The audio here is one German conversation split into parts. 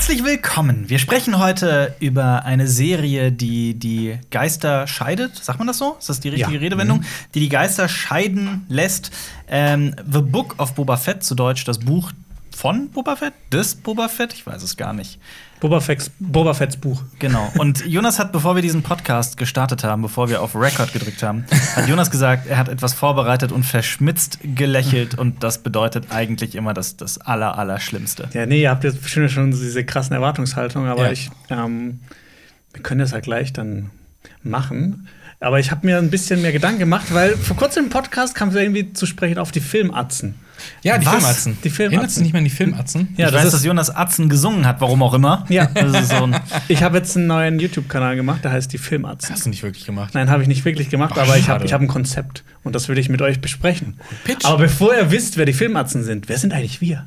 Herzlich willkommen. Wir sprechen heute über eine Serie, die die Geister scheidet. Sagt man das so? Ist das die richtige Ja. Redewendung? Die die Geister scheiden lässt. Ähm, The Book of Boba Fett, zu Deutsch das Buch von Boba Fett? Des Boba Fett? Ich weiß es gar nicht. Boba, Fett's, Boba Fetts Buch. Genau. Und Jonas hat, bevor wir diesen Podcast gestartet haben, bevor wir auf Record gedrückt haben, hat Jonas gesagt, er hat etwas vorbereitet und verschmitzt gelächelt. Und das bedeutet eigentlich immer das, das Aller, Allerschlimmste. Ja, nee, ihr habt jetzt bestimmt schon diese krassen Erwartungshaltungen, aber Ja. ich, ähm, wir können das ja gleich dann machen. Aber ich habe mir ein bisschen mehr Gedanken gemacht, weil vor kurzem im Podcast kam es irgendwie zu sprechen auf die Filmatzen. Ja, die Was? Filmatzen. Die Filmatzen. Erinnerst du nicht mehr an die Filmatzen? Ja, ich das weiß, ist- dass Jonas Atzen gesungen hat, warum auch immer. Ja. Das ist so ein Ich habe jetzt einen neuen YouTube-Kanal gemacht, der heißt die Filmatzen. Hast du nicht wirklich gemacht. Nein, habe ich nicht wirklich gemacht, Ach, aber ich habe ich hab ein Konzept und das will ich mit euch besprechen. Pitch. Aber bevor ihr wisst, wer die Filmatzen sind, wer sind eigentlich wir?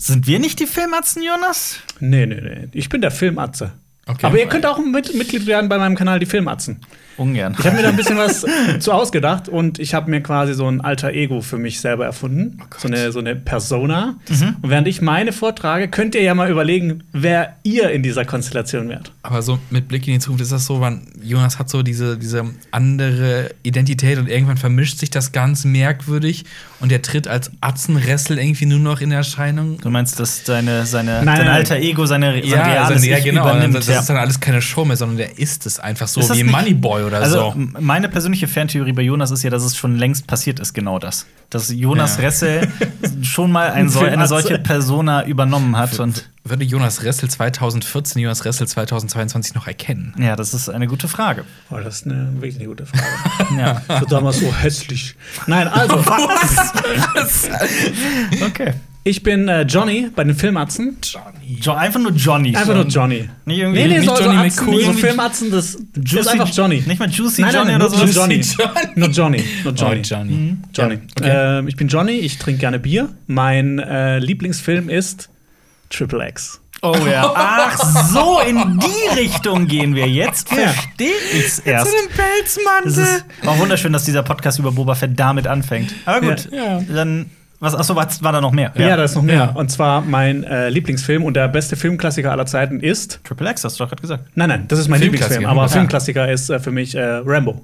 Sind wir nicht die Filmatzen, Jonas? Nee, nee, nee. Ich bin der Filmatze. Okay. Aber ihr könnt auch mit, Mitglied werden bei meinem Kanal Die Filmatzen. Ungern. Ich habe mir da ein bisschen was zu ausgedacht und ich habe mir quasi so ein alter Ego für mich selber erfunden. so, eine, so eine Persona. Und während ich meine vortrage, könnt ihr ja mal überlegen, wer ihr in dieser Konstellation wärt. Aber so mit Blick in die Zukunft ist das so, man, Jonas hat so diese, diese andere Identität und irgendwann vermischt sich das ganz merkwürdig und er tritt als Atzenressel irgendwie nur noch in Erscheinung. Du meinst, dass seine, seine, Nein, sein nein. alter Ego seine, sein Ja, reales also, ja, genau. übernimmt? Das ja. ist dann alles keine Show mehr, sondern der ist es einfach so das wie Moneyboy oder also, so. meine persönliche Fantheorie bei Jonas ist ja, dass es schon längst passiert ist, genau das. Dass Jonas Ja. Ressel schon mal ein eine solche Persona übernommen hat. Und Würde Jonas Ressel 2014 Jonas Ressel 2022 noch erkennen? ja, das ist eine gute Frage. Oh, das ist eine wirklich eine gute Frage. Ja. so damals so hässlich. Nein, also, Okay. ich bin äh, Johnny bei den Filmatzen. Johnny. Jo einfach nur Johnny. Einfach nur Johnny. Nicht irgendwie Nee, nee, nicht so, so, Johnny Atzen, McCool, so Filmatzen, das, das ist Juicy einfach Johnny. Nicht mal Juicy Nein, Johnny nein, oder nur, so. Johnny. Johnny. Nur Johnny. Nur Johnny. Oh, Johnny. Johnny. Ja, Ähm, ich bin Johnny, ich trinke gerne Bier. Mein äh, Lieblingsfilm ist Triple X. Oh ja. Ach so, in die Richtung gehen wir. Jetzt Ja. verstehe ich's erst. Es Pelzmantel. ist auch wunderschön, dass dieser Podcast über Boba Fett damit anfängt. Aber gut, Ja. Ja. dann was achso, war, war da noch mehr? Ja, da ist noch mehr. Ja. Und zwar mein äh, Lieblingsfilm und der beste Filmklassiker aller Zeiten ist. Triple X, hast du doch gerade gesagt. Nein, nein, das ist mein Lieblingsfilm. Aber ja. Filmklassiker ist äh, für mich äh, Rambo.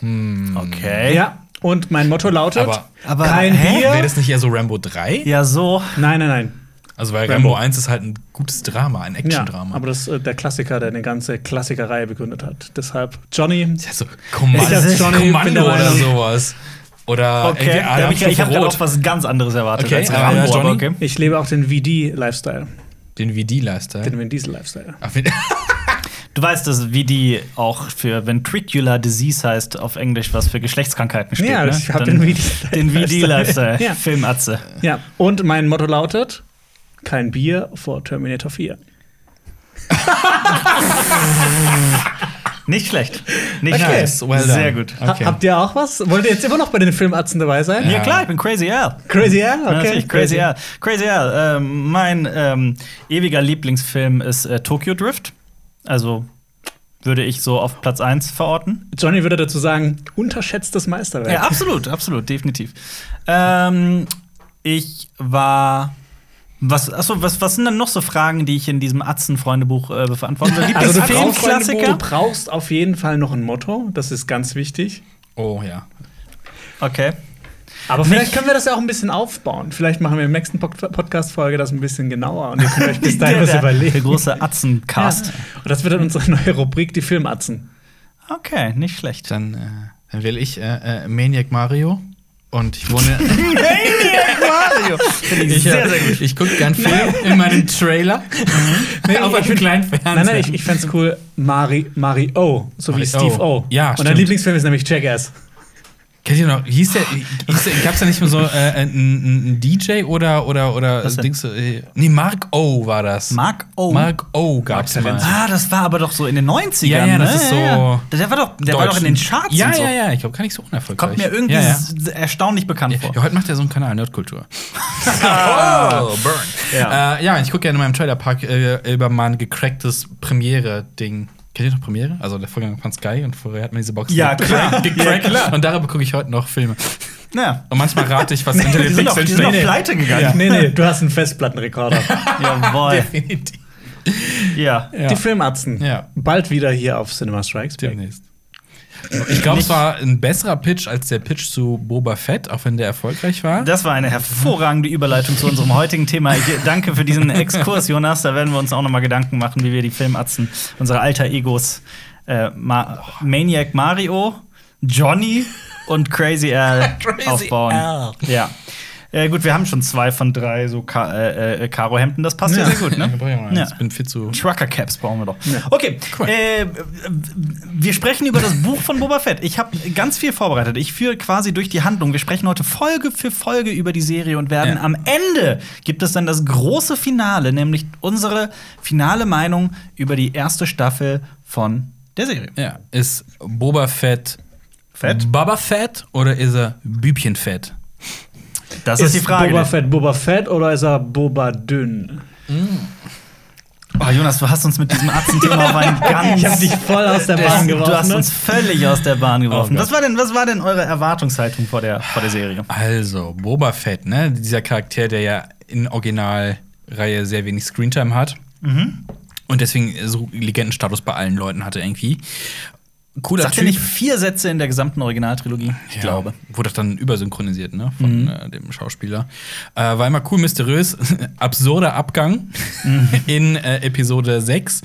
Okay. Ja. Und mein Motto lautet: Aber- aber- kein hä? Bier. Wäre das nicht eher so Rambo 3? Ja, so. Nein, nein, nein. Also, weil Rambo. Rambo 1 ist halt ein gutes Drama, ein Ja, Action-Drama. aber das ist äh, der Klassiker, der eine ganze Klassikerreihe begründet hat. Deshalb Johnny. ja, so Kommando, Johnny oder sowas. Oder Okay, hab ich, ich habe auch was ganz anderes erwartet Okay, als Rambo, ja, Johnny? okay. Ich lebe auch den VD-Lifestyle. Den VD-Lifestyle. Den Vin Diesel-Lifestyle. Du weißt, dass VD auch für Ventricular Disease heißt auf Englisch, was für Geschlechtskrankheiten steht. Ja, ne? ich hab Dann den VD Den VD-Lifestyle. Ja. Filmatze. Ja, und mein Motto lautet: kein Bier vor Terminator 4. Nicht schlecht. Nicht Okay. schlecht. Nice, well Sehr done. gut. Okay. Ha habt ihr auch was? Wollt ihr jetzt immer noch bei den Filmatzen dabei sein? Ja, klar, ich bin Crazy Al. Crazy Al? Ja, Okay. natürlich, Crazy Al. Crazy Al. Ähm, mein ähm, ewiger Lieblingsfilm ist äh, Tokyo Drift. Also würde ich so auf Platz 1 verorten. Johnny würde dazu sagen: unterschätztes Meisterwerk. Ja, absolut, absolut, definitiv. Ähm, ich war. Was, achso, was, was sind denn noch so Fragen, die ich in diesem Atzen-Freundebuch äh, beantworten soll? Gibt Also es du brauchst, du Filmklassiker? brauchst auf jeden Fall noch ein Motto, das ist ganz wichtig. Oh ja. Okay. Aber vielleicht können wir das ja auch ein bisschen aufbauen. Vielleicht machen wir im nächsten Pod- Podcast-Folge das ein bisschen genauer und ihr könnt euch bis dahin Der, was der, der überlegen. große Atzen-Cast. Ja. Und das wird dann unsere neue Rubrik, die Filmatzen. Okay, nicht schlecht. Dann, äh, dann wähle ich äh, äh, Maniac Mario. Und ich wohne. Mario! Finde ich sehr, sehr gut. ich gucke gern Film in meinem Trailer. Nee, auf ich einem kleinen Fernseher. Nein, nein, ich, ich fände es cool, Mari, Mario, so wie Mario. Steve O. Ja, Und dein. Lieblingsfilm ist nämlich Jackass. Kennt ihr noch, hieß der, hieß der gab's da nicht mehr so äh, einen, einen DJ oder, oder, oder, Was denn? Dings, äh, nee, Mark O war das. Mark O. Mark O gab's. Mark Ah, das war aber doch so in den 90ern. Ja, ja, das ne? ist so Ja. Der war doch, der war doch in den Charts. Ja, so. ja, ja, ich glaube, gar nicht so unerfolgreich. Kommt mir irgendwie ja, ja. erstaunlich bekannt vor. ja, heute macht er so einen Kanal, Nerdkultur. oh, burn. Ja. Äh, ich gucke gerne in meinem Trailerpark äh, über mein gecracktes Premiere-Ding. Kennt ihr noch Premiere? Also der Vorgänger von Sky und vorher hat man diese Box Ja, klar. gecrackt. Ja, klar. Und darüber gucke ich heute noch Filme. Ja. Und manchmal rate ich, was hinter Die den sind auch, die Pixeln sind steht. pleite gegangen. Ja. Nee, nee, du hast einen Festplattenrekorder. Jawohl. Definitiv. Ja. Ja. Die Filmarzten. Ja. Bald wieder hier auf Cinema Strikes. Demnächst. Ich glaube, es war ein besserer Pitch als der Pitch zu Boba Fett, auch wenn der erfolgreich war. Das war eine hervorragende Überleitung zu unserem heutigen Thema. Ich danke für diesen Exkurs, Jonas. Da werden wir uns auch noch mal Gedanken machen, wie wir die Filmatzen, unsere alter Egos, äh, Ma Maniac Mario, Johnny und Crazy Al Crazy aufbauen. Al. Ja. Äh, gut, wir haben schon zwei von drei so Ka äh, äh, Karo-Hemden. Das passt ja, sehr gut, ne? ja Ja. Ich bin viel zu. Trucker-Caps brauchen wir doch. Okay, Cool. äh, wir sprechen über das Buch von Boba Fett. Ich habe ganz viel vorbereitet. Ich führe quasi durch die Handlung. Wir sprechen heute Folge für Folge über die Serie und werden Ja. am Ende gibt es dann das große Finale, nämlich unsere finale Meinung über die erste Staffel von der Serie. Ja, ist Boba Fett Fett? Baba Fett oder ist er Bübchenfett? Das ist, die Frage. Boba Fett Boba Fett oder ist er Boba dünn? Oh, Jonas, du hast uns mit diesem Atzenthema auf einen ganz Ich hab dich voll aus der Bahn geworfen. Du hast ne? uns völlig aus der Bahn geworfen. Oh was, war denn, was war denn eure Erwartungshaltung vor der, vor der Serie? Also, Boba Fett, ne? Dieser Charakter, der ja in Originalreihe sehr wenig Screentime hat. Mhm. Und deswegen so Legendenstatus bei allen Leuten hatte irgendwie. Cooler Sagt ihr nicht vier Sätze in der gesamten Originaltrilogie? Ich Ja, glaube. Wurde dann übersynchronisiert, ne? Von Mhm. äh, dem Schauspieler. Äh, war immer cool, mysteriös. Absurder Abgang Mhm. in äh, Episode 6.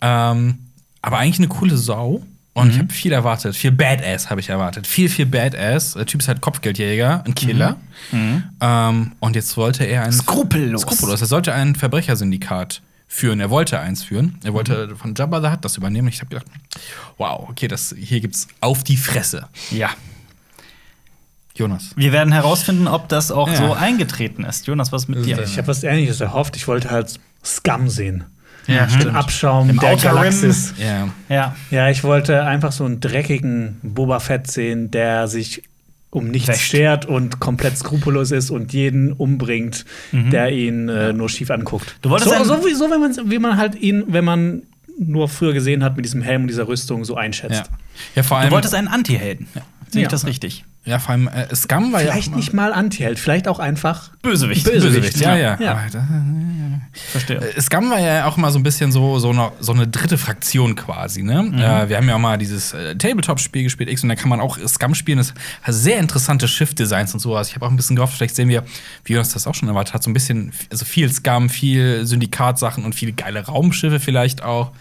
Ähm, aber eigentlich eine coole Sau. Und Mhm. ich habe viel erwartet. Viel Badass habe ich erwartet. Viel, viel Badass. Der Typ ist halt Kopfgeldjäger, ein Killer. Ähm, und jetzt wollte er ein. Mhm. Skrupellos. Skrupellos. Er sollte ein Verbrechersyndikat führen. Er wollte eins führen. Er wollte Mhm. von Jabba the Hutt das übernehmen. Ich habe gedacht, wow, okay, das, hier gibt's auf die Fresse. Ja. Jonas. Wir werden herausfinden, ob das auch Ja. so eingetreten ist. Jonas, was ist mit dir? Ich habe was Ähnliches erhofft. Ich wollte halt Scum sehen. Ja, Den Abschaum Im der Outer. Galaxis. Ja. Ja. Ja, ich wollte einfach so einen dreckigen Boba Fett sehen, der sich um nichts Wäscht. schert und komplett skrupellos ist und jeden umbringt, der ihn äh, nur schief anguckt. Mhm. Du wolltest so, so, wie, so wenn man, wie man halt ihn, wenn man nur früher gesehen hat, mit diesem Helm und dieser Rüstung so einschätzt. Ja. ja, vor Du allem. wolltest einen Anti-Helden. Sehe ich Ja. das richtig? Ja, vor allem äh, Scum war Vielleicht ja. auch nicht mal Anti-Held, vielleicht auch einfach Bösewicht. Bösewicht, ja, ja. Ja. Aber da- Verstehe. Äh, Scum war ja auch mal so ein bisschen so, so, eine, so eine dritte Fraktion quasi. Ne? Mhm. Äh, wir haben ja auch mal dieses äh, Tabletop-Spiel gespielt, X, und da kann man auch Scum spielen. Das hat sehr interessante Schiff-Designs und sowas. Ich habe auch ein bisschen gehofft, vielleicht sehen wir, wie uns das auch schon erwartet hat, so ein bisschen, also viel Scum, viel Syndikat-Sachen und viele geile Raumschiffe vielleicht auch.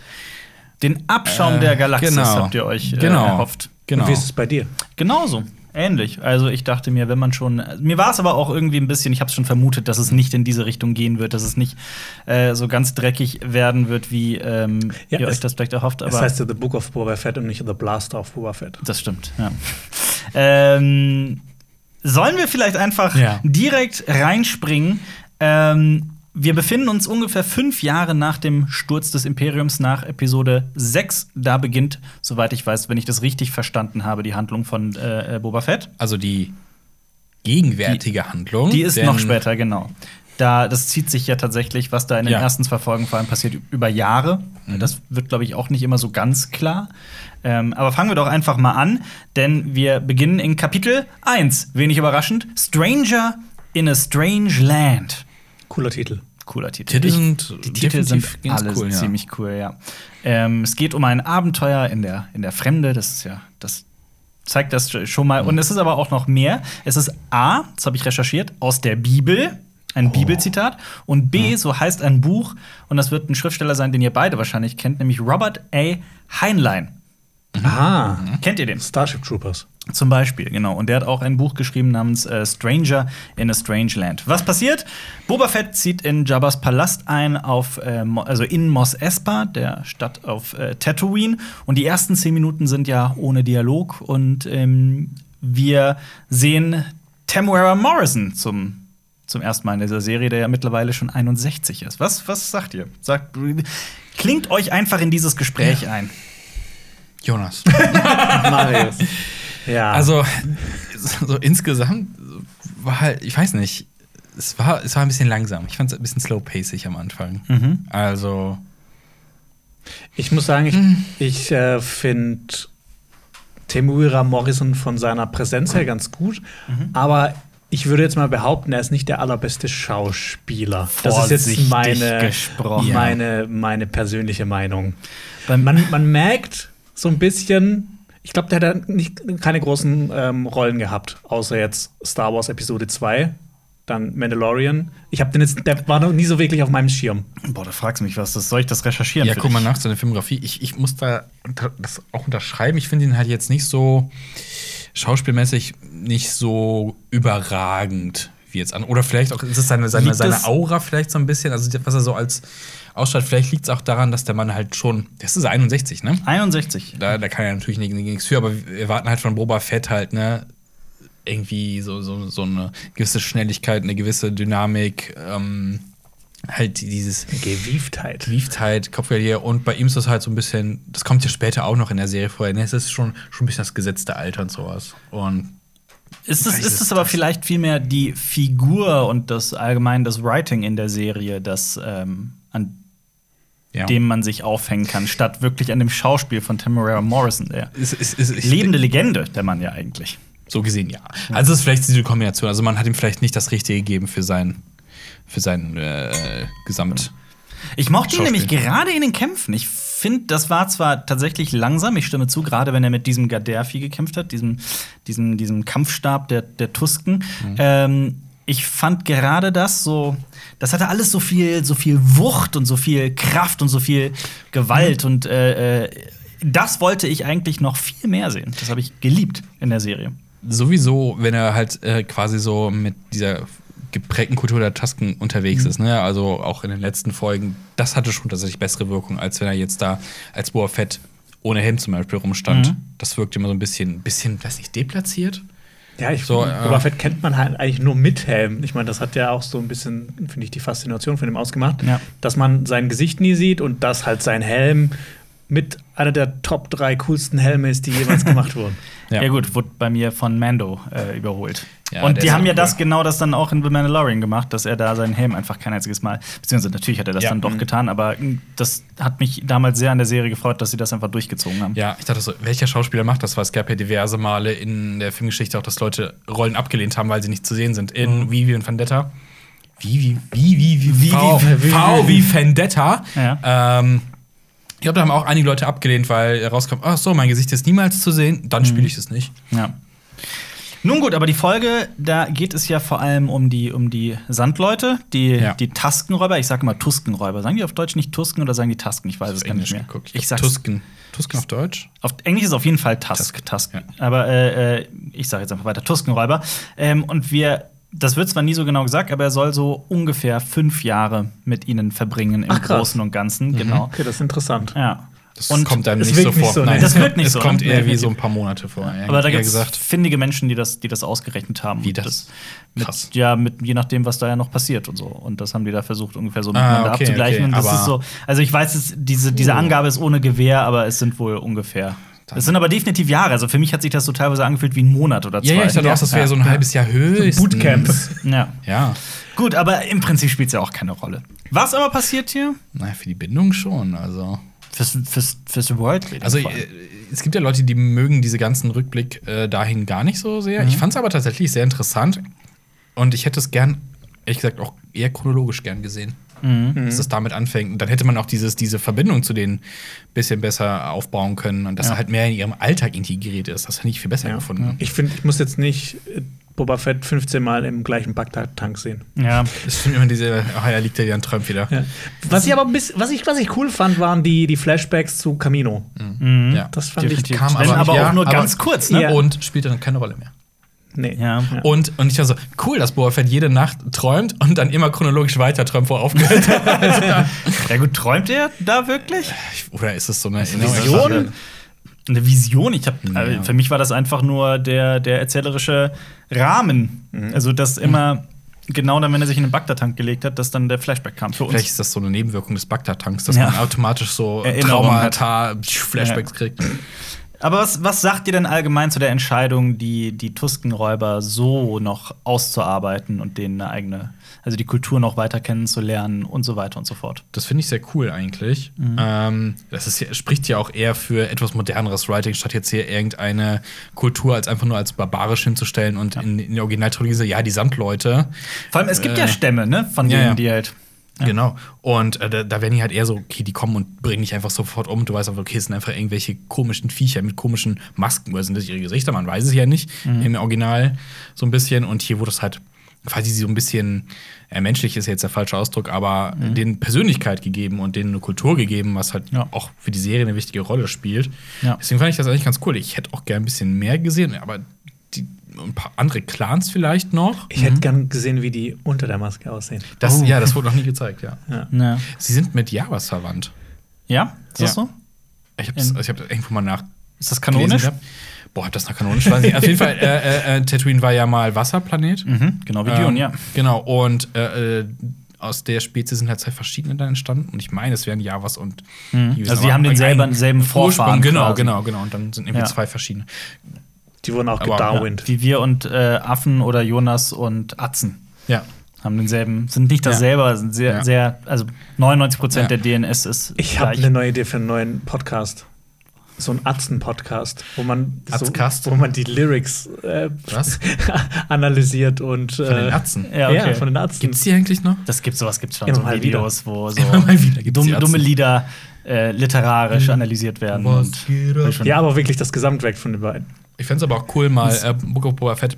Den Abschaum Äh, der Galaxis genau. habt ihr euch äh, Genau. erhofft. Genau. Und wie ist es bei dir? Genauso. Ähnlich. Also ich dachte mir, wenn man schon. Mir war es aber auch irgendwie ein bisschen, ich habe es schon vermutet, dass es nicht in diese Richtung gehen wird, dass es nicht äh, so ganz dreckig werden wird, wie ähm, Ja, ihr es- euch das vielleicht erhofft. Aber Das heißt ja The Book of Boba Fett und nicht The Blaster of Boba Fett. das stimmt, ja. ähm, sollen wir vielleicht einfach Ja. direkt reinspringen? Ähm, wir befinden uns ungefähr fünf Jahre nach dem Sturz des Imperiums, nach Episode 6. Da beginnt, soweit ich weiß, wenn ich das richtig verstanden habe, die Handlung von äh, äh, Boba Fett. Also die gegenwärtige Handlung. Die ist noch später, genau. Da, das zieht sich ja tatsächlich, was da in den Ja. ersten zwei Folgen vor allem passiert, über Jahre. Das wird, glaube ich, auch nicht immer so ganz klar. Ähm, aber fangen wir doch einfach mal an, denn wir beginnen in Kapitel 1. Wenig überraschend: Stranger in a Strange Land. Cooler Titel. Cooler Titel. Titel sind die Titel sind alle cool, ja. ziemlich cool, ja. Ähm, es geht um ein Abenteuer in der, in der Fremde. Das ist ja, das zeigt das schon mal. Und es ist aber auch noch mehr. Es ist A, das habe ich recherchiert, aus der Bibel. Ein Bibelzitat. Und B, so heißt ein Buch. Und das wird ein Schriftsteller sein, den ihr beide wahrscheinlich kennt, nämlich Robert A. Heinlein. Ah, Kennt ihr den? Starship Troopers. Zum Beispiel, genau. Und der hat auch ein Buch geschrieben namens äh, Stranger in a Strange Land. Was passiert? Boba Fett zieht in Jabba's Palast ein, auf, äh, also in Mos Espa, der Stadt auf äh, Tatooine. Und die ersten zehn Minuten sind ja ohne Dialog. Und ähm, wir sehen Temuera Morrison zum, zum ersten Mal in dieser Serie, der ja mittlerweile schon 61 ist. Was, was sagt ihr? Sagt, klingt euch einfach in dieses Gespräch ein. Jonas. Marius. Ja. Also, so insgesamt war halt, ich weiß nicht, es war, es war ein bisschen langsam. Ich fand es ein bisschen slow-pacig am Anfang. Mhm. Also, Ich muss sagen, ich, ich äh, finde Temuera Morrison von seiner Präsenz her ganz gut, aber ich würde jetzt mal behaupten, er ist nicht der allerbeste Schauspieler. Das ist jetzt meine, gesprochen. meine, meine persönliche Meinung. Man, man merkt so ein bisschen, ich glaube, der hat ja nicht, keine großen ähm, Rollen gehabt, außer jetzt Star Wars Episode 2, dann Mandalorian. Ich habe den jetzt, der war noch nie so wirklich auf meinem Schirm. Boah, da fragst du mich was. Das soll ich das recherchieren? ja, guck mal nach seiner Filmografie. Ich, ich muss da das auch unterschreiben. Ich finde ihn halt jetzt nicht so schauspielmäßig nicht so überragend wie jetzt an. Oder vielleicht auch ist es seine, seine, seine Aura vielleicht so ein bisschen. Also, was er so als ausstrahlt. Vielleicht liegt es auch daran, dass der Mann halt schon. Das ist 61, ne? 61. Da, da kann er natürlich nicht- nichts für, aber wir warten halt von Boba Fett halt, ne? Irgendwie so, so, so eine gewisse Schnelligkeit, eine gewisse Dynamik, ähm, halt dieses Gewieftheit. Wieftheit, Kopfgeldjäger und bei ihm ist das halt so ein bisschen, das kommt ja später auch noch in der Serie vorher, ne? Es ist schon, schon ein bisschen das gesetzte Alter und sowas. Und Ist es, ist es aber das- vielleicht vielmehr die Figur und das allgemein das Writing in der Serie, das ähm, an ja. dem man sich aufhängen kann, statt wirklich an dem Schauspiel von Tamara Morrison, der ist, ist, ist, lebende Legende, der Mann ja eigentlich. So gesehen, ja. Also es ist vielleicht diese Kombination. Also man hat ihm vielleicht nicht das Richtige gegeben für sein, für sein äh, Gesamt. Ich mochte ihn nämlich gerade in den Kämpfen. Ich finde, das war zwar tatsächlich langsam, ich stimme zu, gerade wenn er mit diesem Gaddafi gekämpft hat, diesem, diesem, diesem Kampfstab der, der Tusken. Ähm, ich fand gerade das so, das hatte alles so viel, so viel Wucht und so viel Kraft und so viel Gewalt und äh, äh, das wollte ich eigentlich noch viel mehr sehen. Das habe ich geliebt in der Serie. Sowieso, wenn er halt äh, quasi so mit dieser geprägten Kultur der Tasken unterwegs ist, ne? Also auch in den letzten Folgen, das hatte schon tatsächlich bessere Wirkung, als wenn er jetzt da als Boa Fett ohne Helm zum Beispiel rumstand. Mhm. Das wirkte immer so ein bisschen, bisschen, weiß nicht, deplatziert. Ja, ich So, äh, Boba Fett kennt man halt eigentlich nur mit Helm. Ich meine, das hat ja auch so ein bisschen, finde ich, die Faszination von ihm ausgemacht, Ja. dass man sein Gesicht nie sieht und dass halt sein Helm mit einer der Top drei coolsten Helme ist, die jemals gemacht wurden. Ja. gut, wurde bei mir von Mando äh, überholt. Ja, und die haben ja cool. das genau das dann auch in The Mandalorian gemacht, dass er da seinen Helm einfach kein einziges Mal, beziehungsweise natürlich hat er das Ja. dann doch getan, aber mh, das hat mich damals sehr an der Serie gefreut, dass sie das einfach durchgezogen haben. Ja, ich dachte so, welcher Schauspieler macht das? Weil es gab ja diverse Male in der Filmgeschichte auch, dass Leute Rollen abgelehnt haben, weil sie nicht zu sehen sind. In Vivi und Vendetta. Wie, wie, wie, wie, Wie, V, wie, wie, V wie Vendetta. Ja. Ähm, ich glaube, da haben auch einige Leute abgelehnt, weil rauskommt, ach so, mein Gesicht ist niemals zu sehen, dann spiele ich es nicht. Ja. Nun gut, aber die Folge, da geht es ja vor allem um die, um die Sandleute, die, Ja. die Taskenräuber. Ich sage immer Tuskenräuber. Sagen die auf Deutsch nicht Tusken oder sagen die Tasken? Ich weiß es gar nicht mehr. geguckt. Ich sag's. Tusken. Tusken auf Deutsch? Auf Englisch ist auf jeden Fall Tusk. Tusk. ja. Aber äh, äh, ich sage jetzt einfach weiter Tuskenräuber. Ähm, und wir, das wird zwar nie so genau gesagt, aber er soll so ungefähr fünf Jahre mit ihnen verbringen im Ach. Großen und Ganzen. Genau. Okay, das ist interessant. Ja. Das Und kommt dann es nicht so nicht vor. so, ne? Nein, Das wirkt nicht es so, kommt ne? eher wie so ein paar Monate vor. Ja, Aber da gibt es findige Menschen, die das, die das ausgerechnet haben. Wie Und das? mit, Krass. Ja, mit, je nachdem, was da ja noch passiert und so. Und das haben die da versucht, ungefähr so Ah, miteinander okay, abzugleichen. okay, und das ist so, also ich weiß, es, diese, diese Angabe ist ohne Gewehr, aber es sind wohl ungefähr. Es sind aber definitiv Jahre. Also für mich hat sich das so teilweise angefühlt wie ein Monat oder zwei. Ja, ja, ich dachte auch, das wäre so ein halbes Jahr höchstens. Bootcamp. Ja. Ja. Gut, aber im Prinzip spielt es ja auch keine Rolle. Was aber passiert hier? Naja, für die Bindung schon. Also, Fürs, fürs, fürs Worldbuilding. also äh, es gibt ja Leute, die mögen diese ganzen Rückblick äh, dahin gar nicht so sehr. Ich fand es aber tatsächlich sehr interessant. Und ich hätte es gern, ehrlich gesagt, auch eher chronologisch gern gesehen. Dass es damit anfängt. Und dann hätte man auch dieses, diese Verbindung zu denen bisschen besser aufbauen können und dass Ja. er halt mehr in ihrem Alltag integriert ist. Das hätte ich viel besser Ja. gefunden. Ich finde, ich muss jetzt nicht äh, Boba Fett 15 Mal im gleichen Bagdad-Tank sehen. ja. Das stimmt immer diese, ach ja, liegt er dir an träumt wieder. Ja. Was ich aber ein bisschen, was ich, was ich cool fand, waren die, die Flashbacks zu Camino. Ja. Das fand Definitiv. ich. kam aber- aber ja, auch nur ganz kurz, ne? Ja. Und spielt dann keine Rolle mehr. Nee. Ja. Und, und ich war so, cool, dass Boba Fett jede Nacht träumt und dann immer chronologisch weiter träumt, wo er aufgehört hat. Ja gut, träumt er da wirklich? Oder ist es so eine Vision? eine Vision. Ich hab, Ja. äh, für mich war das einfach nur der, der erzählerische Rahmen. Also, dass immer genau dann, wenn er sich in den Bagdad-Tank gelegt hat, dass dann der Flashback kam für uns. Vielleicht ist das so eine Nebenwirkung des Bagdad-Tanks, dass Ja. man automatisch so Erinnerungen hat. Traumata, Flashbacks kriegt. Aber was, was sagt ihr denn allgemein zu der Entscheidung, die, die Tuskenräuber so noch auszuarbeiten und denen eine eigene, also die Kultur noch weiter kennenzulernen und so weiter und so fort? Das finde ich sehr cool eigentlich. Ähm, das ist, ja- spricht ja auch eher für etwas moderneres Writing, statt jetzt hier irgendeine Kultur als einfach nur als barbarisch hinzustellen und in, in der Originaltrilogie so, ja, die Sandleute. Vor allem, es gibt ja Äh, Stämme, ne? Von ja, denen, ja. die halt. Genau. Und äh, da, da werden die halt eher so, okay, die kommen und bringen dich einfach sofort um. Du weißt einfach, okay, es sind einfach irgendwelche komischen Viecher mit komischen Masken. Oder sind das ihre Gesichter? Man weiß es ja nicht im Original so ein bisschen. Und hier wurde es halt quasi so ein bisschen, äh, menschlich ist jetzt der falsche Ausdruck, aber denen Persönlichkeit gegeben und denen eine Kultur gegeben, was halt Ja. auch für die Serie eine wichtige Rolle spielt. Ja. Deswegen fand ich das eigentlich ganz cool. Ich hätte auch gern ein bisschen mehr gesehen, aber die, ein paar andere Clans vielleicht noch. Ich hätte gern gesehen, wie die unter der Maske aussehen. Das, Oh. Ja, das wurde noch nie gezeigt, ja. Ja. Ja. Sie sind mit Javas verwandt. Ja? Ist das so? Ich habe das, ich hab das irgendwo mal nach. Ist das gelesen kanonisch? gehabt. Boah, ob das noch kanonisch war. Auf jeden Fall, äh, äh, äh, Tatooine war ja mal Wasserplanet. Mhm, genau wie Dune, Ähm, ja. Genau, und äh, äh, aus der Spezies sind halt zwei verschiedene dann entstanden. Und ich meine, es wären Javas und Yus, Also die haben denselben- ein selben Vorfahren Genau, quasi. genau, genau. Und dann sind irgendwie Ja. zwei verschiedene. Die wurden auch Aber- gedarwint. Wie wir und äh, Affen oder Jonas und Atzen. Ja. Haben denselben, sind nicht Ja. dasselbe, aber sind sehr, Ja. sehr, also 99 Prozent Ja. der DNS ist Ich habe eine neue Idee für einen neuen Podcast. So ein Atzen-Podcast, wo man so, wo man die Lyrics äh, Was? analysiert und Von den äh, Atzen. Ja, okay. ja, von den Atzen. Gibt's die eigentlich noch? Das gibt sowas gibt's schon, Immer so mal Videos, wo so wieder gibt's die dumme, dumme Lieder äh, literarisch analysiert werden. Und ja, aber wirklich das Gesamtwerk von den beiden. Ich fände es aber auch cool, mal äh, Book of Boba Fett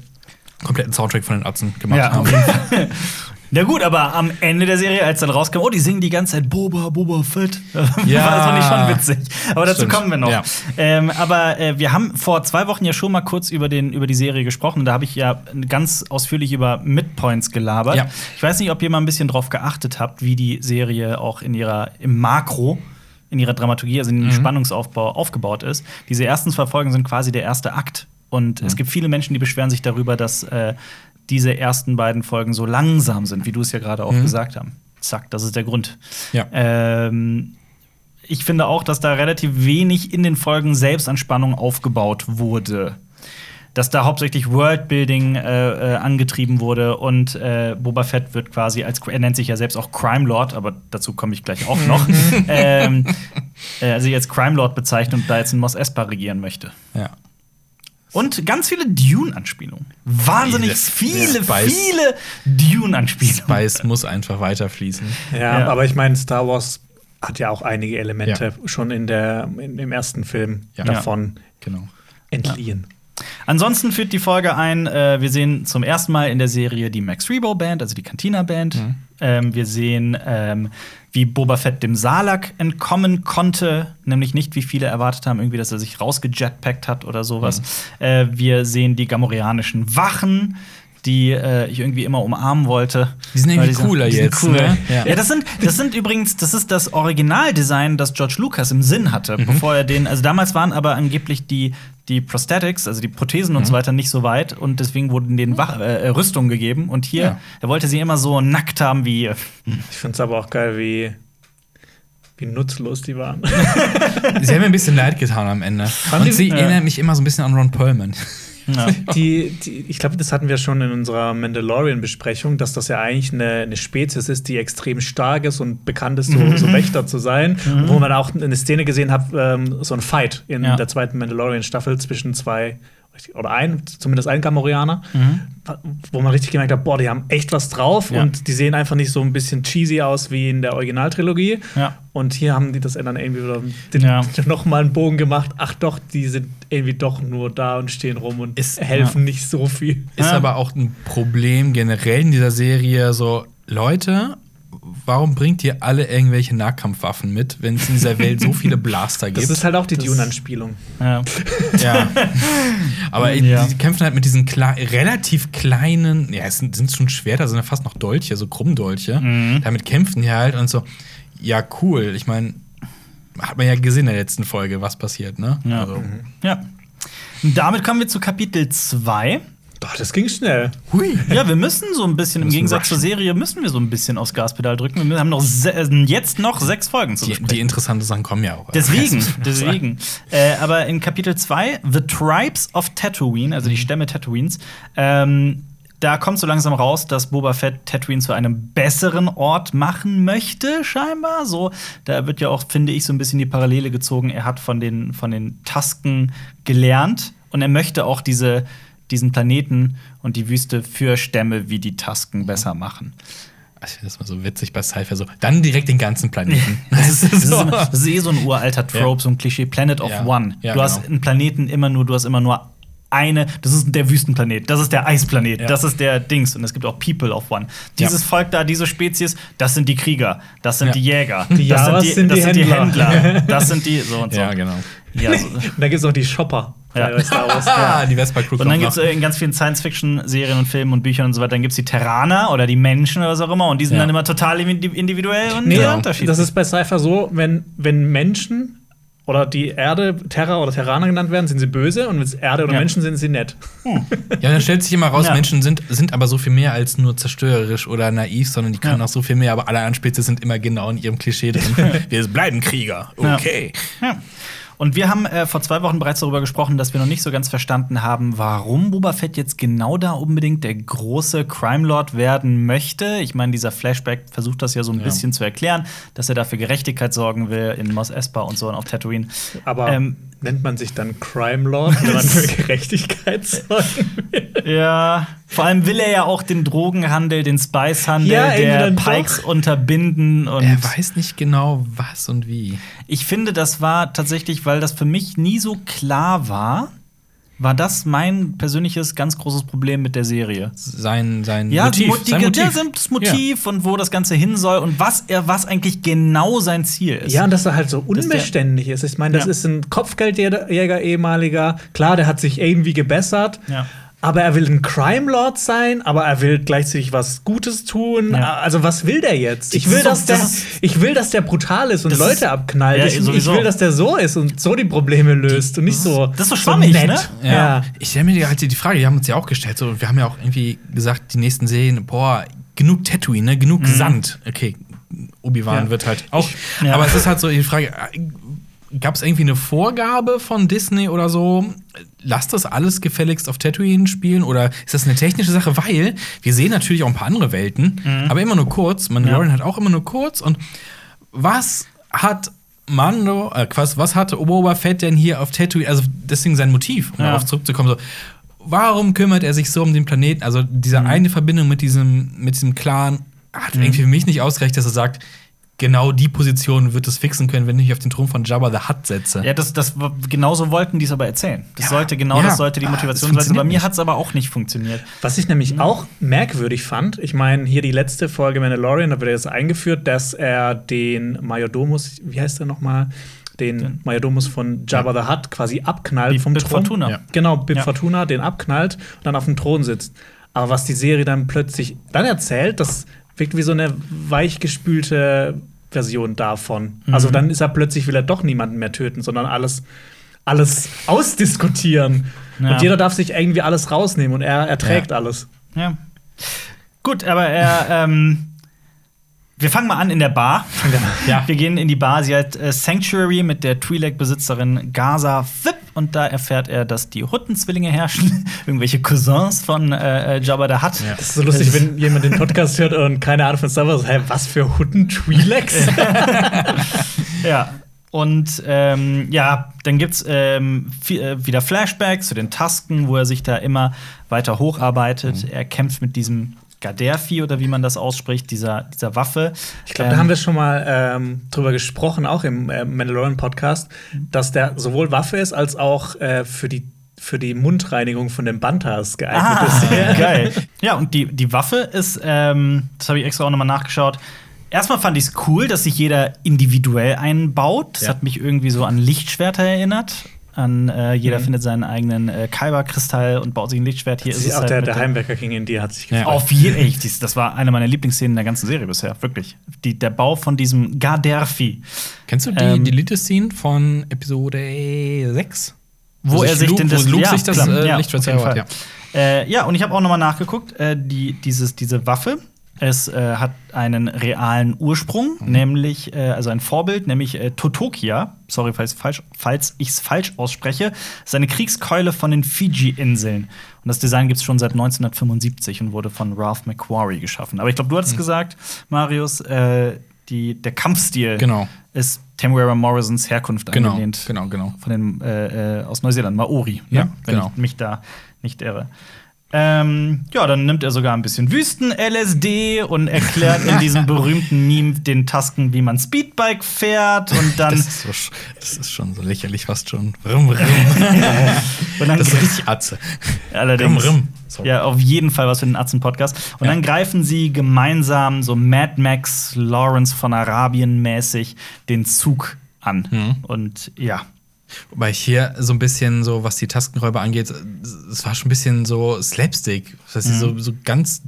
kompletten Soundtrack von den Atzen gemacht Ja, haben. Fall. Ja gut, aber am Ende der Serie, als dann rauskam, oh, die singen die ganze Zeit Boba, Boba Fett. Ja. das fand ich schon witzig. Aber dazu Stimmt. kommen wir noch. Ja. Ähm, aber äh, wir haben vor zwei Wochen ja schon mal kurz über, den, über die Serie gesprochen. Da habe ich ja ganz ausführlich über Midpoints gelabert. Ja. Ich weiß nicht, ob ihr mal ein bisschen drauf geachtet habt, wie die Serie auch in ihrer, im Makro in ihrer Dramaturgie, also in Mhm. dem Spannungsaufbau aufgebaut ist. Diese ersten zwei Folgen sind quasi der erste Akt. Und Mhm. es gibt viele Menschen, die beschweren sich darüber, dass äh, diese ersten beiden Folgen so langsam sind, wie du es ja gerade auch Mhm. gesagt haben. Zack, das ist der Grund. Ja. Ähm, ich finde auch, dass da relativ wenig in den Folgen selbst an Spannung aufgebaut wurde. Dass da hauptsächlich Worldbuilding äh, äh, angetrieben wurde und äh, Boba Fett wird quasi als er nennt sich ja selbst auch Crime Lord, aber dazu komme ich gleich auch noch. ähm, äh, also jetzt Crime Lord bezeichnet und da jetzt in Mos Espa regieren möchte. Ja. Und ganz viele Dune-Anspielungen. Wahnsinnig Das- viele, ja, Spice. viele Dune-Anspielungen. Spice muss einfach weiterfließen. Ja, Ja. aber ich meine, Star Wars hat ja auch einige Elemente Ja. schon in der, in, im ersten Film Ja. davon Genau. entliehen. Ansonsten führt die Folge ein, äh, wir sehen zum ersten Mal in der Serie die Max Rebo Band, also die Cantina Band. Mhm. Ähm, wir sehen, ähm, wie Boba Fett dem Salak entkommen konnte, nämlich nicht, wie viele erwartet haben, irgendwie, dass er sich rausgejetpackt hat oder sowas. Mhm. Äh, wir sehen die gamorianischen Wachen. Die äh, ich irgendwie immer umarmen wollte. Die sind irgendwie sind- cooler die sind jetzt, Cool. ne? Ja. Ja. das sind, das sind übrigens, das ist das Originaldesign, das George Lucas im Sinn hatte, Mhm. bevor er den, also damals waren aber angeblich die, die Prosthetics, also die Prothesen und Mhm. so weiter, nicht so weit und deswegen wurden denen Wach äh, Rüstungen gegeben. Und hier, Ja. er wollte sie immer so nackt haben wie. Ich finde es aber auch geil, wie, wie nutzlos die waren. Sie haben mir ein bisschen leid getan am Ende. Und sie Ja. erinnern mich immer so ein bisschen an Ron Perlman. Ja. die, die, ich glaube, das hatten wir schon in unserer Mandalorian-Besprechung, dass das ja eigentlich eine, eine Spezies ist, die extrem stark ist und bekannt ist, so, so Wächter zu sein. Und Wo man auch eine Szene gesehen hat, ähm, so ein Fight in Ja. der zweiten Mandalorian-Staffel zwischen zwei oder ein, zumindest ein Gamorianer, wo man richtig gemerkt hat, boah, die haben echt was drauf Ja. und die sehen einfach nicht so ein bisschen cheesy aus wie in der Originaltrilogie. Ja. Und hier haben die das dann irgendwie wieder den, Ja. noch mal einen Bogen gemacht. Ach doch, die sind irgendwie doch nur da und stehen rum und Ist- helfen nicht so viel. Ist Ja. aber auch ein Problem generell in dieser Serie. So, Leute, warum bringt ihr alle irgendwelche Nahkampfwaffen mit, wenn es in dieser Welt so viele Blaster gibt? Das ist halt auch die Dune-Anspielung. Ja. ja. Aber Ja. die kämpfen halt mit diesen kle relativ kleinen, ja, es sind, sind schon Schwerter, sind ja fast noch Dolche, so Krummdolche. Mhm. Damit kämpfen die halt und so, ja, cool. Ich meine, hat man ja gesehen in der letzten Folge, was passiert, ne? Ja. Also, Ja. Und damit kommen wir zu Kapitel 2. Doch, das ging schnell. hui. Ja, wir müssen so ein bisschen, im Gegensatz zur rushen. Serie, müssen wir so ein bisschen aufs Gaspedal drücken. Wir haben noch äh, jetzt noch sechs Folgen zu Die, besprechen. die interessanten Sachen kommen ja auch. Deswegen, deswegen. Äh, aber in Kapitel 2, The Tribes of Tatooine, also die Stämme Tatooines, ähm, da kommt so langsam raus, dass Boba Fett Tatooine zu einem besseren Ort machen möchte, scheinbar. So, da wird ja auch, finde ich, so ein bisschen die Parallele gezogen. Er hat von den, von den Tasken gelernt und er möchte auch diese, diesen Planeten und die Wüste für Stämme wie die Tasken besser machen. Ich finde das mal so witzig bei Cypher so. Dann direkt den ganzen Planeten. Das ist, das, ist, so. das ist eh so ein uralter Trope, so ein Klischee. Planet of Ja. One. Ja, du hast genau. einen Planeten immer nur, du hast immer nur eine, das ist der Wüstenplanet, das ist der Eisplanet, Ja. das ist der Dings und es gibt auch People of One. Dieses Volk da, diese Spezies, das sind die Krieger, das sind Ja. die Jäger, Die das Jawas sind das die sind die Händler. Händler, das sind die so und so. ja, genau. Ja, so. Da gibt es auch die Shopper Ja. die Vespa-Crew Und dann gibt es noch. in ganz vielen Science-Fiction-Serien und Filmen und Büchern und so weiter, dann gibt es die Terraner oder die Menschen oder was auch immer und die sind Ja. dann immer total indi- individuell und Nee, äh, unterschiedlich. das ist bei Cypher so, wenn, wenn Menschen oder die Erde Terra oder Terraner genannt werden, sind sie böse und wenn es Erde oder Ja. Menschen sind, sind sie nett. Ja, dann stellt sich immer raus, Ja. Menschen sind, sind aber so viel mehr als nur zerstörerisch oder naiv, sondern die können Ja. auch so viel mehr, aber alle anderen Spezies sind immer genau in ihrem Klischee drin. Wir bleiben Krieger. Ja. Okay. Ja. Und wir haben äh, vor zwei Wochen bereits darüber gesprochen, dass wir noch nicht so ganz verstanden haben, warum Boba Fett jetzt genau da unbedingt der große Crime Lord werden möchte. Ich meine, dieser Flashback versucht das ja so ein Ja. bisschen zu erklären, dass er dafür Gerechtigkeit sorgen will in Mos Espa und so und auf Tatooine. Aber Ähm, nennt man sich dann Crime Lord, wenn man für Gerechtigkeit sorgen will? Ja, vor allem will er ja auch den Drogenhandel, den Spicehandel Ja, der Pikes doch. unterbinden und Er weiß nicht genau, was und wie. Ich finde, das war tatsächlich, weil das für mich nie so klar war, war das mein persönliches ganz großes Problem mit der Serie. Sein, sein Ja, Motiv. Motiv, sein ja, Motiv. das Motiv und wo das Ganze hin soll und was er, was eigentlich genau sein Ziel ist. Ja, und dass er halt so unbeständig ist. Ich meine, das Ja. ist ein Kopfgeldjäger ehemaliger. Klar, der hat sich irgendwie gebessert. Ja. Aber er will ein Crime Lord sein, aber er will gleichzeitig was Gutes tun. Ja. Also was will der jetzt? Ich will, so- dass der, ich will, dass der brutal ist und Das Leute ist- abknallt. Ja, ich, ich will, dass der so ist und so die Probleme löst und nicht so. das ist so schwammig, nett. ne? Ja. Ja. Ich stelle mir halt die Frage, die haben uns ja auch gestellt, so, wir haben ja auch irgendwie gesagt, die nächsten Serien, boah, genug Tatooine, ne? genug Sand. Okay, Obi-Wan wird halt auch. ja. Aber es ist halt so die Frage, gab es irgendwie eine Vorgabe von Disney oder so? Lass das alles gefälligst auf Tatooine spielen oder ist das eine technische Sache? Weil wir sehen natürlich auch ein paar andere Welten, aber immer nur kurz. Mandalorian hat auch immer nur kurz. Und was hat Mando, äh, was, was hatte Boba Fett denn hier auf Tatooine? Also deswegen sein Motiv, um Ja. darauf zurückzukommen. So, warum kümmert er sich so um den Planeten? Also diese Mhm. eine Verbindung mit diesem, mit diesem Clan hat irgendwie für mich nicht ausgereicht, dass er sagt, genau die Position wird es fixen können, wenn ich mich auf den Thron von Jabba the Hutt setze. Ja, das, das genauso wollten die es aber erzählen. Das Ja. sollte genau Ja. das sollte die Ah, Motivation das sein. Bei mir hat es aber auch nicht funktioniert. Was ich nämlich auch merkwürdig fand, ich meine, hier die letzte Folge Mandalorian, da wird jetzt eingeführt, dass er den Majordomus, wie heißt er nochmal? Den Majordomus von Jabba the Hutt quasi abknallt Bib- vom Bib Thron. Fortuna. Ja. Genau, Bib Ja. Fortuna den abknallt und dann auf dem Thron sitzt. Aber was die Serie dann plötzlich dann erzählt, das wirkt wie so eine weichgespülte Version davon. Mhm. Also dann ist er plötzlich, will er doch niemanden mehr töten, sondern alles, alles ausdiskutieren. Ja. Und jeder darf sich irgendwie alles rausnehmen und er, er trägt Ja. alles. Ja. Gut, aber er, ähm, wir fangen mal an in der Bar. Ja. Wir gehen in die Bar. Sie hat äh, Sanctuary mit der Twi'lek-Besitzerin Gaza Fip. Und da erfährt er, dass die Huttenzwillinge herrschen. Irgendwelche Cousins von äh, äh, Jabba the Hutt. Ja. Das ist so lustig, wenn jemand den Podcast hört und keine Ahnung von Star Wars. Hä, was für Hutten Twi'leks? Ja. Und ähm, ja, dann gibt's ähm, vi- äh, wieder Flashbacks zu den Tasken, wo er sich da immer weiter hocharbeitet. Er kämpft mit diesem Gaderfi oder wie man das ausspricht, dieser, dieser Waffe. Ich glaube, da haben wir schon mal ähm, drüber gesprochen, auch im äh, Mandalorian-Podcast, dass der sowohl Waffe ist, als auch äh, für die für die Mundreinigung von den Bantas geeignet Ah, ist. geil. Ja, und die, die Waffe ist, ähm, das habe ich extra auch nochmal nachgeschaut. Erstmal fand ich es cool, dass sich jeder individuell einbaut. Das Ja. hat mich irgendwie so an Lichtschwerter erinnert. An, äh, jeder findet seinen eigenen äh, Kyber-Kristall und baut sich ein Lichtschwert. Hier ist es auch halt der, der Heimwerker King in dir hat sich Ja. gefreut. Auf jeden Fall. Das war eine meiner Lieblingsszenen der ganzen Serie bisher. Wirklich. Die, der Bau von diesem Garderfi. Kennst du die Ähm, Deleted-Scene von Episode 6? Wo er sich Luke, den wo das- Luke ja, sich das äh, Ja, Lichtschwert zaubert, Fall. Äh, ja, und ich habe auch noch mal nachgeguckt, äh, die, dieses, diese Waffe. Es äh, hat einen realen Ursprung, Mhm. nämlich, äh, also ein Vorbild, nämlich äh, Totokia. Sorry, falls, falsch, falls ich es falsch ausspreche. Das ist eine Kriegskeule von den Fiji-Inseln. Und das Design gibt es schon seit 1975 und wurde von Ralph McQuarrie geschaffen. Aber ich glaube, du hattest gesagt, Marius, äh, die, der Kampfstil Mhm. Genau. ist Tamara Morrisons Herkunft Genau, angelehnt genau, genau. von den äh, äh, aus Neuseeland, Maori, Ja, ne? wenn genau. ich mich da nicht irre. Ähm, ja, dann nimmt er sogar ein bisschen Wüsten-LSD und erklärt in diesem berühmten Meme den Tasken, wie man Speedbike fährt und dann, Das ist, so, das ist schon so lächerlich, fast schon. Rum, rum. und dann Das ist richtig Atze. allerdings rum. Sorry. ja auf jeden Fall was für den Atzen-Podcast. Und Ja. dann greifen sie gemeinsam so Mad Max, Lawrence von Arabien mäßig den Zug an. Mhm. Und ja, Wobei ich hier so ein bisschen so, was die Taskenräuber angeht, es war schon ein bisschen so Slapstick. Das heißt, die so, so ganz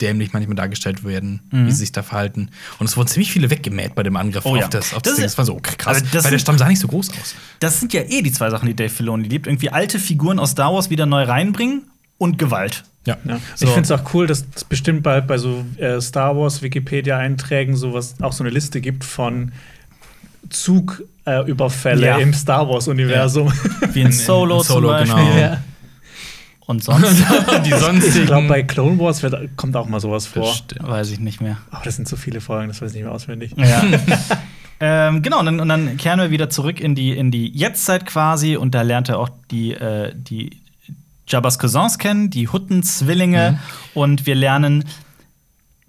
dämlich manchmal dargestellt werden, wie sie sich da verhalten. Und es wurden ziemlich viele weggemäht bei dem Angriff Oh ja. auf das, auf Das das, Ding. Das war so krass, Aber das weil der Stamm sah nicht so groß aus. Das sind ja eh die zwei Sachen, die Dave Filoni liebt. Irgendwie alte Figuren aus Star Wars wieder neu reinbringen und Gewalt. Ja. Ja. So. Ich finde es auch cool, dass es bestimmt bei, bei so äh, Star Wars Wikipedia-Einträgen sowas auch so eine Liste gibt von Zugüberfälle äh, Ja. im Star Wars-Universum. Wie in In- Solo, in Solo, zum Beispiel. genau. Ja. Und sonst die sonstigen. Ich glaube, bei Clone Wars wird, kommt auch mal sowas vor. Bestimmt. weiß ich nicht mehr. Aber das sind so viele Folgen, das weiß ich nicht mehr auswendig. Ja. ähm, genau, und dann, und dann kehren wir wieder zurück in die, in die Jetztzeit quasi und da lernt er auch die, äh, die Jabba's Cousins kennen, die Hutten-Zwillinge Mhm. und wir lernen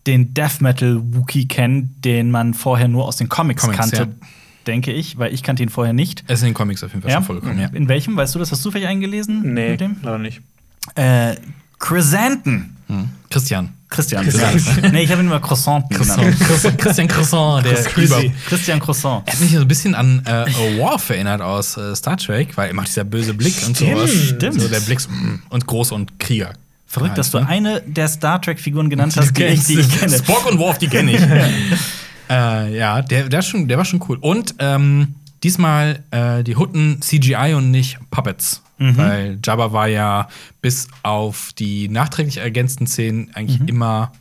den Death Metal Wookie kennen, den man vorher nur aus den Comics, Comics, kannte, ja. Denke ich, weil ich kannte ihn vorher nicht. Es ist in den Comics auf jeden Fall Ja? schon vorgekommen, ja. In welchem? Weißt du das? Hast du vielleicht eingelesen? Nee, Mit dem? leider nicht. Äh, Chrysanthemum. Hm. Christian. Christian. Christian. nee, ich habe ihn immer Croissant genannt. Christian, Christian Croissant, der über Christian Croissant. Er hat mich so ein bisschen an äh, Worf erinnert aus äh, Star Trek, weil er macht dieser böse Blick und Stimmt, sowas. stimmt. So der Blick so, mm, und groß und Krieger. Verrückt, dass du ne? eine der Star Trek-Figuren genannt hast, die ich, die ich kenne. Spock und Worf, die kenne ich. äh, ja, der, der, schon, der war schon cool. Und ähm, diesmal äh, die Hutten CGI und nicht Puppets. Mhm. Weil Jabba war ja bis auf die nachträglich ergänzten Szenen eigentlich immer,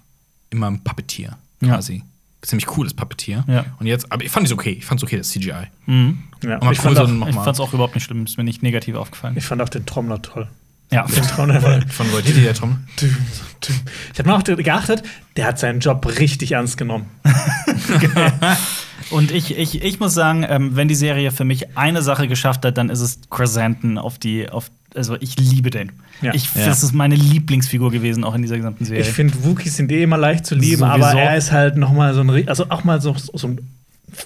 immer ein Puppetier Mhm. Ja. quasi. Ziemlich cooles Puppetier. Ja. Und jetzt, aber ich fand es okay. Ich fand es okay, das CGI. Mhm. Ja. Aber Ich, cool, fand auch, Ich auch überhaupt nicht schlimm, ist mir nicht negativ aufgefallen. ich fand auch den Trommler toll. Ja. War- Von Waititi, der Trommel. Ich habe mir auch geachtet, der hat seinen Job richtig ernst genommen. Und ich, ich, ich muss sagen, ähm, wenn die Serie für mich eine Sache geschafft hat, dann ist es Chrysanthemum auf die, auf, also ich liebe den. Ja. Ich, Ja. Das ist meine Lieblingsfigur gewesen, auch in dieser gesamten Serie. Ich finde, Wookies sind eh immer leicht zu lieben, Sowieso. aber er ist halt noch mal so ein, also auch mal so, so ein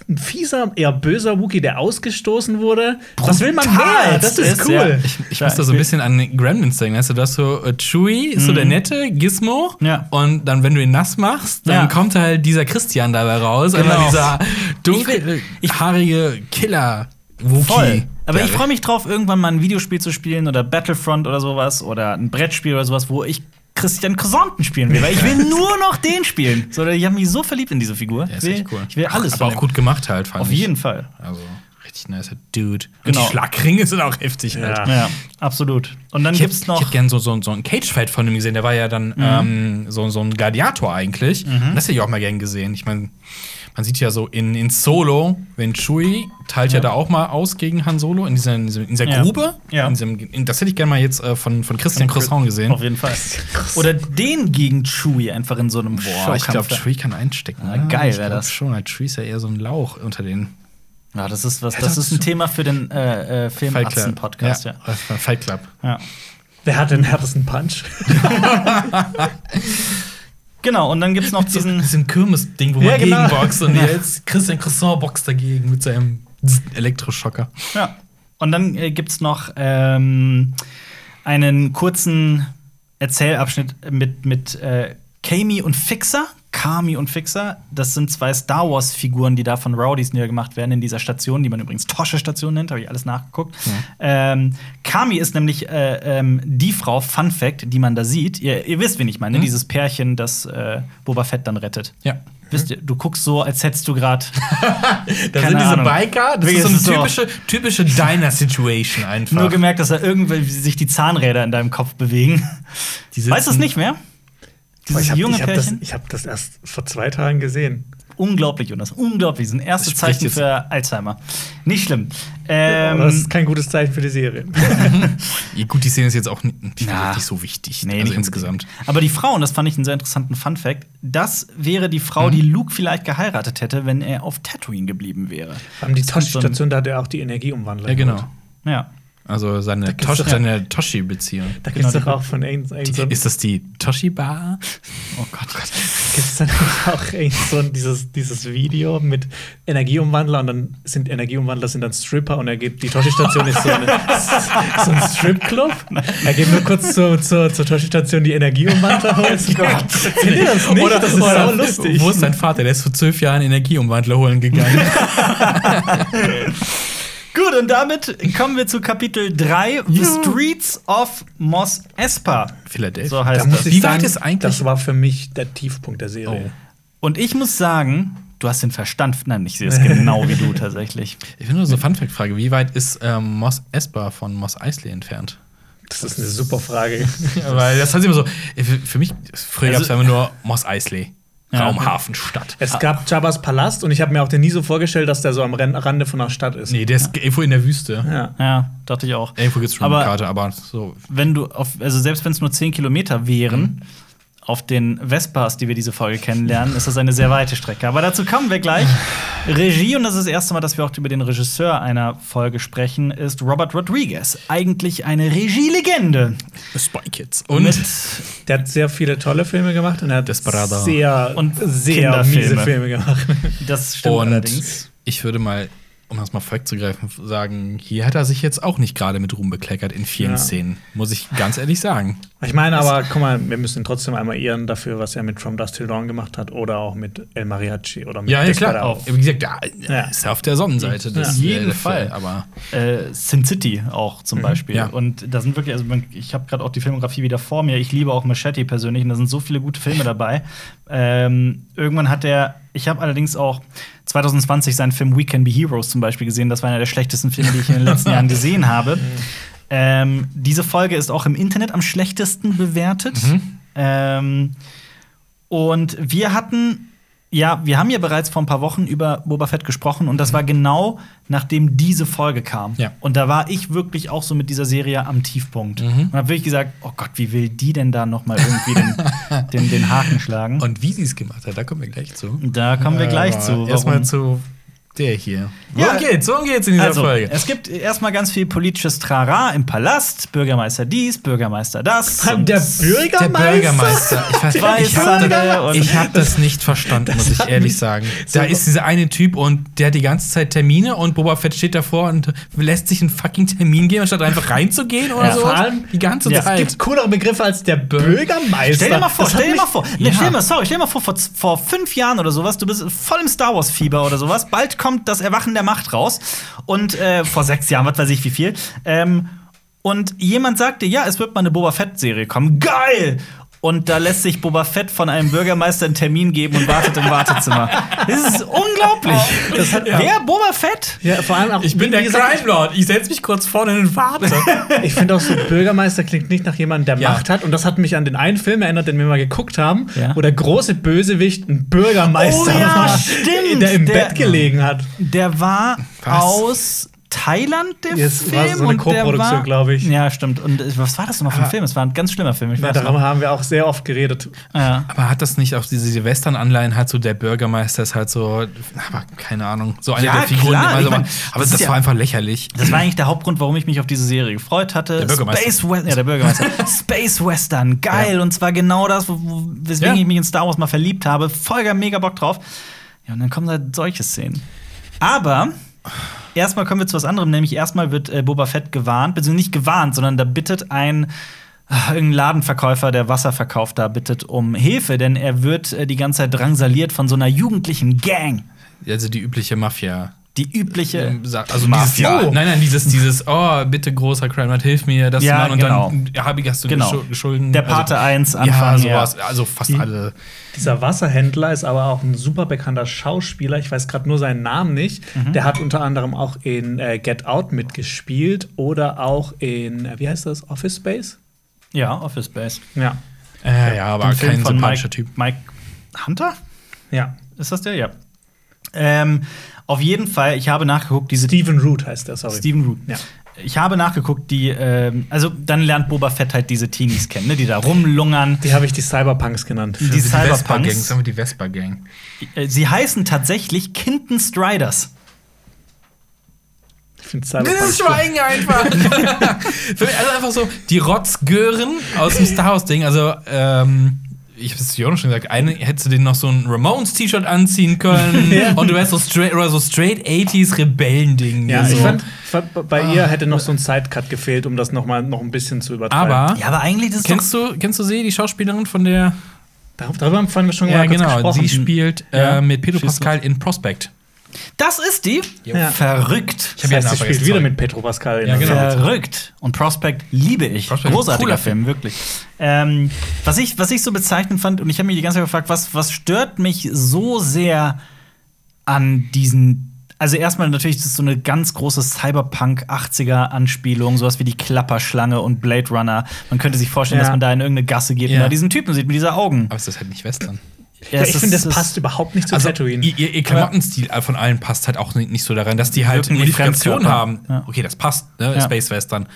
ein fieser, eher böser Wookie, der ausgestoßen wurde. Was will man mehr? Das ist cool. ja. Ich, ich Ja, muss da so ein bisschen an Gremlins denken. Weißt du, du hast so äh, Chewie, ist so der nette Gizmo. Mhm. Ja. Und dann, wenn du ihn nass machst, dann Ja. kommt halt dieser Christian dabei raus. Genau. Genau. dieser Ich dunkelhaarige Killer. Wookie. Voll. Aber ich freue mich drauf, irgendwann mal ein Videospiel zu spielen oder Battlefront oder sowas oder ein Brettspiel oder sowas, wo ich Christian Chrysanthemum spielen will, weil ich will nur noch den spielen. So, ich habe mich so verliebt in diese Figur. Der ich ist will, echt cool. Ich will alles Aber auch gut gemacht halt, fand Auf ich. jeden Fall. Also, richtig nicer Dude. Und Genau. die Schlagringe sind auch heftig halt. Ja. Absolut. Und dann Ich hätte gibt's noch. Mhm. hätt gern so, so, so ein Cage-Fight von ihm gesehen. Der war ja dann ähm, so, so ein Gladiator eigentlich. Und das hätte ich auch mal gern gesehen. Ich meine, man sieht ja so in, in Solo, wenn Chewie teilt ja. da auch mal aus gegen Han Solo in dieser, in dieser, in dieser Ja. Grube. Ja. In diesem, in, das hätte ich gerne mal jetzt äh, von, von Christian Croissant gesehen. Auf jeden Fall. Oder den gegen Chewie einfach in so einem Boah, ich glaube. Chewie kann einstecken. Ah, ne? geil Ich wär glaub das. Schon, weil Chewie ist ja eher so ein Lauch unter den Ja, das ist was. Ja, Das ist ein Thema für den äh, äh, Fight Club. Filmatzen-Podcast, ja. ja. Fight Club. ja. Wer hat den härtesten Punch? Genau, und dann gibt's noch diesen. diesem Kirmes-Ding, wo Ja, man genau. gegenboxt und jetzt Christian Croissant boxt dagegen mit seinem Elektroschocker. Ja. Und dann äh, gibt's noch ähm, einen kurzen Erzählabschnitt mit, mit äh, Kami und Fixer. Kami und Fixer. Das sind zwei Star Wars-Figuren, die da von Rowdies niedergemacht werden in dieser Station, die man übrigens Tosche-Station nennt, habe ich alles nachgeguckt. Ähm, Kami ist nämlich äh, ähm, die Frau, Fun Fact, die man da sieht. Ihr, ihr wisst, wen ich meine, dieses Pärchen, das äh, Boba Fett dann rettet. Ja. Wisst ihr, du guckst so, als hättest du gerade. Da sind diese Ahnung. Biker, das ist so eine so- typische, typische Diner-Situation einfach. Nur gemerkt, dass da irgendwie sich die Zahnräder in deinem Kopf bewegen. Weißt du es nicht mehr? Dieses ich habe junge hab das, Pärchen? ich hab das erst vor zwei Tagen gesehen. Unglaublich, Jonas. Unglaublich. Das ist ein erstes Das Zeichen für Alzheimer. Nicht schlimm. Aber das Ähm, ist kein gutes Zeichen für die Serie. Ja, gut, die Szene ist jetzt auch nicht, die Na. ist nicht so wichtig. Nee, also nicht insgesamt. unbedingt. Aber die Frau, und das fand ich einen sehr interessanten Fun-Fact, das wäre die Frau, Mhm. die Luke vielleicht geheiratet hätte, wenn er auf Tatooine geblieben wäre. Haben die Das kommt so ein- Toshi-Station, da hat er auch die Energieumwandler. Ja, genau. geholt. Ja. Also seine, Tosh seine Toshi-Beziehung. Da Genau, gibt es die- doch auch von so, Ist das die Toshi-Bar? Oh Gott, Gott. gibt's dann auch so ein, dieses, dieses Video mit Energieumwandler und dann sind Energieumwandler sind dann Stripper und er geht, die Toshi-Station ist so, eine, so ein Stripclub. Er geht nur kurz zur, zur, zur Toshi-Station die Energieumwandler holen. Kennt ihr das nicht? das ist sau lustig. Wo ist dein Vater? Der ist vor zwölf Jahren Energieumwandler holen gegangen. Gut, und damit kommen wir zu Kapitel 3, The Streets of Mos Espa. Philadelphia. So Da heißt muss das. ich Wie sagen, weit ist eigentlich- das war für mich der Tiefpunkt der Serie. Und ich muss sagen, du hast den Verstand. Nein, ich sehe es genau wie du tatsächlich. Ich finde nur so eine Fun-Fact-Frage: Wie weit ist ähm, Moss Espa von Moss Eisley entfernt? Das ist eine super Frage. Ja, weil das hat immer so. Für, für mich, früher Also- gab es einfach nur Moss Eisley. Ja. Raum, Hafen, Stadt. Es gab Jabba's Palast und ich habe mir auch den nie so vorgestellt, dass der so am Rande von einer Stadt ist. Nee, der ist irgendwo in der Wüste. Ja. Ja, dachte ich auch. Irgendwo gibt es schon Aber- eine Karte, aber so. Wenn du auf, also selbst wenn es nur 10 Kilometer wären, auf den Vespas, die wir diese Folge kennenlernen, ist das eine sehr weite Strecke. Aber dazu kommen wir gleich. Regie, und das ist das erste Mal, dass wir auch über den Regisseur einer Folge sprechen, ist Robert Rodriguez. Eigentlich eine Regielegende. Spy Kids. Und Mit Der hat sehr viele tolle Filme gemacht und er hat Desperado. sehr Und sehr miese Filme gemacht. das stimmt Und allerdings. ich würde mal, um das mal vorwegzugreifen, sagen, hier hat er sich jetzt auch nicht gerade mit Ruhm bekleckert in vielen Ja. Szenen, muss ich ganz ehrlich sagen. Ich meine aber, guck mal, wir müssen ihn trotzdem einmal ehren dafür, was er mit From Dust Till Dawn gemacht hat oder auch mit El Mariachi oder mit Ja, ja klar. Desperado. Wie gesagt, ja, Ja. ist er auf der Sonnenseite Ja. Auf jeden äh, Fall. Aber äh, Sin City auch zum Beispiel. ja. Und da sind wirklich, also ich habe gerade auch die Filmografie wieder vor mir. Ich liebe auch Machete persönlich und da sind so viele gute Filme dabei. Ähm, irgendwann hat er, ich habe allerdings auch 2020 seinen Film We Can Be Heroes zum Beispiel gesehen. Das war einer der schlechtesten Filme, die ich in den letzten Jahren gesehen habe. Ähm, diese Folge ist auch im Internet am schlechtesten bewertet. Ähm, und wir hatten, ja, wir haben ja bereits vor ein paar Wochen über Boba Fett gesprochen und das war genau nachdem diese Folge kam. Ja. Und da war ich wirklich auch so mit dieser Serie am Tiefpunkt. Und habe wirklich gesagt, oh Gott, wie will die denn da noch mal irgendwie den, den, den Haken schlagen? Und wie sie es gemacht hat, da kommen wir gleich zu. da kommen wir gleich zu. Erstmal zu der hier. Ja. Worum geht's? Worum geht's in dieser Also, Folge? es gibt erstmal ganz viel politisches Trara im Palast. Bürgermeister dies, Bürgermeister das. Der Der Bürgermeister? Bürgermeister. Ich, weiß, Weiß ich habe das, ich hab das nicht verstanden, muss ich ehrlich sagen. so- Da ist dieser eine Typ und der hat die ganze Zeit Termine und Boba Fett steht davor und lässt sich einen fucking Termin geben, anstatt einfach reinzugehen oder Ja, so. vor allem- die ganze Ja, Es Zeit. gibt coolere Begriffe als der Bürgermeister. Stell dir mal vor, Das stell dir mal vor. Nee, Ja. stell dir mal, sorry, stell dir mal vor, vor, vor fünf Jahren oder sowas, du bist voll im Star Wars-Fieber oder sowas. Bald kommt das Erwachen der Macht raus. Und äh, vor sechs Jahren, was weiß ich wie viel. Ähm, und jemand sagte, ja, es wird mal eine Boba Fett-Serie kommen. Geil! Und da lässt sich Boba Fett von einem Bürgermeister einen Termin geben und wartet im Wartezimmer. Das ist unglaublich. Das hat, Wer? Boba Fett? Ja, vor allem auch, Ich bin wie der Crime Lord. Ich setz mich kurz vorne und warte. Ich finde auch so, Bürgermeister klingt nicht nach jemandem, der Ja. Macht hat. Und das hat mich an den einen Film erinnert, den wir mal geguckt haben, Ja. wo der große Bösewicht ein Bürgermeister Oh ja, war, stimmt. der im Der- Bett gelegen hat. Der war Was? aus Thailand, der Jetzt Film. war so eine Co-Produktion, glaube ich. Ja, stimmt. Und äh, was war das nochmal für ein Ah. Film? Es war ein ganz schlimmer Film. Ich Ja, weiß darüber noch. haben wir auch sehr oft geredet. Ja. Aber hat das nicht auch diese Silvestern-Anleihen halt so, der Bürgermeister ist halt so, aber keine Ahnung, so eine Ja, der Figuren. klar, also, ich mein, aber das das, war einfach lächerlich. Das war eigentlich der Hauptgrund, warum ich mich auf diese Serie gefreut hatte. Der Bürgermeister. Space Western. Ja, der Bürgermeister. Space Western. Geil. Und zwar genau das, weswegen Ja. ich mich in Star Wars mal verliebt habe. Voll mega Bock drauf. Ja, und dann kommen halt solche Szenen. Aber erstmal kommen wir zu was anderem, nämlich erstmal wird äh, Boba Fett gewarnt, beziehungsweise nicht gewarnt, sondern da bittet ein irgendein Ladenverkäufer, der Wasser verkauft, da bittet um Hilfe, denn er wird äh, die ganze Zeit drangsaliert von so einer jugendlichen Gang. Also die übliche Mafia. Die übliche Ähm, Also Mafia. Dieses, nein, nein, dieses, dieses, oh, bitte großer Crime, hilf mir, das Ja, machen. Und genau. dann ja, hab ich, hast du Genau. Schul- Schulden. Der Pate 1 ja, Anfang, sowas. Also fast Die- alle. Dieser Wasserhändler ist aber auch ein super bekannter Schauspieler. Ich weiß gerade nur seinen Namen nicht. Mhm. Der hat unter anderem auch in äh, Get Out mitgespielt oder auch in, äh, wie heißt das, Office Space? Ja, Office Space. Ja. Äh, ja, aber kein sympathischer Mike, Typ. Mike Hunter? Ja. Ist das der? Ja. Ähm, auf jeden Fall, ich habe nachgeguckt, diese Steven Root heißt der, sorry. Steven Root. Ja. Ich habe nachgeguckt, die, ähm, also dann lernt Boba Fett halt diese Teenies kennen, ne, die da rumlungern. Die habe ich die Cyberpunks genannt. Die Also Cyberpunks. Vespa-Gang, sagen wir die Vespa-Gang. Äh, Sie heißen tatsächlich Kinton Striders. Ich finde Das Cyberpunks. Schweigen einfach. also einfach so die Rotzgören aus dem Star Wars-Ding. Also, ähm, ich hab's dir auch noch schon gesagt, eine hättest du den noch so ein Ramones-T-Shirt anziehen können. Ja. Und du wärst so straight oder so straight 80s Rebellending. Ja, so. ich fand, fand, bei ihr hätte noch so ein Sidecut gefehlt, um das noch mal noch ein bisschen zu übertreiben. Aber Ja, aber eigentlich das ist kennst du, kennst du sie, die Schauspielerin von der. Dar- darüber haben wir schon Ja, mal kurz genau. gesprochen. Sie spielt Ja. äh, mit Pedro. Pascal in Prospect. Das ist die. Ja. Verrückt. Das heißt, ihren sie Namen spielt vergessen, wieder mit Petro Pascal. in Ja, der genau. Verrückt. Und Prospect liebe ich. Prospect, Großartiger Film, wirklich. Ähm, was, ich, was ich so bezeichnend fand, und ich habe mich die ganze Zeit gefragt, was, was stört mich so sehr an diesen. Also erstmal natürlich ist es so eine ganz große Cyberpunk 80er Anspielung, sowas wie die Klapperschlange und Blade Runner. Man könnte sich vorstellen, Ja. dass man da in irgendeine Gasse geht Ja. und da diesen Typen sieht mit dieser Augen. Aber es ist halt nicht Western. Ja, es ich finde, das passt überhaupt nicht zu Also, Tatooine. ihr, ihr Klamottenstil von allen passt halt auch nicht so daran, dass die halt Wirken wie Modifikation haben. Ja. Okay, das passt, ne? Ja. Space Western.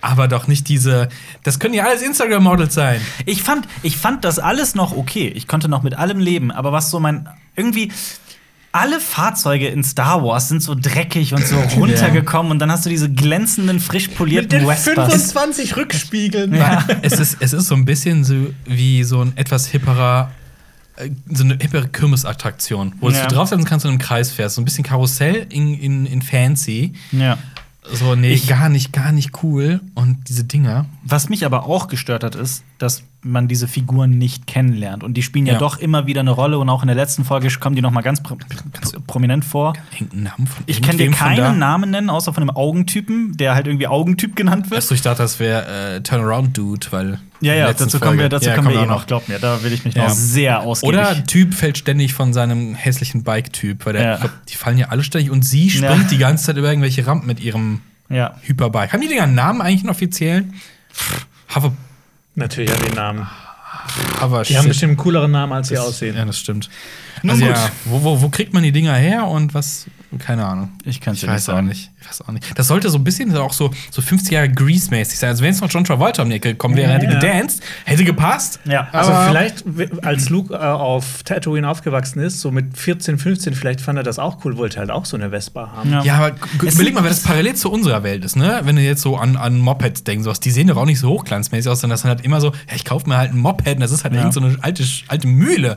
Aber doch nicht diese. Das können ja alles Instagram-Models sein. Ich fand, ich fand das alles noch okay. Ich konnte noch mit allem leben. Aber was so mein. Irgendwie. Alle Fahrzeuge in Star Wars sind so dreckig und so runtergekommen. Und dann hast du diese glänzenden, frisch Mit polierten den Vespas. 25 Rückspiegeln. Ja. es, ist, es ist so ein bisschen so wie so ein etwas hipperer. Äh, So eine hippere Kirmesattraktion, wo Ja. du draufsetzen kannst und im Kreis fährst. So ein bisschen Karussell in, in, in fancy. Ja. So, nee, Ich- gar nicht, gar nicht cool. Und diese Dinger. Was mich aber auch gestört hat, ist, dass man diese Figuren nicht kennenlernt. Und die spielen ja, Ja. doch immer wieder eine Rolle. Und auch in der letzten Folge kommen die noch mal ganz, pro ganz prominent vor. Namen von Ich kann dir keinen Namen nennen, außer von einem Augentypen, der halt irgendwie Augentyp genannt wird. Achso, ich dachte, das wäre äh, Turnaround-Dude, weil. Ja, ja, dazu kommen wir, dazu Ja, kommen wir eh noch, glaub mir. Da will ich mich noch Ja. sehr ausgiebig. Oder ein Typ fällt ständig von seinem hässlichen Bike-Typ, weil der, Ja. glaub, die fallen ja alle ständig und sie springt Ja. die ganze Zeit über irgendwelche Rampen mit ihrem. Hyperbike. Haben die Dinger einen Namen eigentlich einen offiziellen? Hover, Natürlich haben die Namen. Hover Die haben Shit. bestimmt einen cooleren Namen, als sie aussehen. Ja, das stimmt. Nun Also gut. ja, wo, wo, wo kriegt man die Dinger her und was? Keine Ahnung. Ich kann's Ich dir nicht weiß auch sagen. nicht. Ich weiß auch nicht. Das sollte so ein bisschen auch so, so 50 Jahre Grease-mäßig sein. Also wenn es noch John Travolta um die Ecke gekommen wäre, hätte Ja. gedanced, hätte gepasst. Ja. Also Aber- vielleicht, als Luke äh, auf Tatooine aufgewachsen ist, so mit 14, 15, vielleicht fand er das auch cool, wollte halt auch so eine Vespa haben. Ja. Ja, aber Es überleg mal, wenn das parallel zu unserer Welt ist, ne? Wenn du jetzt so an, an Mopeds denkst, sowas, die sehen doch auch nicht so hochglanzmäßig aus, sondern das sind halt immer so, ja, ich kaufe mir halt ein Moped und das ist halt Ja. irgend so eine alte, alte Mühle.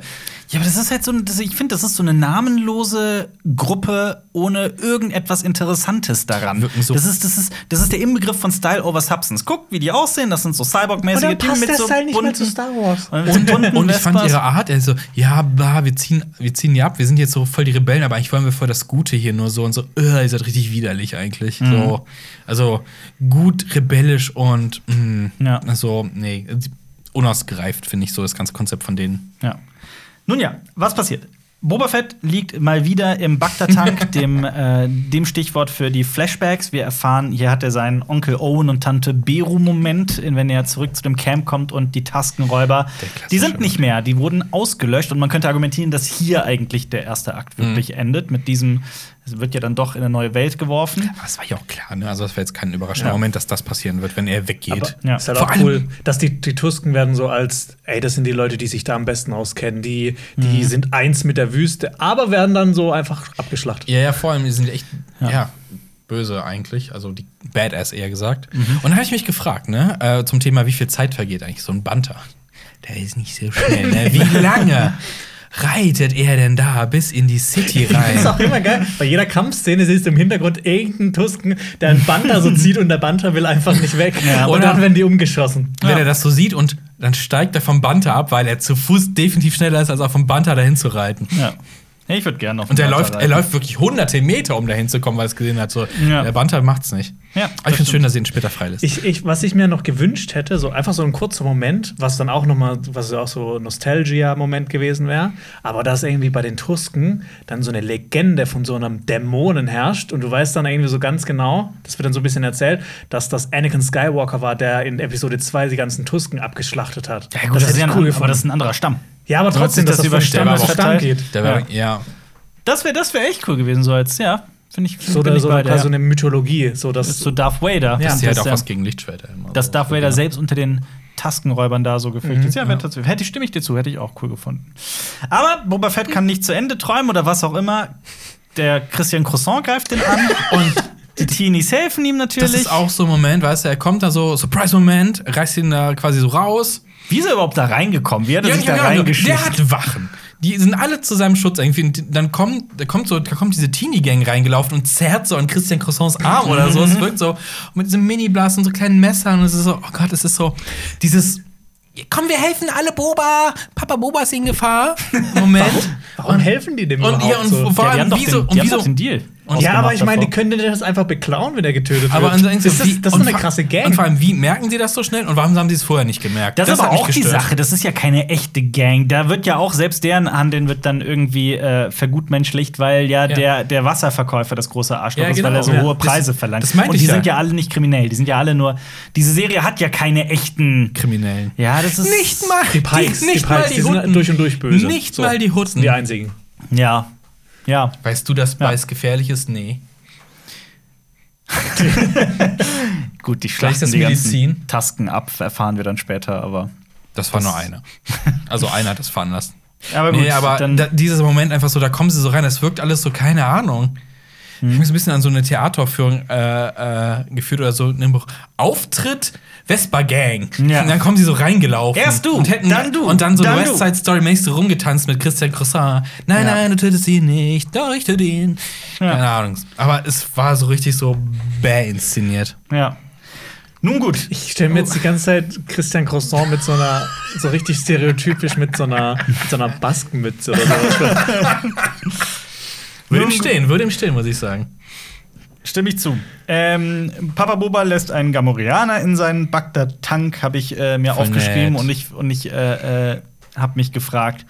Ja, aber das ist halt so, ich finde, das ist so eine namenlose Gruppe ohne irgendetwas Interessantes daran. Wirken so- das, ist, das, ist, das ist der Inbegriff von Style over Substance. Guck, wie die aussehen, das sind so Cyborg-mäßige Typen mit so bunten, Wars. und mit so bunten Und ich fand ihre Art, also, ja, bah, wir ziehen, wir ziehen die ab, wir sind jetzt so voll die Rebellen, aber eigentlich wollen wir voll das Gute hier nur so und so, äh, ihr seid richtig widerlich eigentlich. Mhm. So, also gut rebellisch und mh, Ja. also, nee, unausgereift, finde ich so, das ganze Konzept von denen. Ja. Nun ja, was passiert? Boba Fett liegt mal wieder im Bagdad-Tank, dem, äh, dem Stichwort für die Flashbacks. Wir erfahren, hier hat er seinen Onkel Owen und Tante Beru-Moment, in- wenn er zurück zu dem Camp kommt und die Taskenräuber, die sind nicht mehr, die wurden ausgelöscht. Und man könnte argumentieren, dass hier eigentlich der erste Akt wirklich endet, mit diesem, es wird ja dann doch in eine neue Welt geworfen. Aber es war ja auch klar, ne? Also, das war jetzt kein überraschender Ja. Moment, dass das passieren wird, wenn er weggeht. Aber Ja. ist halt Vor auch allem- cool, dass die, die Tusken werden so als, ey, das sind die Leute, die sich da am besten auskennen, die, die sind eins mit der Wüste, aber werden dann so einfach abgeschlachtet. Ja, ja, vor allem, die sind echt, Ja. ja. böse eigentlich, also die Badass eher gesagt. Und dann habe ich mich gefragt, ne, äh, zum Thema, wie viel Zeit vergeht eigentlich so ein Banter. Der ist nicht so schnell, ne? Wie lange reitet er denn da bis in die City Das ist rein? auch immer geil. Bei jeder Kampfszene siehst du im Hintergrund irgendeinen Tusken, der einen Banter so zieht und der Banter will einfach nicht weg. Ja, und dann werden die umgeschossen. Wenn Ja. er das so sieht und dann steigt er vom Banter ab, weil er zu Fuß definitiv schneller ist, als auf vom Banter dahin zu reiten. Ja. Ja, Ich würde gerne noch. Und er läuft, er läuft wirklich hunderte Meter, um dahin zu kommen, weil er es gesehen hat. So, Ja. Der Banter macht's nicht. Ja, Aber das ich finde es schön, dass er ihn später freilässt. Ich, ich, was ich mir noch gewünscht hätte, so einfach so ein kurzer Moment, was dann auch noch mal, was auch so ein Nostalgia-Moment gewesen wäre, aber dass irgendwie bei den Tusken dann so eine Legende von so einem Dämonen herrscht und du weißt dann irgendwie so ganz genau, das wird dann so ein bisschen erzählt, dass das Anakin Skywalker war, der in Episode 2 die ganzen Tusken abgeschlachtet hat. Ja, gut, das, ist ja ein, cool aber das ist ein anderer Stamm. Ja, aber So trotzdem, dass das über Stamm verteilt. geht. Der wär, ja. Das wäre das wär echt cool gewesen, so als, ja. Finde ich. So, bin oder ich so, bei dir, quasi so ja. eine Mythologie. So, dass, So Darth Vader. Ja. Das ist das, halt auch ja- was gegen Lichtschwerter immer. dass so. Darth Vader Ja. selbst unter den Taskenräubern da so gefürchtet ist. Ja, wär ja. tatsächlich- hätte ich stimme ich dir zu, hätte ich auch cool gefunden. Aber Boba Fett kann nicht zu Ende träumen oder was auch immer. Der Christian Croissant greift den an und die Teenies helfen ihm natürlich. Das ist auch so ein Moment, weißt du, er kommt da so, Surprise-Moment, reißt ihn da quasi so raus. Wie ist er überhaupt da reingekommen? Wie hat er Ja, sich da ja, reingeschlichen? der hat Wachen. Die sind alle zu seinem Schutz irgendwie. Und dann kommt, da kommt so, da kommt diese Teenie-Gang reingelaufen und zerrt so an Christian Croissants Arm oder so. Es wirkt so mit diesem Mini-Blast und so kleinen Messern. Und es ist so, oh Gott, es ist so dieses. Komm, wir helfen alle Boba. Papa Boba ist in Gefahr. Moment. warum helfen die dem und, überhaupt ja, und so? vor ja, die allem, haben doch wie den, die und haben wie doch so, den Deal. Ja, aber ich meine, die können das einfach beklauen, wenn er getötet aber wird. an das, ist, das ist und eine krasse Gang. Und vor allem, wie merken sie das so schnell und warum haben sie es vorher nicht gemerkt? Das, ist hat aber auch die. Sache. Das ist ja keine echte Gang. Da wird ja auch selbst deren Handeln wird dann irgendwie äh, vergutmenschlicht, weil ja, Ja. Der, der Wasserverkäufer das große Arschloch Ja, ist, weil genau. er so Ja. hohe Das- Preise verlangt. das meinte Und ich die ja. sind ja alle nicht kriminell. Die sind ja alle nur. Diese Serie hat ja keine echten. Kriminellen. Ja, das ist. Nicht mal die Pikes, die, die, nicht mal Pikes, die die sind Hutten. durch und durch böse. Nicht So. mal die Hutten. Die einzigen. Ja. Ja. Weißt du, dass Ja. Beiß gefährlich ist? Nee. Gut, die schlachten die ganzen Tasken ab, erfahren wir dann später, aber. Das war nur einer. Also einer hat das fahren lassen. Aber gut, nee, aber da, dieser Moment einfach so, da kommen sie so rein, das wirkt alles so, keine Ahnung. Ich habe mich so ein bisschen an so eine Theateraufführung äh, äh, geführt oder so in Buch. Auftritt Vespa Gang. Ja. Und dann kommen sie so reingelaufen. Erst du, und hätten, dann du, Und dann so dann West du. Side Story mäßig so rumgetanzt mit Christian Croissant. Nein, Ja. nein, du tötest ihn nicht. Doch, ich töte ihn. Ja. Keine Ahnung. Aber es war so richtig so bäh inszeniert. Ja. Nun gut. Ich stelle mir jetzt die ganze Zeit Christian Croissant mit so einer, so richtig stereotypisch mit so einer, mit so einer Baskenmütze oder so. Würde ihm stehen, würde ihm stehen, muss ich sagen. Stimme ich zu. Ähm, Papa Boba lässt einen Gamorianer in seinen Bagdad-Tank, habe ich äh, mir Voll aufgeschrieben nett. und ich, und ich äh, äh, habe mich gefragt,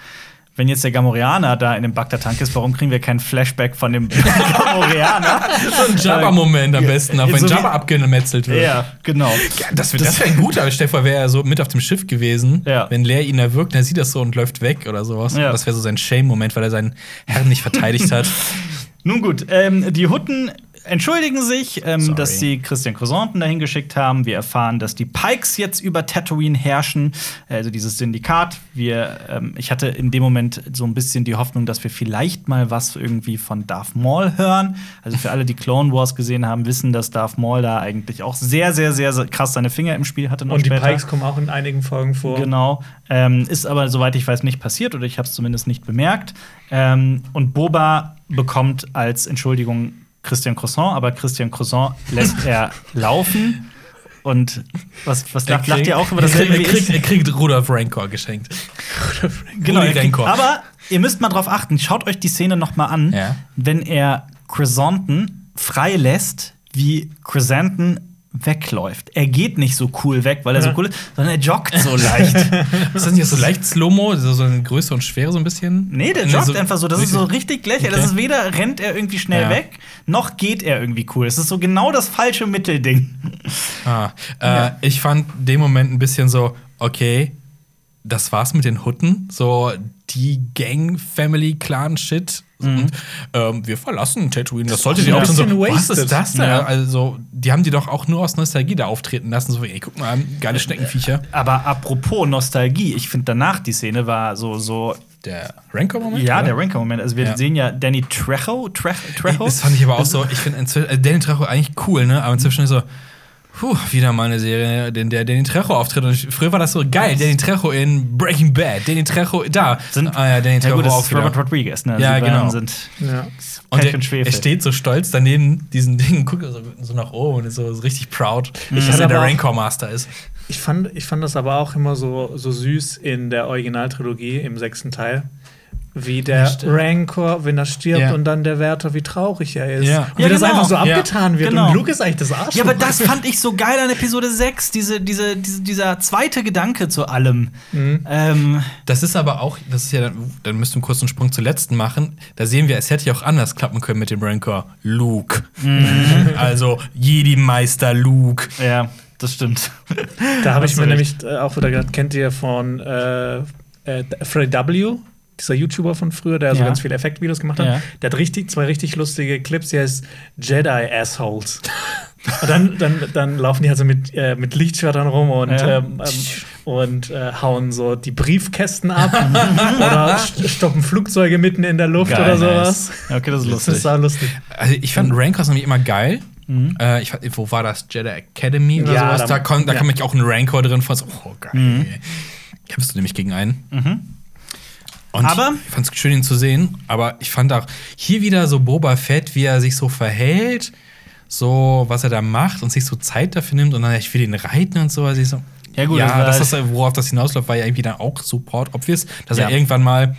wenn jetzt der Gamorianer da in dem Bagdad-Tank ist, warum kriegen wir keinen Flashback von dem Gamorianer? So ein Jabba-Moment am besten, auch wenn So Jabba abgemetzelt wird. ja, genau. Ja, das wäre wär ein guter. Stefan wäre ja so mit auf dem Schiff gewesen. Ja. Wenn Leer ihn erwürgt, er sieht das so und läuft weg oder sowas. Ja. Das wäre so sein Shame-Moment, weil er seinen Herrn nicht verteidigt hat. Nun gut, ähm, die Hutten entschuldigen sich, ähm, dass sie Christian Croissanten dahin geschickt haben. Wir erfahren, dass die Pikes jetzt über Tatooine herrschen, also dieses Syndikat. Wir, ähm, ich hatte in dem Moment so ein bisschen die Hoffnung, dass wir vielleicht mal was irgendwie von Darth Maul hören. Also für alle, die Clone Wars gesehen haben, wissen, dass Darth Maul da eigentlich auch sehr, sehr, sehr, sehr krass seine Finger im Spiel hatte. Noch Und die später. Pikes kommen auch in einigen Folgen vor. Genau. Ähm, ist aber, soweit ich weiß, nicht passiert oder ich habe es zumindest nicht bemerkt. Ähm, und Boba bekommt als Entschuldigung Christian Croissant, aber Christian Croissant lässt er laufen. Und was, was lacht, lacht ihr auch über das er, kriegt, er, kriegt, er kriegt Rudolf Rancor geschenkt. Genau, Rudi er kriegt, Rancor. aber ihr müsst mal drauf achten, schaut euch die Szene noch mal an, Ja. wenn er Chrysanthemum freilässt, wie Chrysanthemum wegläuft. Er geht nicht so cool weg, weil er so cool ist, sondern er joggt so leicht. Ist das nicht so leicht Slow-Mo? So, eine Größe und Schwere so ein bisschen? Nee, der Nee, joggt so- einfach so. Das ist so richtig lächerlich. Okay. Das ist weder rennt er irgendwie schnell Ja. weg, noch geht er irgendwie cool. Es ist so genau das falsche Mittelding. Ah, äh, Ja. Ich fand den Moment ein bisschen so, okay, das war's mit den Hutten. So die Gang-Family-Clan-Shit. Und ähm, wir verlassen Tatooine. Das sollte die auch so. Was ist das denn? Ja. Also, die haben die doch auch nur aus Nostalgie da auftreten lassen. So, ey, guck mal, geile Schneckenviecher. Aber apropos Nostalgie, ich finde danach die Szene war so so Der Rancor-Moment? ja, oder? der Ranker-Moment. Also wir Ja. sehen ja Danny Trejo, Tre Trejo. Das fand ich aber auch so. Ich finde äh, Danny Trejo eigentlich cool, ne? Aber inzwischen ist so. Puh, wieder mal eine Serie, in der Danny Trejo auftritt. Und früher war das so geil. Danny Trejo in Breaking Bad. Danny Trejo da. Sind- ah ja, Danny Ja, Trejo gut, das auch. Robert Rodriguez, ne? Ja, beiden genau. Sind Ja. Und Pech er, er steht so stolz daneben diesen Ding, guckt so, so nach oben und ist so, so richtig proud, dass hatte er der Rancor Master ist. Ich fand, ich fand das aber auch immer so, so süß in der Originaltrilogie im sechsten Teil. Wie der stimmt. Rancor, wenn er stirbt Ja. und dann der Wärter, wie traurig er ist. Ja. Und wie Ja, das genau. einfach so Ja. abgetan wird. Genau. Und Luke ist eigentlich das Arschloch. Ja, aber das fand ich so geil an Episode 6, diese, diese, diese, dieser zweite Gedanke zu allem. Mhm. Ähm, Das ist aber auch, das ist ja, dann, dann müssten wir kurz einen Sprung zur letzten machen. Da sehen wir, es hätte ja auch anders klappen können mit dem Rancor. Luke. Mhm. also Jedi-Meister Luke. ja, das stimmt. Da habe ich mir nämlich äh, auch wieder gedacht, kennt ihr von äh, äh, Freddy W., dieser YouTuber von früher, der so Ja. ganz viele Effektvideos gemacht hat. Ja. Der hat richtig, zwei richtig lustige Clips, die heißt Jedi Assholes. Und dann, dann, dann laufen die halt so mit, äh, mit Lichtschwertern rum und, Ja. ähm, ähm, und äh, hauen so die Briefkästen ab oder st stoppen Flugzeuge mitten in der Luft Geil, oder sowas. nice. Okay, das ist Das lustig. ist sau lustig. Also ich fand Rancors nämlich immer geil. Äh, ich, wo war das? Jedi Academy oder Ja, sowas? da- Da, kon, da ja. kam ich auch ein Rancor drin vor. So, oh, geil. Kämpfst du nämlich gegen einen. Und Aber- ich fand es schön, ihn zu sehen. Aber ich fand auch hier wieder so Boba Fett, wie er sich so verhält, so was er da macht und sich so Zeit dafür nimmt und dann ich will ihn reiten und so. Also ich so Ja, gut, das ja, war das halt- ist, worauf das hinausläuft, war ja irgendwie dann auch support obvious, dass Ja. er irgendwann mal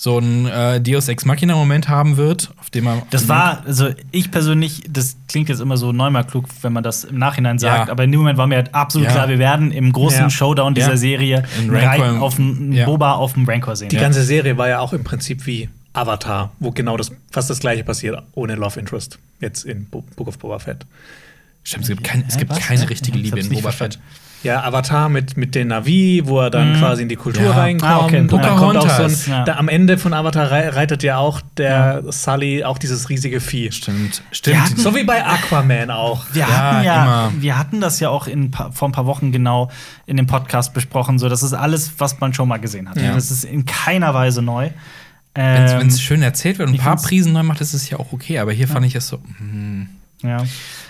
so einen äh, Deus Ex Machina Moment haben wird, auf dem er Das war, also ich persönlich, das klingt jetzt immer so neunmal klug, wenn man das im Nachhinein sagt, Ja. aber in dem Moment war mir halt absolut Ja. klar, wir werden im großen Ja. Showdown dieser Ja. Serie im- auf einen Ja. Boba auf dem Rancor sehen. Die ganze Serie war ja auch im Prinzip wie Avatar, wo genau das fast das gleiche passiert, ohne Love Interest. Jetzt in Bo Book of Boba Fett. Stimmt, es gibt, kein, es gibt keine richtige Ich Liebe in Boba verstanden. Ja, Avatar mit, mit den Navi, wo er dann quasi in die Kultur Ja. reinkommt. Ah, okay. Und dann kommt auch so ein, ja. da, am Ende von Avatar rei- reitet ja auch der Sully auch dieses riesige Vieh. Stimmt, stimmt. hatten- So wie bei Aquaman auch. Wir Ja, hatten ja, immer. wir hatten das ja auch in, vor ein paar Wochen genau in dem Podcast besprochen. So, das ist alles, was man schon mal gesehen hat. Ja. Das ist in keiner Weise neu. Wenn Ähm, es schön erzählt wird und ein paar Prisen neu macht, ist es ja auch okay. Aber hier fand ich es so. hm. Ja.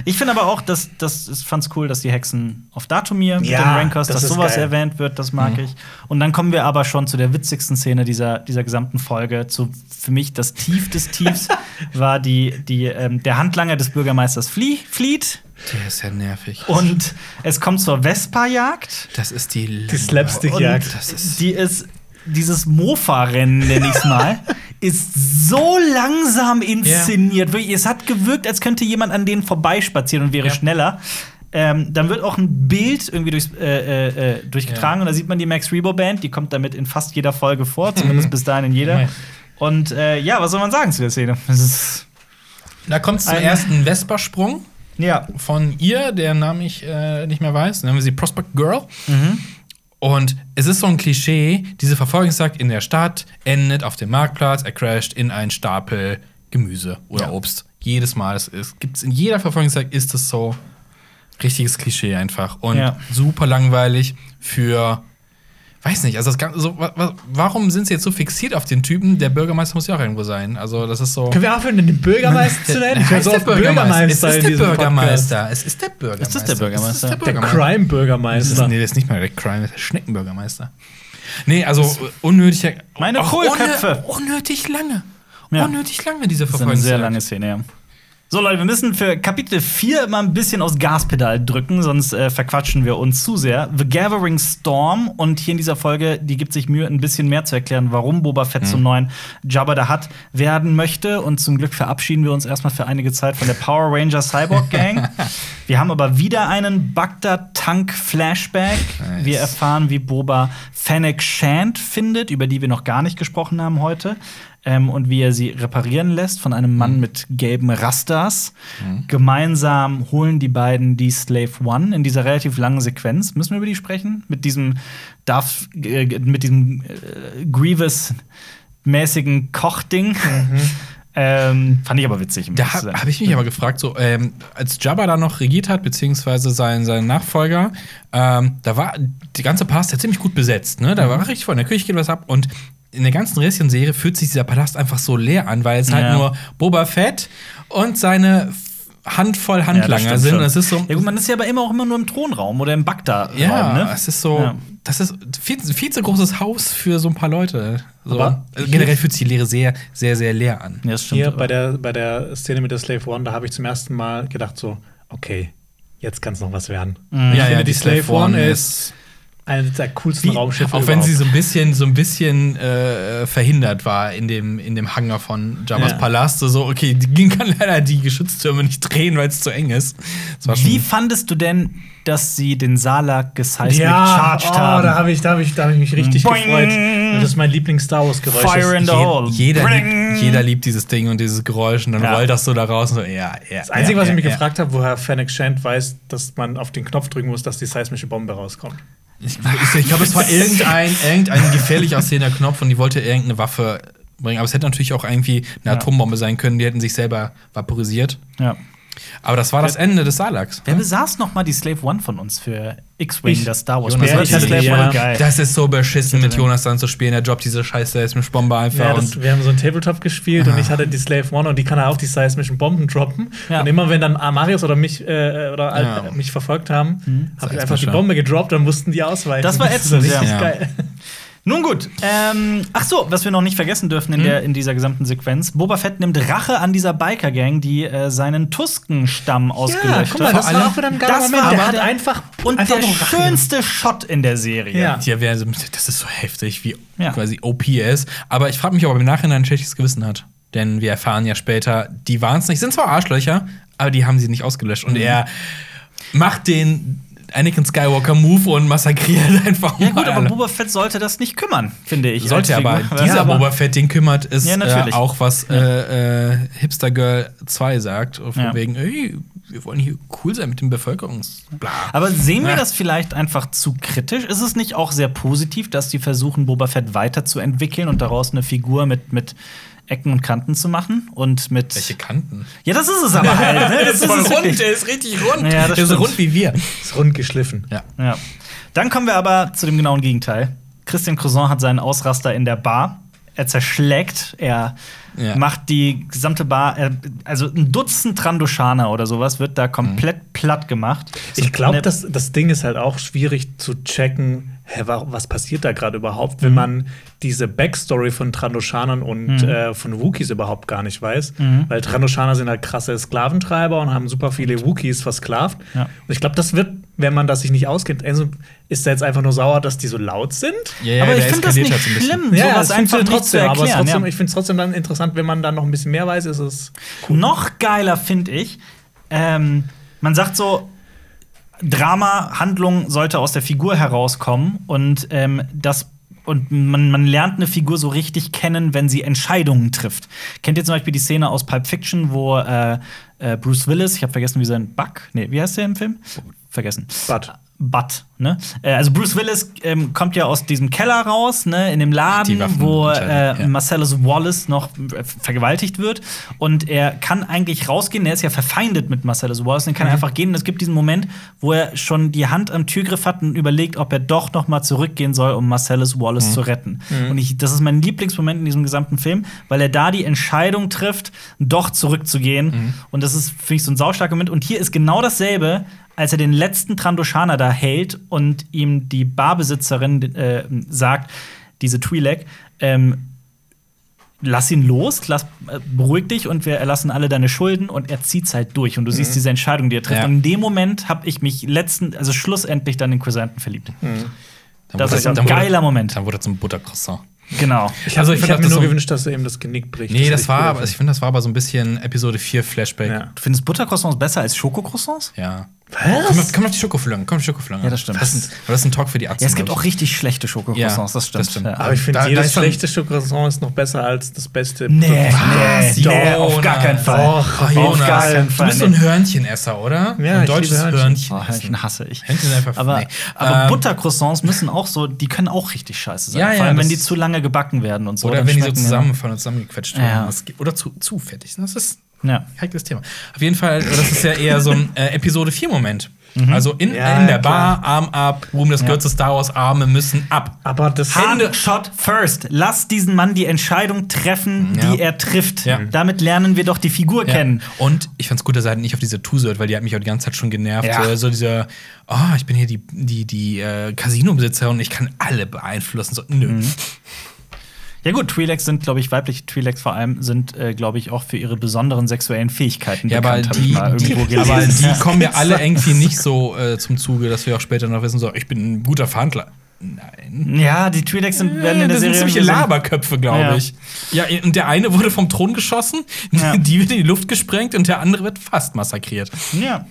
Ich finde aber auch, dass das ich fand's cool, dass die Hexen auf Datumir mit Ja, den Rankers, das dass sowas geil. erwähnt wird, das mag ich. Und dann kommen wir aber schon zu der witzigsten Szene dieser, dieser gesamten Folge. Zu für mich das Tief des Tiefs war die, die, ähm, der Handlanger des Bürgermeisters Flie flieht. Der ist ja nervig. Und es kommt zur Vespa-Jagd. das ist die. Die Slapstick-Jagd. Und Das ist- die ist dieses Mofa-Rennen, nenne ich es mal, ist so langsam inszeniert. Wirklich, es hat gewirkt, als könnte jemand an denen vorbeispazieren und wäre Ja. schneller. Ähm, dann wird auch ein Bild irgendwie durchs, äh, äh, äh, durchgetragen Ja. und da sieht man die Max Rebo Band, die kommt damit in fast jeder Folge vor, zumindest bis dahin in jeder. Ja. Und äh, ja, was soll man sagen zu der Szene? Da kommt es zum ersten Vespa-Sprung ja. von ihr, deren Namen ich äh, nicht mehr weiß. Dann haben wir sie Prospect Girl. Mhm. Und es ist so ein Klischee, diese Verfolgungsjagd in der Stadt endet auf dem Marktplatz, er crasht in einen Stapel Gemüse oder Ja. Obst. Jedes Mal. Es, es gibt's in jeder Verfolgungsjagd ist es so richtiges Klischee einfach. Und Ja. super langweilig für. Weiß nicht, also das Ganze, so, wa- wa- warum sind sie jetzt so fixiert auf den Typen? Der Bürgermeister muss ja auch irgendwo sein. Also, das ist so. Können wir aufhören, den Bürgermeister zu nennen? Ich so der Bürgermeister. Es ist der Bürgermeister. Es ist der Bürgermeister. Es ist der Bürgermeister. Ist der. Der Bürgermeister. Das ist, Crime-Bürgermeister. nee, das ist nicht mal der Crime, das ist der Schneckenbürgermeister. Nee, also unnötig. Meine Kohlköpfe. Unnötig lange. Ja. Unnötig lange, diese Das ist eine Verfolgung. sehr lange Szene, ja. So, Leute, wir müssen für Kapitel 4 mal ein bisschen aufs Gaspedal drücken, sonst äh, verquatschen wir uns zu sehr. The Gathering Storm und hier in dieser Folge, die gibt sich Mühe, ein bisschen mehr zu erklären, warum Boba Fett zum neuen Jabba the Hutt werden möchte. Und zum Glück verabschieden wir uns erstmal für einige Zeit von der Power Ranger Cyborg Gang. wir haben aber wieder einen Bagdad-Tank-Flashback. Nice. Wir erfahren, wie Boba Fennec Shand findet, über die wir noch gar nicht gesprochen haben heute. Ähm, und wie er sie reparieren lässt von einem Mann mit gelben Rastas. Gemeinsam holen die beiden die Slave One in dieser relativ langen Sequenz. Müssen wir über die sprechen? Mit diesem Darth, äh, mit diesem äh, Grievous-mäßigen Kochding. Ähm, fand ich aber witzig. Da habe hab ich mich aber gefragt, so, ähm, als Jabba da noch regiert hat, beziehungsweise sein, sein Nachfolger, ähm, da war die ganze Palast ja ziemlich gut besetzt, ne? Da Mhm. war richtig voll, in der Küche geht was ab und in der ganzen Rätselserie fühlt sich dieser Palast einfach so leer an, weil es halt Ja. nur Boba Fett und seine Handvoll Ja, Handlanger stimmt sind. schon. Das ist so. Ja, gut, man ist ja aber immer auch immer nur im Thronraum oder im Bagdad-Raum, Ja, ne? es ist so, Ja. das ist viel, viel zu großes Haus für so ein paar Leute. So. Aber Also generell fühlt sich die Lehre sehr, sehr, sehr leer an. Ja, das stimmt. Hier bei der, bei der Szene mit der Slave One, da habe ich zum ersten Mal gedacht so, okay, jetzt kann es noch was werden. Mhm. Ich finde, die Slave One ist eines der coolsten Wie, Raumschiffe auch wenn sie überhaupt. so ein bisschen, so ein bisschen äh, verhindert war in dem, in dem Hangar von Jabba's Ja. Palast. So, okay, die kann leider die Geschütztürme nicht drehen, weil es zu eng ist. Wie fandest du denn, dass sie den Salak geseismic ja, charged oh, haben? da habe ich, da hab ich, da hab ich mich richtig Boing. gefreut. Das ist mein Lieblings-Star Wars-Geräusch. Fire in the je, hole. jeder, liebt, jeder liebt dieses Ding und dieses Geräusch und dann Ja. rollt das so da raus. Und so, ja, ja, Das Einzige, ja, was ich ja, mich ja. gefragt habe, woher Fennec Shand weiß, dass man auf den Knopf drücken muss, dass die seismische Bombe rauskommt. Ich, ich, glaube, es war irgendein, irgendein gefährlich aussehender Knopf und die wollte irgendeine Waffe bringen. Aber es hätte natürlich auch irgendwie eine Atombombe sein können, die hätten sich selber vaporisiert. ja. Aber das war das Ende des Salaks. Wer besaß noch mal die Slave One von uns für X-Wing, das Star Wars? Jonas, hatte Slave One ja. geil. Das ist so beschissen, mit. Jonas dann zu spielen. Der droppt diese scheiß Seismisch-Bombe einfach. Ja, das, und wir haben so einen Tabletop gespielt und ich hatte die Slave One und die kann auch die seismischen Bomben droppen. Ja. Und immer wenn dann Marius oder mich äh, oder Ja. mich verfolgt haben, habe ich einfach die. Bombe gedroppt, dann mussten die ausweichen. Das war ätzend, ist richtig ja. geil. Nun gut. Ähm, ach so, was wir noch nicht vergessen dürfen Hm? in, der, in dieser gesamten Sequenz: Boba Fett nimmt Rache an dieser Biker-Gang, die äh, seinen Tusken-Stamm ausgelöscht guck mal, hat. das war auch wieder ein geiler Das Moment. war Der hat einfach Und einfach der nur Rache schönste Shot in der Serie. Ja. Ja, wer- das ist so heftig, wie Ja. quasi OP ist. Aber ich frage mich, ob er im Nachhinein ein schlechtes Gewissen hat. Denn wir erfahren ja später, die waren es nicht. Sind zwar Arschlöcher, aber die haben sie nicht ausgelöscht. Mhm. Und er macht den Anakin Skywalker Move und massakriert einfach Ja, gut, aber alle. Boba Fett sollte das nicht kümmern, finde ich. Sollte aber, Figur. dieser Ja, aber- Boba Fett, den kümmert, ist Ja, äh, auch, was äh, äh, Hipster Girl 2 sagt. Von Ja. wegen, ey, wir wollen hier cool sein mit dem Bevölkerungs... Bla. Aber sehen wir Ja. das vielleicht einfach zu kritisch? Ist es nicht auch sehr positiv, dass die versuchen, Boba Fett weiterzuentwickeln und daraus eine Figur mit, mit Ecken und Kanten zu machen? Und mit. Welche Kanten? Ja, das ist es aber halt. Ne? Das ist es wirklich. der ist richtig rund. Ja, das der ist so stimmt. rund wie wir. Ist rund geschliffen. Ja. Ja. Dann kommen wir aber zu dem genauen Gegenteil. Christian Cousin hat seinen Ausraster in der Bar. Er zerschlägt, er Ja. macht die gesamte Bar, also ein Dutzend Trandoshaner oder sowas wird da komplett platt gemacht. Ich glaube, das, das Ding ist halt auch schwierig zu checken, hä, wa- was passiert da gerade überhaupt, wenn man diese Backstory von Trandoshanern und äh, von Wookies überhaupt gar nicht weiß. Weil Trandoshaner sind halt krasse Sklaventreiber und haben super viele Wookies versklavt. Ja. Und ich glaube, das wird, wenn man das sich nicht auskennt, also ist er jetzt einfach nur sauer, dass die so laut sind? Ja, ja, aber ich finde das nicht halt so schlimm, sowas das find's einfach ja nicht zu trotzdem, aber es erklären. trotzdem, ja. ich finde es trotzdem dann interessant, wenn man dann noch ein bisschen mehr weiß, ist es Noch geiler finde ich, ähm, man sagt so, Drama, Handlung sollte aus der Figur herauskommen und ähm, das und man, man lernt eine Figur so richtig kennen, wenn sie Entscheidungen trifft. Kennt ihr zum Beispiel die Szene aus Pulp Fiction, wo äh, äh, Bruce Willis, ich habe vergessen, wie sein Buck, nee, wie heißt der im Film? Vergessen. Bud. Bud, ne? Äh, Also Bruce Willis ähm, kommt ja aus diesem Keller raus, ne, in dem Laden, wo äh, ja. Marcellus Wallace noch äh, vergewaltigt wird. Und er kann eigentlich rausgehen, er ist ja verfeindet mit Marcellus Wallace, dann kann er einfach gehen. Und es gibt diesen Moment, wo er schon die Hand am Türgriff hat und überlegt, ob er doch noch mal zurückgehen soll, um Marcellus Wallace zu retten. Und ich, das ist mein Lieblingsmoment in diesem gesamten Film, weil er da die Entscheidung trifft, doch zurückzugehen. Und das ist finde ich so ein saustarker Moment. Und hier ist genau dasselbe, als er den letzten Trandoshaner da hält und ihm die Barbesitzerin äh, sagt, diese Twi'lek, ähm, lass ihn los, lass, äh, beruhig dich und wir erlassen alle deine Schulden und er zieht's halt durch und du siehst diese Entscheidung, die er trifft. Ja. Und in dem Moment habe ich mich letzten, also schlussendlich dann in Quasanten verliebt. Dann Das wurde- ist ein dann wurde- geiler Moment. Dann wurde er zum Buttercroissant. Genau. Ich Also habe ich ich fand hab mir das nur so- gewünscht, dass er eben das Genick bricht. Nee, das war, aber ich finde, das war aber so ein bisschen Episode 4 Flashback. Ja. Du findest Buttercroissants besser als Schokocroissants? Ja. Was? Komm, auf- komm auf die Schokoflöcken, komm auf die. Ja, das stimmt. Das ist, ein- das ist ein Talk für die Arzte. Ja, es gibt auch richtig schlechte Schokocroissants, Ja, das stimmt. das stimmt. Ja. Aber ich finde, jedes schlechte Schokocroissant ist noch besser als das beste. Nee, Was? nee, nee, auf gar keinen Fall. Doch, Oh, auf Jonas, gar keinen du Fall, bist so ein Hörnchenesser, oder? Ja, ein ich deutsches liebe Hörnchen. Hörnchen. Oh, Hörnchen hasse ich. Hörnchen sind einfach Aber, nee. aber Ähm, Buttercroissants müssen auch so, die können auch richtig scheiße sein. Ja, Vor allem, wenn die zu lange gebacken werden und so. Oder wenn die so zusammenfallen und zusammengequetscht werden. Oder zu, zu fettig. Das ist Ja. heikles Thema. Auf jeden Fall, das ist ja eher so ein äh, Episode 4-Moment. Also in, Ja, in der klar. Bar, Arm ab, Ruhm des Götzes Star Wars, Arme müssen ab. Aber das Hand shot first. Lass diesen Mann die Entscheidung treffen, Ja. die er trifft. Ja. Damit lernen wir doch die Figur kennen. Und ich fand's gut, dass er halt nicht auf diese Tour hört, weil die hat mich auch die ganze Zeit schon genervt. Ja. So, so dieser, oh, ich bin hier die, die, die äh, Casino-Besitzer und ich kann alle beeinflussen. So, nö. Mhm. Ja gut, Twi'leks sind, glaube ich, weibliche Twi'leks vor allem sind, äh, glaube ich, auch für ihre besonderen sexuellen Fähigkeiten Ja, aber bekannt, ich die, die, aber die kommen ja alle irgendwie nicht so äh, zum Zuge, dass wir auch später noch wissen, so, ich bin ein guter Verhandler. Nein. Ja, die Twi'leks sind, werden in der das sind Serie ziemliche irgendwie so- Laberköpfe, glaube Ja. ich. Ja, und der eine wurde vom Thron geschossen, Ja. die wird in die Luft gesprengt und der andere wird fast massakriert. Ja.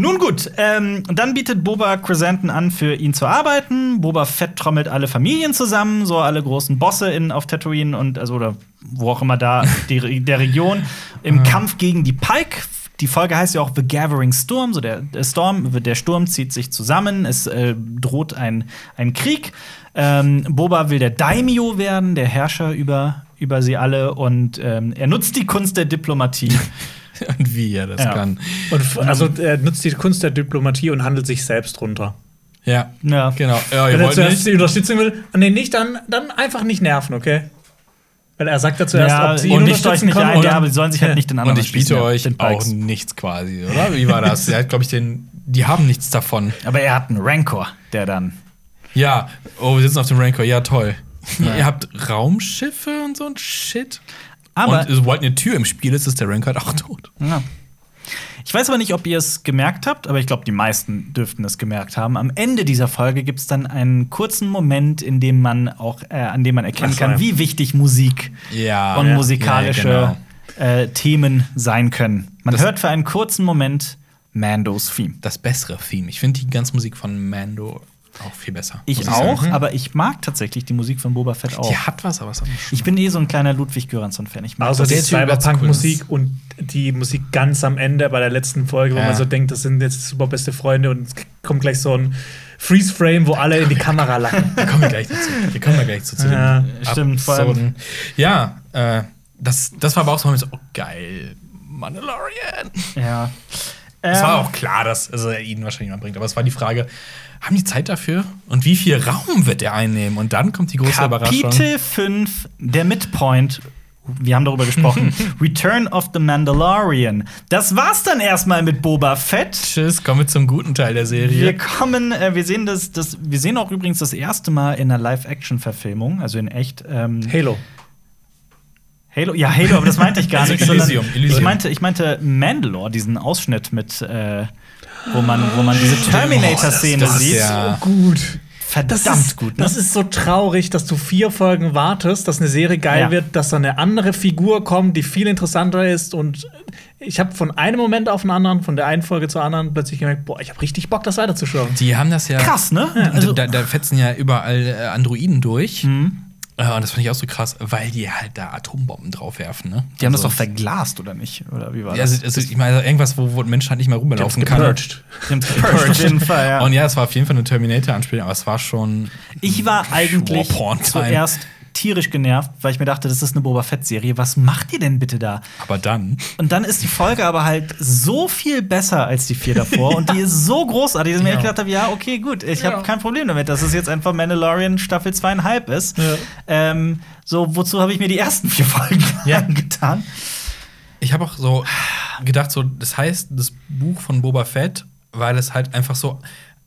Nun gut, ähm, dann bietet Boba Crescenten an, für ihn zu arbeiten. Boba Fett trommelt alle Familien zusammen, so alle großen Bosse in, auf Tatooine und also oder wo auch immer da die, der Region im Kampf gegen die Pike. Die Folge heißt ja auch The Gathering Storm, so der, der Storm, der Sturm zieht sich zusammen, es äh, droht ein, ein Krieg. Ähm, Boba will der Daimyo werden, der Herrscher über, über sie alle und ähm, er nutzt die Kunst der Diplomatie. Und wie er das Ja. kann. Und also er nutzt die Kunst der Diplomatie und handelt sich selbst runter. Ja, Ja. genau. Ja, ihr Wenn er wollt zuerst nicht. die Unterstützung will, ah, nee, nicht, dann, dann einfach nicht nerven, okay? Weil er sagt ja zuerst, Ja, ob sie und ihn nicht euch nicht können. ein, ja, aber sie sollen sich halt nicht den anderen Und ich biete ja, euch den auch nichts quasi, oder? Wie war das? Er hat, glaube ich, den. Die haben nichts davon. Aber er hat einen Rancor, der dann. Ja, oh, wir sitzen auf dem Rancor. Ja, toll. Ihr habt Raumschiffe und so ein Shit. Aber und sobald eine Tür im Spiel ist, ist der Rancor halt auch tot. ja. Ich weiß aber nicht, ob ihr es gemerkt habt, aber ich glaube, die meisten dürften es gemerkt haben. Am Ende dieser Folge gibt es dann einen kurzen Moment, in dem man auch, äh, an dem man erkennen Ach kann, ja. wie wichtig Musik Ja. und musikalische genau. äh, Themen sein können. Man Das- hört für einen kurzen Moment Mandos Theme. Das bessere Theme. Ich finde die ganze Musik von Mando auch viel besser. Ich muss auch, sagen. aber ich mag tatsächlich die Musik von Boba Fett auch. Die hat was, aber es hat Ich bin eh so ein kleiner Ludwig Göransson-Fan. Ich mag Also das. die Cyberpunk-Musik cool. und die Musik ganz am Ende bei der letzten Folge, wo Ja. man so denkt, das sind jetzt super beste Freunde und es kommt gleich so ein Freeze-Frame, wo alle in die Kamera lachen. Da kommen wir gleich dazu. Wir kommen da gleich zu, zu Ja, dem stimmt, vor allem-. Ja, äh, das, das war aber auch so so, oh geil, Mandalorian. Ja. Es war Ähm, auch klar, dass also, er ihn wahrscheinlich mal bringt. Aber es war die Frage, haben die Zeit dafür? Und wie viel Raum wird er einnehmen? Und dann kommt die große Überraschung. Kapitel 5, der Midpoint. Wir haben darüber gesprochen. Return of the Mandalorian. Das war's dann erstmal mit Boba Fett. Tschüss, kommen wir zum guten Teil der Serie. Wir kommen, äh, wir sehen das, das, wir sehen auch übrigens das erste Mal in einer Live-Action-Verfilmung, also in echt. Ähm, Halo. Halo, ja, Halo, aber das meinte ich gar Also nicht. Elysium, Elysium. Ich meinte, ich meinte Mandalore, diesen Ausschnitt mit, äh, wo man, wo man diese Terminator-Szene das ist sieht. ja- Gut. Verdammt Das ist, gut, ne? das ist so traurig, dass du vier Folgen wartest, dass eine Serie geil Ja. wird, dass da eine andere Figur kommt, die viel interessanter ist. Und ich habe von einem Moment auf den anderen, von der einen Folge zur anderen, plötzlich gemerkt, boah, ich habe richtig Bock, das weiterzuschauen. Die haben das ja. Krass, ne? Also, da, da fetzen ja überall äh, Androiden durch. Mhm. Äh, und das fand ich auch so krass, weil die halt da Atombomben draufwerfen, ne? Die haben das Also- doch verglast, oder nicht? Oder wie war Ja, das? also, also, ich meine, also irgendwas, wo, wo ein Mensch halt nicht mehr rumlaufen kann. Gepurged. Die haben's gepurged, auf jeden Fall, ja. Und ja, es war auf jeden Fall eine Terminator-Anspielung, aber es war schon. Ich war eigentlich zuerst tierisch genervt, weil ich mir dachte, das ist eine Boba Fett-Serie. Was macht ihr denn bitte da? Aber dann. Und dann ist die Folge aber halt so viel besser als die vier davor und die ist so großartig, dass ich mir echt gedacht habe, ja, okay, gut, ich habe Ja. kein Problem damit, dass es jetzt einfach Mandalorian Staffel zweieinhalb ist. Ja. Ähm, so, wozu habe ich mir die ersten vier Folgen Ja. angetan? Ich habe auch so gedacht, so, das heißt, das Buch von Boba Fett, weil es halt einfach so,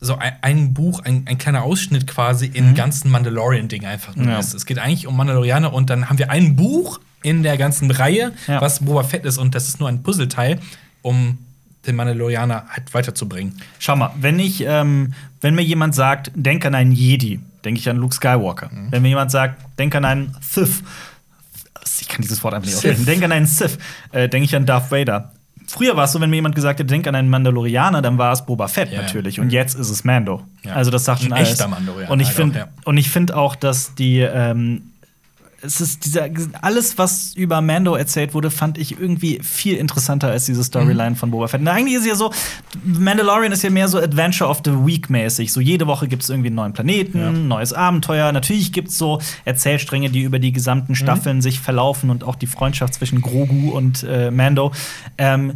so ein, ein Buch, ein, ein kleiner Ausschnitt quasi in ganzen Mandalorian-Ding einfach nur Mhm. Ja. ist. Es geht eigentlich um Mandalorianer und dann haben wir ein Buch in der ganzen Reihe, Ja. was Boba Fett ist und das ist nur ein Puzzleteil, um den Mandalorianer halt weiterzubringen. Schau mal, wenn ich, ähm, wenn mir jemand sagt, denk an einen Jedi, denke ich an Luke Skywalker. Mhm. Wenn mir jemand sagt, denk an einen Sith, ich kann dieses Wort einfach nicht aussprechen, denk an einen Sith, äh, denke ich an Darth Vader. Früher war es so, wenn mir jemand gesagt hat, denk an einen Mandalorianer, dann war es Boba Fett Ja. natürlich. Und jetzt ist es Mando. Ja. Also das sagt schon Ein alles. echter Mandalorianer Und ich halt finde, auch, ja. und ich finde auch, dass die ähm, es ist dieser alles, was über Mando erzählt wurde, fand ich irgendwie viel interessanter als diese Storyline von Boba Fett. Na, eigentlich ist ja so, Mandalorian ist ja mehr so Adventure of the Week mäßig. So jede Woche gibt es irgendwie einen neuen Planeten, ein neues Abenteuer. Natürlich gibt es so Erzählstränge, die über die gesamten Staffeln sich verlaufen und auch die Freundschaft zwischen Grogu und äh, Mando. Ähm,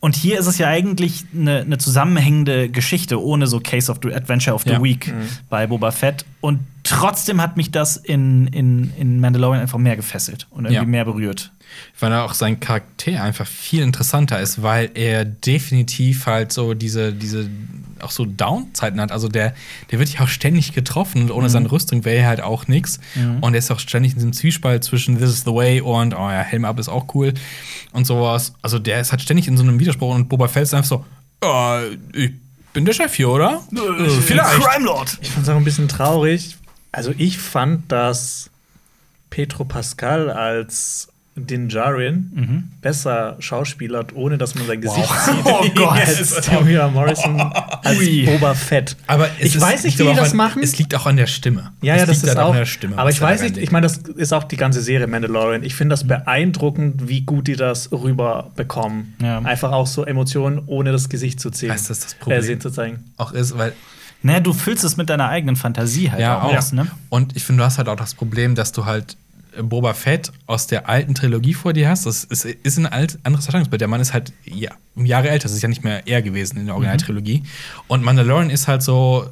Und hier ist es ja eigentlich eine, eine zusammenhängende Geschichte, ohne so Case of the Adventure of the Ja. Week bei Boba Fett. Und trotzdem hat mich das in, in, in Mandalorian einfach mehr gefesselt und irgendwie Ja. mehr berührt. weil auch sein Charakter einfach viel interessanter ist, weil er definitiv halt so diese, diese auch so Down-Zeiten hat. Also der, der wird ja auch ständig getroffen und ohne seine Rüstung wäre er halt auch nix. Und er ist auch ständig in diesem Zwiespalt zwischen This is the way und oh ja, Helm ab ist auch cool und sowas. Also der ist halt ständig in so einem Widerspruch und Boba Fett ist einfach so, ja, ich bin der Chef hier, oder? Äh, vielleicht. Crime Lord. Ich fand es auch ein bisschen traurig. Also ich fand, dass Petro Pascal als Din Djarin besser schauspielert, ohne dass man sein Gesicht sieht. Oh Gott. als Tamira Morrison als Ui. Boba Fett. Aber ich weiß nicht, wie die das an, machen. Es liegt auch an der Stimme. Ja, es ja, das ist halt auch. an der Stimme. aber ich weiß nicht, ich meine, das ist auch die ganze Serie Mandalorian. Ich finde das beeindruckend, wie gut die das rüberbekommen. Ja. Einfach auch so Emotionen, ohne das Gesicht zu ziehen. Weißt du, das ist das Problem? Äh, zu zeigen. auch ist, weil Naja, du füllst es mit deiner eigenen Fantasie halt Ja, auch, aus, ne? Und ich finde, du hast halt auch das Problem, dass du halt äh, Boba Fett aus der alten Trilogie vor dir hast. Das ist, ist ein alt, anderes Erscheinungsbild. Der Mann ist halt ja, Jahre älter. Das ist ja nicht mehr er gewesen in der Originaltrilogie. Und Mandalorian ist halt so.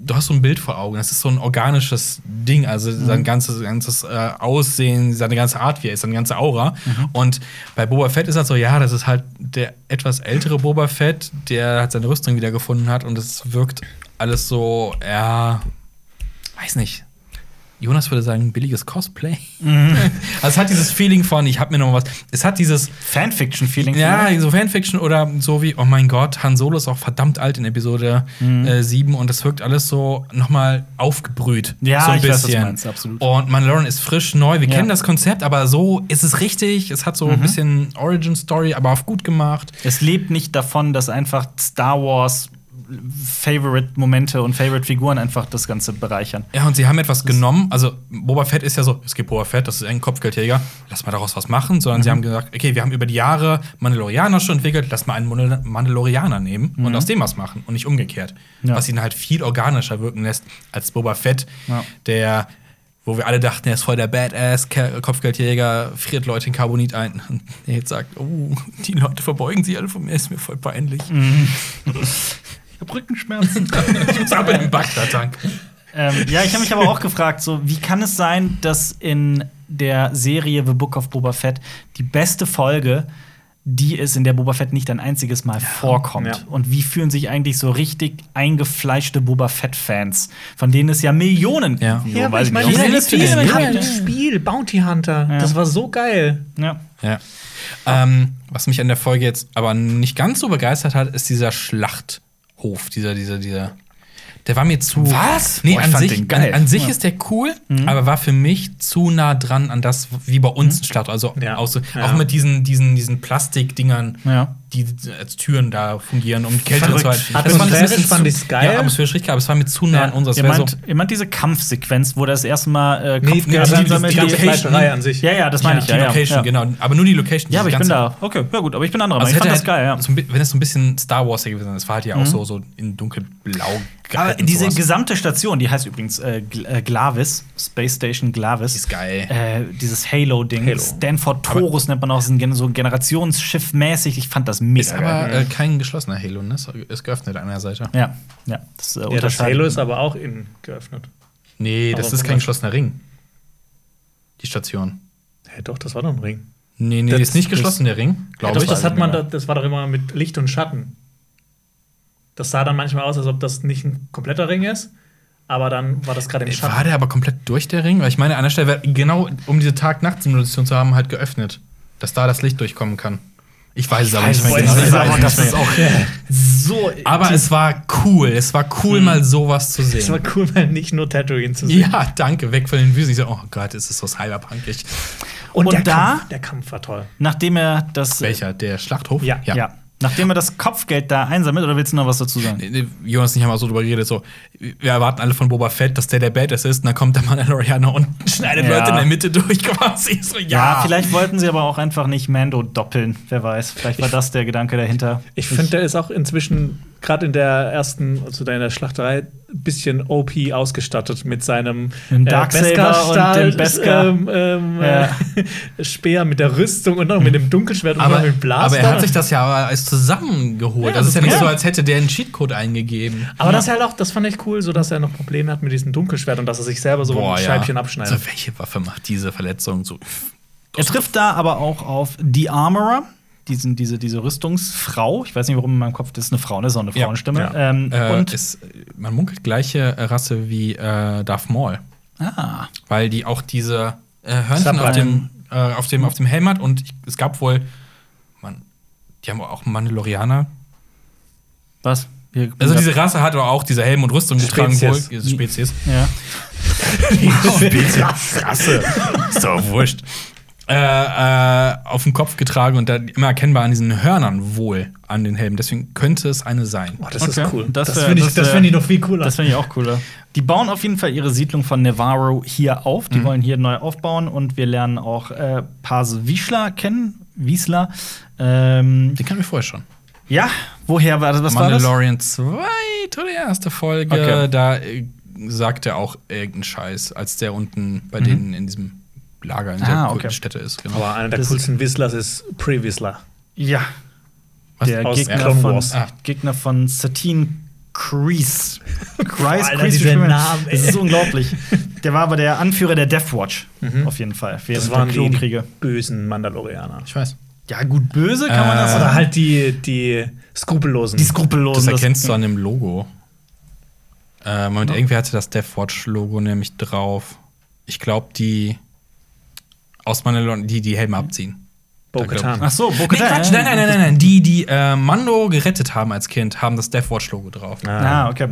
Du hast so ein Bild vor Augen. Das ist so ein organisches Ding. Also sein ganzes, ganzes äh, Aussehen, seine ganze Art, wie er ist, seine ganze Aura. Und bei Boba Fett ist halt so, ja, das ist halt der etwas ältere Boba Fett, der halt seine Rüstung wiedergefunden hat. Und es wirkt alles so, ja, weiß nicht. Jonas würde sagen, billiges Cosplay. also es hat dieses Feeling von, ich habe mir noch was. Es hat dieses, Fanfiction-Feeling. ja, vielleicht? so Fanfiction oder so wie, oh mein Gott, Han Solo ist auch verdammt alt in Episode Mhm. äh, 7 und es wirkt alles so nochmal aufgebrüht. Ja, so ein ich weiß, was bisschen. du meinst, absolut. Und Mandalorian ist frisch, neu. Wir Ja. Mhm. kennen das Konzept, aber so ist es richtig. Es hat so ein bisschen Origin-Story, aber auf gut gemacht. Es lebt nicht davon, dass einfach Star Wars Favorite-Momente und Favorite-Figuren einfach das Ganze bereichern. Ja, und sie haben etwas genommen. Also, Boba Fett ist ja so, es gibt Boba Fett, das ist ein Kopfgeldjäger, lass mal daraus was machen. Sondern sie haben gesagt, okay, wir haben über die Jahre Mandalorianer schon entwickelt, lass mal einen Mandal- Mandalorianer nehmen und aus dem was machen und nicht umgekehrt. Ja. Was ihn halt viel organischer wirken lässt als Boba Fett, Ja. der, wo wir alle dachten, er ist voll der Badass, Kopfgeldjäger, friert Leute in Carbonit ein. Und jetzt sagt, oh, die Leute verbeugen sich alle von mir, ist mir voll peinlich. Ich hab Rückenschmerzen. Ich muss ab in den Bagdad-Tank. ähm, ja, ich habe mich aber auch gefragt, so wie kann es sein, dass in der Serie The Book of Boba Fett die beste Folge die ist, in der Boba Fett nicht ein einziges Mal vorkommt. ja. Und wie fühlen sich eigentlich so richtig eingefleischte Boba Fett-Fans, von denen es ja Millionen Ja. Millionen, Ja, aber ich meine, nicht, diese ob es Spiel, das Spiel, Bounty Hunter, Ja. das war so geil. Ja. Ja. Ähm, was mich an der Folge jetzt aber nicht ganz so begeistert hat, ist dieser Schlachthof, dieser, dieser, dieser. Der war mir zu. Was? Nee, Boah, an sich, an, an sich Ja. ist der cool, aber war für mich zu nah dran an das, wie bei uns ein Schlacht. Also Ja. auch, so, Ja. auch mit diesen, diesen, diesen Plastikdingern, Ja. Die als Türen da fungieren, um die Kälte so weiter. Atmosphärisch fand zu- ich's geil. Ja, atmosphärisch richtig, aber es war mir zu nah an uns. Das Ihr wär so, meint, ihr meint diese Kampfsequenz, wo das erste Mal äh, Nee, Kopfgeld die- die- die die- Fleischerei an sich. Ja, ja, das meine ich die ja. Location, ja. genau. Aber nur die Location. Ja, aber ich bin da. Okay, ja gut, aber ich bin anderer Also. Ich fand das halt geil, ja. so ein bi- wenn es so ein bisschen Star Wars gewesen wäre, das war halt ja auch so, so in dunkelblau Aber diese sowas. gesamte Station, die heißt übrigens äh, äh, Glavis, Space Station Glavis. Die ist geil. Äh, dieses Halo-Ding. Halo. Stanford Taurus nennt man auch, so so ein Generationsschiff mäßig. Ich fand das mega Ist aber äh, kein geschlossener Halo, ne? Ist- Ist geöffnet an der Seite. Ja, ja. Das, äh, Ja, das Halo ist aber auch innen geöffnet. Nee, das Aber ist von kein geschlossener Ring. Die Station. Hey, doch, das war doch ein Ring. Nee, nee, Das- ist nicht das- geschlossen, der Ring. Ja, Glaube doch, ich. das hat man, nicht da, das war doch immer mit Licht und Schatten. Das sah dann manchmal aus, als ob das nicht ein kompletter Ring ist, aber dann war das gerade im Schatten. War der aber komplett durch der Ring? Weil ich meine, an der Stelle, wäre genau um diese Tag-Nacht-Simulation zu haben, halt geöffnet. Dass da das Licht durchkommen kann. Ich weiß es aber nicht mehr weiß genau. es Ich aber, weiß das nicht ist auch so. Aber es war cool. Es war cool, mal sowas zu Es war sehen. cool, mal nicht nur Tatooine zu sehen. Ja, danke. Weg von den Wüsten. Ich so, oh Gott, ist es so cyberpunkig. Und der da- Kampf, der Kampf war toll. Nachdem er das. Welcher? Der Schlachthof? Ja. Ja. Nachdem er das Kopfgeld da einsammelt, oder willst du noch was dazu sagen? Nee, nee, Jonas und ich haben mal so drüber geredet, so, wir erwarten alle von Boba Fett, dass der der Badass ist, und dann kommt der Mandalorianer und schneidet Ja. Leute in der Mitte durch quasi. So, ja, Ja, vielleicht wollten sie aber auch einfach nicht Mando doppeln. Wer weiß. Vielleicht war das der Gedanke dahinter. Ich finde, der ist auch inzwischen gerade in der ersten, also in der Schlachterei, ein bisschen OP ausgestattet mit seinem Dem Darksaber und dem Beskar. ähm, ähm, Ja. äh, Speer mit der Rüstung und noch mit dem Dunkelschwert und Aber, noch mit dem Blaster. aber er hat sich das ja als zusammengeholt. Ja, das ist ja nicht ja. so, als hätte der einen Cheatcode eingegeben. aber das ist halt auch, das fand ich cool, so dass er noch Probleme hat mit diesem Dunkelschwert und dass er sich selber so ein Scheibchen abschneidet. Also, welche Waffe macht diese Verletzung so? Er trifft da aber auch auf The Armorer, diesen, diese, diese Rüstungsfrau. Ich weiß nicht, warum in meinem Kopf das ist eine Frau, das ist auch eine Ja, Frauenstimme. ja. Ähm, Äh, und ist, man munkelt gleiche Rasse wie äh, Darth Maul. ah, Weil die auch diese äh, Hörnchen auf dem, äh, auf, dem, auf dem Helm hat und ich, es gab wohl, man, die haben auch Mandalorianer. was? Wir- Also diese Rasse hat aber auch diese Helm und Rüstung getragen Spezies. wohl. Diese Spezies. ja. Rasse. Ist doch wurscht. Äh, äh, auf dem Kopf getragen und dann immer erkennbar an diesen Hörnern wohl an den Helmen. Deswegen könnte es eine sein. Oh, das Okay. ist cool. Das Das, finde ich, das find ich noch viel cooler. Das finde ich auch cooler. Die bauen auf jeden Fall ihre Siedlung von Nevarro hier auf. Mhm. Die wollen hier neu aufbauen und wir lernen auch äh, Pase Wiesler kennen. Wiesler. Ähm, Den kennen wir vorher schon. ja, woher war das? Was war das? Mandalorian 2 oder die erste Folge. Okay. Da äh, sagt er auch irgendeinen Scheiß, als der unten bei denen in diesem Lager in der Ah, coolen okay. Stätte ist. Genau. aber einer der Das- coolsten Whistlers ist Pre-Whistler. Ja. Was? Der Aus Gegner von, ah, Gegner von Satine Kreese. Kreese, dieser wie viel- Name, Das ist ey. unglaublich. Der war aber der Anführer der Death Watch. Auf jeden Fall. Während Das waren der die, bösen Mandalorianer. Ich weiß. Ja, gut, böse kann man das Äh. Oder halt die, die Skrupellosen. Die Das Skrupellosen. erkennst du an dem Logo. Äh, Moment, irgendwer hatte das Deathwatch-Logo nämlich drauf. Ich glaube, die aus Mandalorian, die die Helme abziehen. Bo-Katan. Ach so, Nee, Bo-Katan. Quatsch, nein, nein, nein, nein, nein. Die, die äh, Mando gerettet haben als Kind, haben das Deathwatch-Logo drauf. Ah, okay.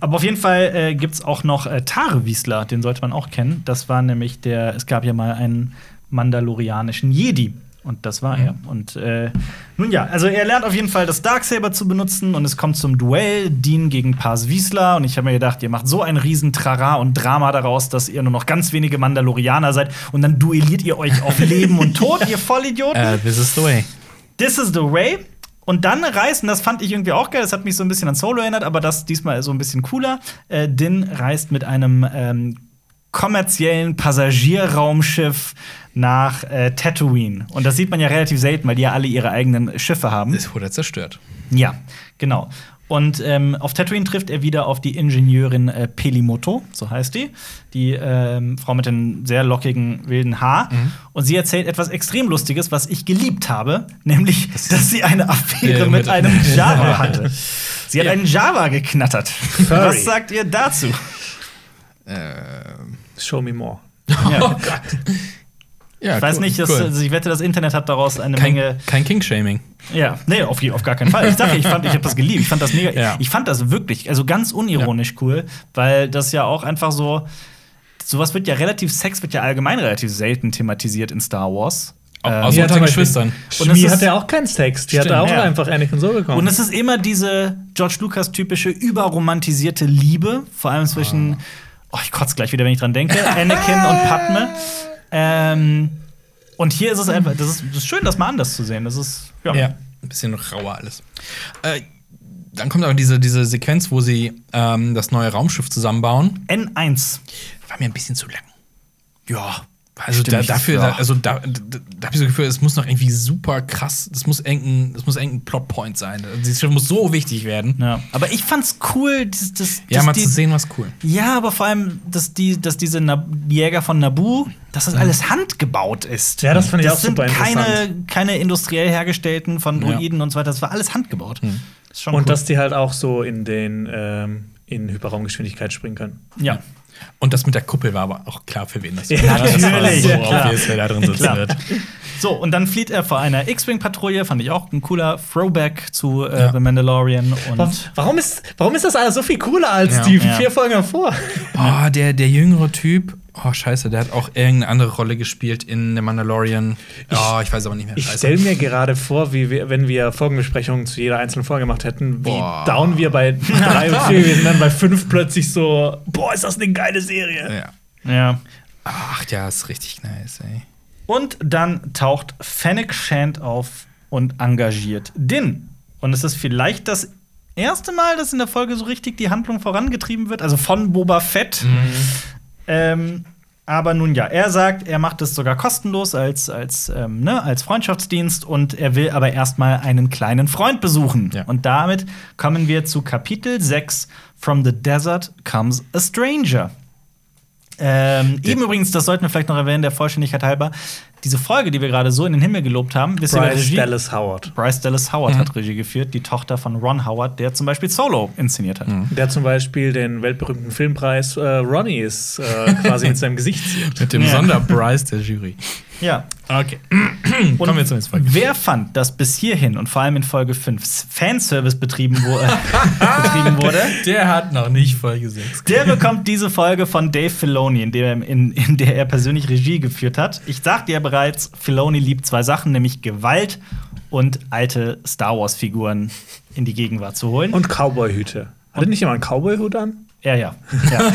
Aber auf jeden Fall äh, gibt es auch noch äh, Tare Wiesler, den sollte man auch kennen. Das war nämlich der, es gab ja mal einen mandalorianischen Jedi. Und das war er. Und äh, nun ja, also er lernt auf jeden Fall das Darksaber zu benutzen und es kommt zum Duell, Dean gegen Paz Wiesler. Und ich habe mir gedacht, ihr macht so ein riesen Trara und Drama daraus, dass ihr nur noch ganz wenige Mandalorianer seid und dann duelliert ihr euch auf Leben und Tod, ihr Vollidioten. Äh, this is the way. This is the way. Und dann reist, und das fand ich irgendwie auch geil, das hat mich so ein bisschen an Solo erinnert, aber das diesmal so ein bisschen cooler. Äh, Din reist mit einem ähm, kommerziellen Passagierraumschiff nach äh, Tatooine. Und das sieht man ja relativ selten, weil die ja alle ihre eigenen Schiffe haben. Es wurde zerstört. Ja, genau. Und ähm, auf Tatooine trifft er wieder auf die Ingenieurin äh, Pelimoto, so heißt die, die ähm, Frau mit dem sehr lockigen wilden Haar. Und sie erzählt etwas extrem Lustiges, was ich geliebt habe, nämlich, dass sie eine Affäre mit, mit- einem Java hatte. Sie hat Ja. einen Java geknattert. Was sagt ihr dazu? Ähm, Show me more. Ja. ja, Ich weiß cool, nicht, dass, cool. also ich wette, das Internet hat daraus eine kein, Menge kein King-Shaming. Ja, nee, auf, auf gar keinen Fall. Ich sage, ich fand, ich habe das geliebt. Ich fand das mega. Ja. Ich fand das wirklich, also ganz unironisch cool, weil das ja auch einfach so. Sowas wird ja relativ, Sex wird ja allgemein relativ selten thematisiert in Star Wars. Ähm, außer hat aber- Geschwistern. Und Schmi ist- hatte auch keinen Sex. Die hatte Stimmt, auch ja. einfach Anakin so bekommen. Und es ist immer diese George Lucas typische überromantisierte Liebe, vor allem zwischen, oh, ich kotze gleich wieder, wenn ich dran denke, Anakin und Padme. Ähm, und hier ist es einfach, das ist, das ist schön, das mal anders zu sehen. Das ist, ja. Ja, ein bisschen rauer alles. Äh, dann kommt aber diese, diese Sequenz, wo sie ähm, das neue Raumschiff zusammenbauen. N1. War mir ein bisschen zu lang. Ja. Also da, dafür, für. da, also da, da, da habe ich so das Gefühl, es muss noch irgendwie super krass, das muss irgendein, das muss irgendein Plotpoint sein. Also Dieses Schiff muss so wichtig werden. Ja. Aber ich fand's cool, dass, dass, Ja, mal die, zu sehen, was cool. Ja, aber vor allem, dass, die, dass diese Nab Jäger von Naboo, dass das alles handgebaut ist. Ja, das fand ich das auch sind super keine, interessant. keine industriell hergestellten von Ja. Droiden und so weiter. Das war alles handgebaut. Das ist schon und cool. dass die halt auch so in den ähm, in Hyperraumgeschwindigkeit springen können. ja. Und das mit der Kuppel war aber auch klar, für wen das Ja, war. Das war natürlich, so ja, obvious, wer da drin sitzen wird. So, und dann flieht er vor einer X-Wing-Patrouille, fand ich auch ein cooler Throwback zu äh, Ja. The Mandalorian. Warum, Und warum, ist, warum ist das alles so viel cooler als Ja. die Ja. vier Folgen davor? Oh, der, der jüngere Typ, oh scheiße, der hat auch irgendeine andere Rolle gespielt in The Mandalorian. Oh, ich weiß aber nicht mehr. Ich stelle mir gerade vor, wie wir, wenn wir Folgenbesprechungen zu jeder einzelnen Folge gemacht hätten, wie Boah. down wir bei drei und vier gewesen wären, bei fünf plötzlich so, boah, ist das eine geile Serie. Ja. ja. Ach ja, ist richtig nice, ey. Und dann taucht Fennec Shand auf und engagiert Din. Und es ist vielleicht das erste Mal, dass in der Folge so richtig die Handlung vorangetrieben wird, also von Boba Fett. Ähm, aber nun ja, er sagt, er macht es sogar kostenlos als, als, ähm, ne, als Freundschaftsdienst und er will aber erstmal einen kleinen Freund besuchen. Ja. Und damit kommen wir zu Kapitel 6 From the Desert Comes a Stranger. Ähm, eben übrigens, das sollten wir vielleicht noch erwähnen, der Vollständigkeit halber. Diese Folge, die wir gerade so in den Himmel gelobt haben, wisst ihr, Bryce Regie- Dallas Howard. Bryce Dallas Howard hat Regie geführt, die Tochter von Ron Howard, der zum Beispiel Solo inszeniert hat. Der zum Beispiel den weltberühmten Filmpreis äh, Ronnie ist äh, quasi mit seinem Gesicht ziert. Mit dem Ja. Sonderpreis der Jury. Ja. Okay. Kommen wir zur nächsten Folge. Wer fand, dass bis hierhin und vor allem in Folge 5 Fanservice betrieben, wo, äh, betrieben wurde, Der hat noch nicht Folge 6. der bekommt diese Folge von Dave Filoni, in der, in, in der er persönlich Regie geführt hat. Ich sagte ja bereits, Filoni liebt zwei Sachen, nämlich Gewalt und alte Star Wars-Figuren in die Gegenwart zu holen. Und Cowboy-Hüte. Hat er nicht immer einen Cowboy-Hut an? Ja, ja. ja.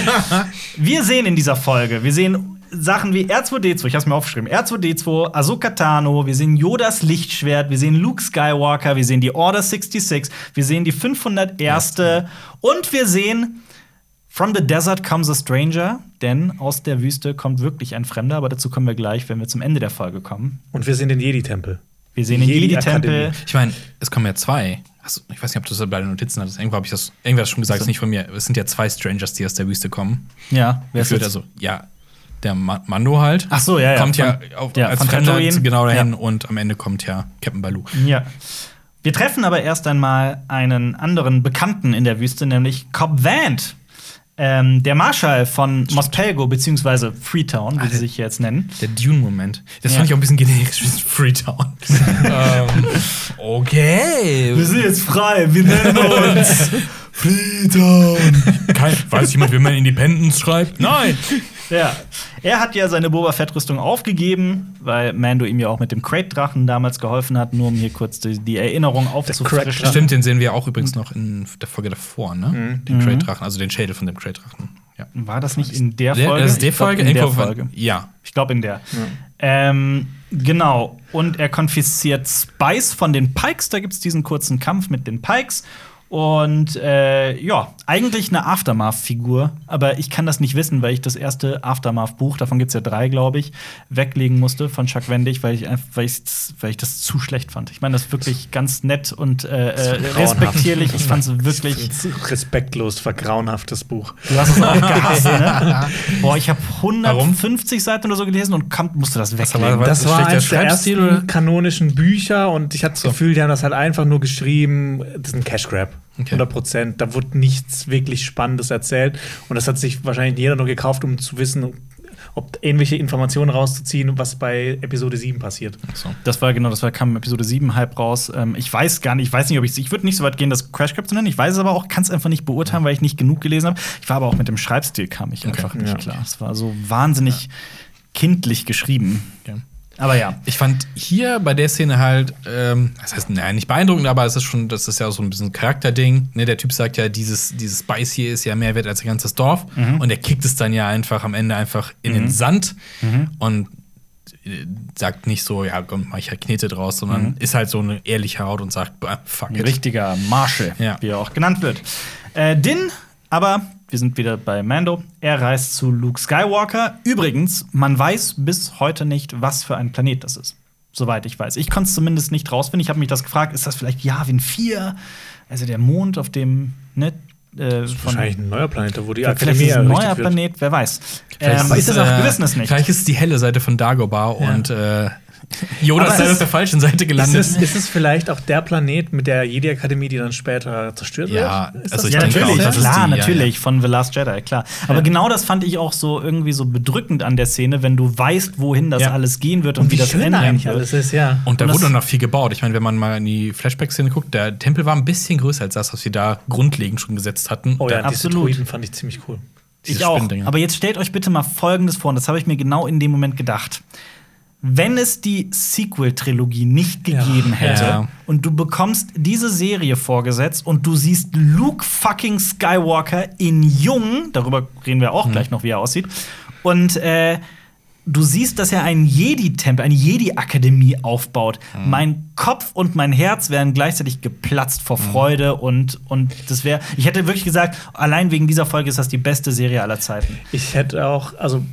wir sehen in dieser Folge, wir sehen Sachen wie R2D2, ich hab's mir aufgeschrieben, R2D2, Ahsoka Tano, wir sehen Yodas Lichtschwert, wir sehen Luke Skywalker, wir sehen die Order 66, wir sehen die 501. und wir sehen From the Desert Comes a Stranger, denn aus der Wüste kommt wirklich ein Fremder, aber dazu kommen wir gleich, wenn wir zum Ende der Folge kommen. Und wir sehen den Jedi-Tempel. Wir sehen den. Jedi-Tempel. Ich meine, es kommen ja zwei. Du- ich weiß nicht, ob du das bei den Notizen hattest. Irgendwo habe ich das, irgendwer schon gesagt, ist nicht von mir. Es sind ja zwei Strangers, die aus der Wüste kommen. Ja, wer ist also, ja, der Ma Mando halt. Ach so, ja, ja, Kommt ja, von- auf, ja, als Fremder Tatooine. genau dahin Ja. und am Ende kommt ja Captain Baloo. Ja. Wir treffen aber erst einmal einen anderen Bekannten in der Wüste, nämlich Cobb Vanth. Ähm, der Marschall von Mospelgo, beziehungsweise Freetown, wie sie sich jetzt nennen. Der Dune-Moment. Das Ja. fand ich auch ein bisschen generisch. Freetown. ähm, okay. sind jetzt frei, wir nennen uns. Freetown. Kein, weiß jemand, wie man Independence schreibt? Nein. Ja. Er hat ja seine Boba Fett-Rüstung aufgegeben, weil Mando ihm ja auch mit dem Crate-Drachen damals geholfen hat, nur um hier kurz die, die Erinnerung aufzufrischen. Stimmt, den sehen wir auch übrigens noch in der Folge davor, ne? Den Crate-Drachen, also den Schädel von dem Crate-Drachen. Ja. War das nicht in der Der, Folge? das ist glaub, Folge? in der Folge. Ja. Ich glaube in der. Ähm, genau. Und er konfisziert Spice von den Pikes. Da gibt es diesen kurzen Kampf mit den Pikes. Und äh, ja, eigentlich eine Aftermath-Figur. Aber ich kann das nicht wissen, weil ich das erste Aftermath-Buch, davon gibt es ja drei, glaube ich, weglegen musste von Chuck Wendig, weil ich, einfach- weil ich, weil ich das zu schlecht fand. Ich meine, das ist wirklich ganz nett und äh, äh, respektierlich. Ich fand es wirklich. Respektlos, vergrauenhaftes Buch. Du hast es auch gehasst, ne? Boah, ich habe 150 Seiten oder so gelesen und kam, musste das weglegen. war- Das Was, war eines der Schreibstil, ersten kanonischen Bücher und ich hatte das. Gefühl, die haben das halt einfach nur geschrieben. Das ist ein Cash Grab. Okay. 100 Prozent. Da wurde nichts wirklich Spannendes erzählt. Und das hat sich wahrscheinlich jeder nur gekauft, um zu wissen, ob irgendwelche Informationen rauszuziehen, was bei Episode 7 passiert. So. Das war genau, das war, kam Episode 7 halb raus. Ähm, ich weiß gar nicht, ich weiß nicht, ob ich ich würde nicht so weit gehen, das Crash Cap zu nennen. Ich weiß es aber auch, kann es einfach nicht beurteilen, weil ich nicht genug gelesen habe. Ich war aber auch mit dem Schreibstil kam ich einfach nicht Ja. klar. Es war so wahnsinnig kindlich geschrieben. Ja. Aber ja. Ich fand hier bei der Szene halt, ähm, das heißt, naja, nicht beeindruckend, aber es ist schon, das ist ja auch so ein bisschen ein Charakterding. Ne, der Typ sagt ja, dieses, dieses Spice hier ist ja mehr wert als ein ganzes Dorf. Und er kickt es dann ja einfach am Ende einfach in den Sand und äh, sagt nicht so, ja, komm, mach ich halt Knete draus, sondern ist halt so eine ehrliche Haut und sagt, fuck Ein it. richtiger Marshal, Ja. wie er auch genannt wird. Äh, Din, aber wir sind wieder bei Mando. Er reist zu Luke Skywalker. Übrigens, man weiß bis heute nicht, was für ein Planet das ist. Soweit ich weiß. Ich konnte es zumindest nicht rausfinden. Ich habe mich das gefragt, ist das vielleicht Yavin 4? Also der Mond, auf dem, ne? Äh, Wahrscheinlich ein neuer Planet, wo die vielleicht Akademie ist ein neuer. Planet, wer weiß. Ähm, ist es auch, wir wissen es nicht. Vielleicht ist es die helle Seite von Dagobah und äh, Yoda ist auf der falschen Seite Ist gelandet. es, ist es vielleicht auch der Planet mit der Jedi-Akademie, die dann später zerstört Ja, wird? Ist also ich ja, denke natürlich, auch, das ist klar, die, ja, natürlich, von The Last Jedi, klar. Aber genau das fand ich auch so irgendwie so bedrückend an der Szene, wenn du weißt, wohin das Ja. alles gehen wird und, und wie das enden eigentlich wird. alles ist, ja. Und da Und wurde noch viel gebaut. Ich meine, wenn man mal in die Flashback-Szene guckt, der Tempel war ein bisschen größer als das, was wir da grundlegend schon gesetzt hatten. Oh ja, Da- diese absolut. Druiden fand ich ziemlich cool. diese Ich auch. Aber jetzt stellt euch bitte mal Folgendes vor, und das habe ich mir genau in dem Moment gedacht. Wenn es die Sequel-Trilogie nicht Ja. gegeben hätte Ja. und du bekommst diese Serie vorgesetzt und du siehst Luke fucking Skywalker in jung, darüber reden wir auch Mhm. gleich noch, wie er aussieht, und äh, du siehst, dass er einen Jedi-Tempel, eine Jedi-Akademie aufbaut. Mein Kopf und mein Herz wären gleichzeitig geplatzt vor Freude und, und das wäre, ich hätte wirklich gesagt, allein wegen dieser Folge ist das die beste Serie aller Zeiten. Ich hätte auch, also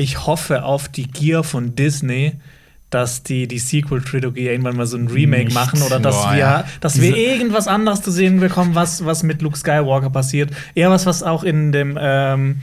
ich hoffe auf die Gier von Disney, dass die die Sequel-Trilogie irgendwann mal so ein Remake Nicht. machen oder dass Boah, wir, ja. dass wir irgendwas anderes zu sehen bekommen, was, was mit Luke Skywalker passiert. Eher was, was auch in dem ähm,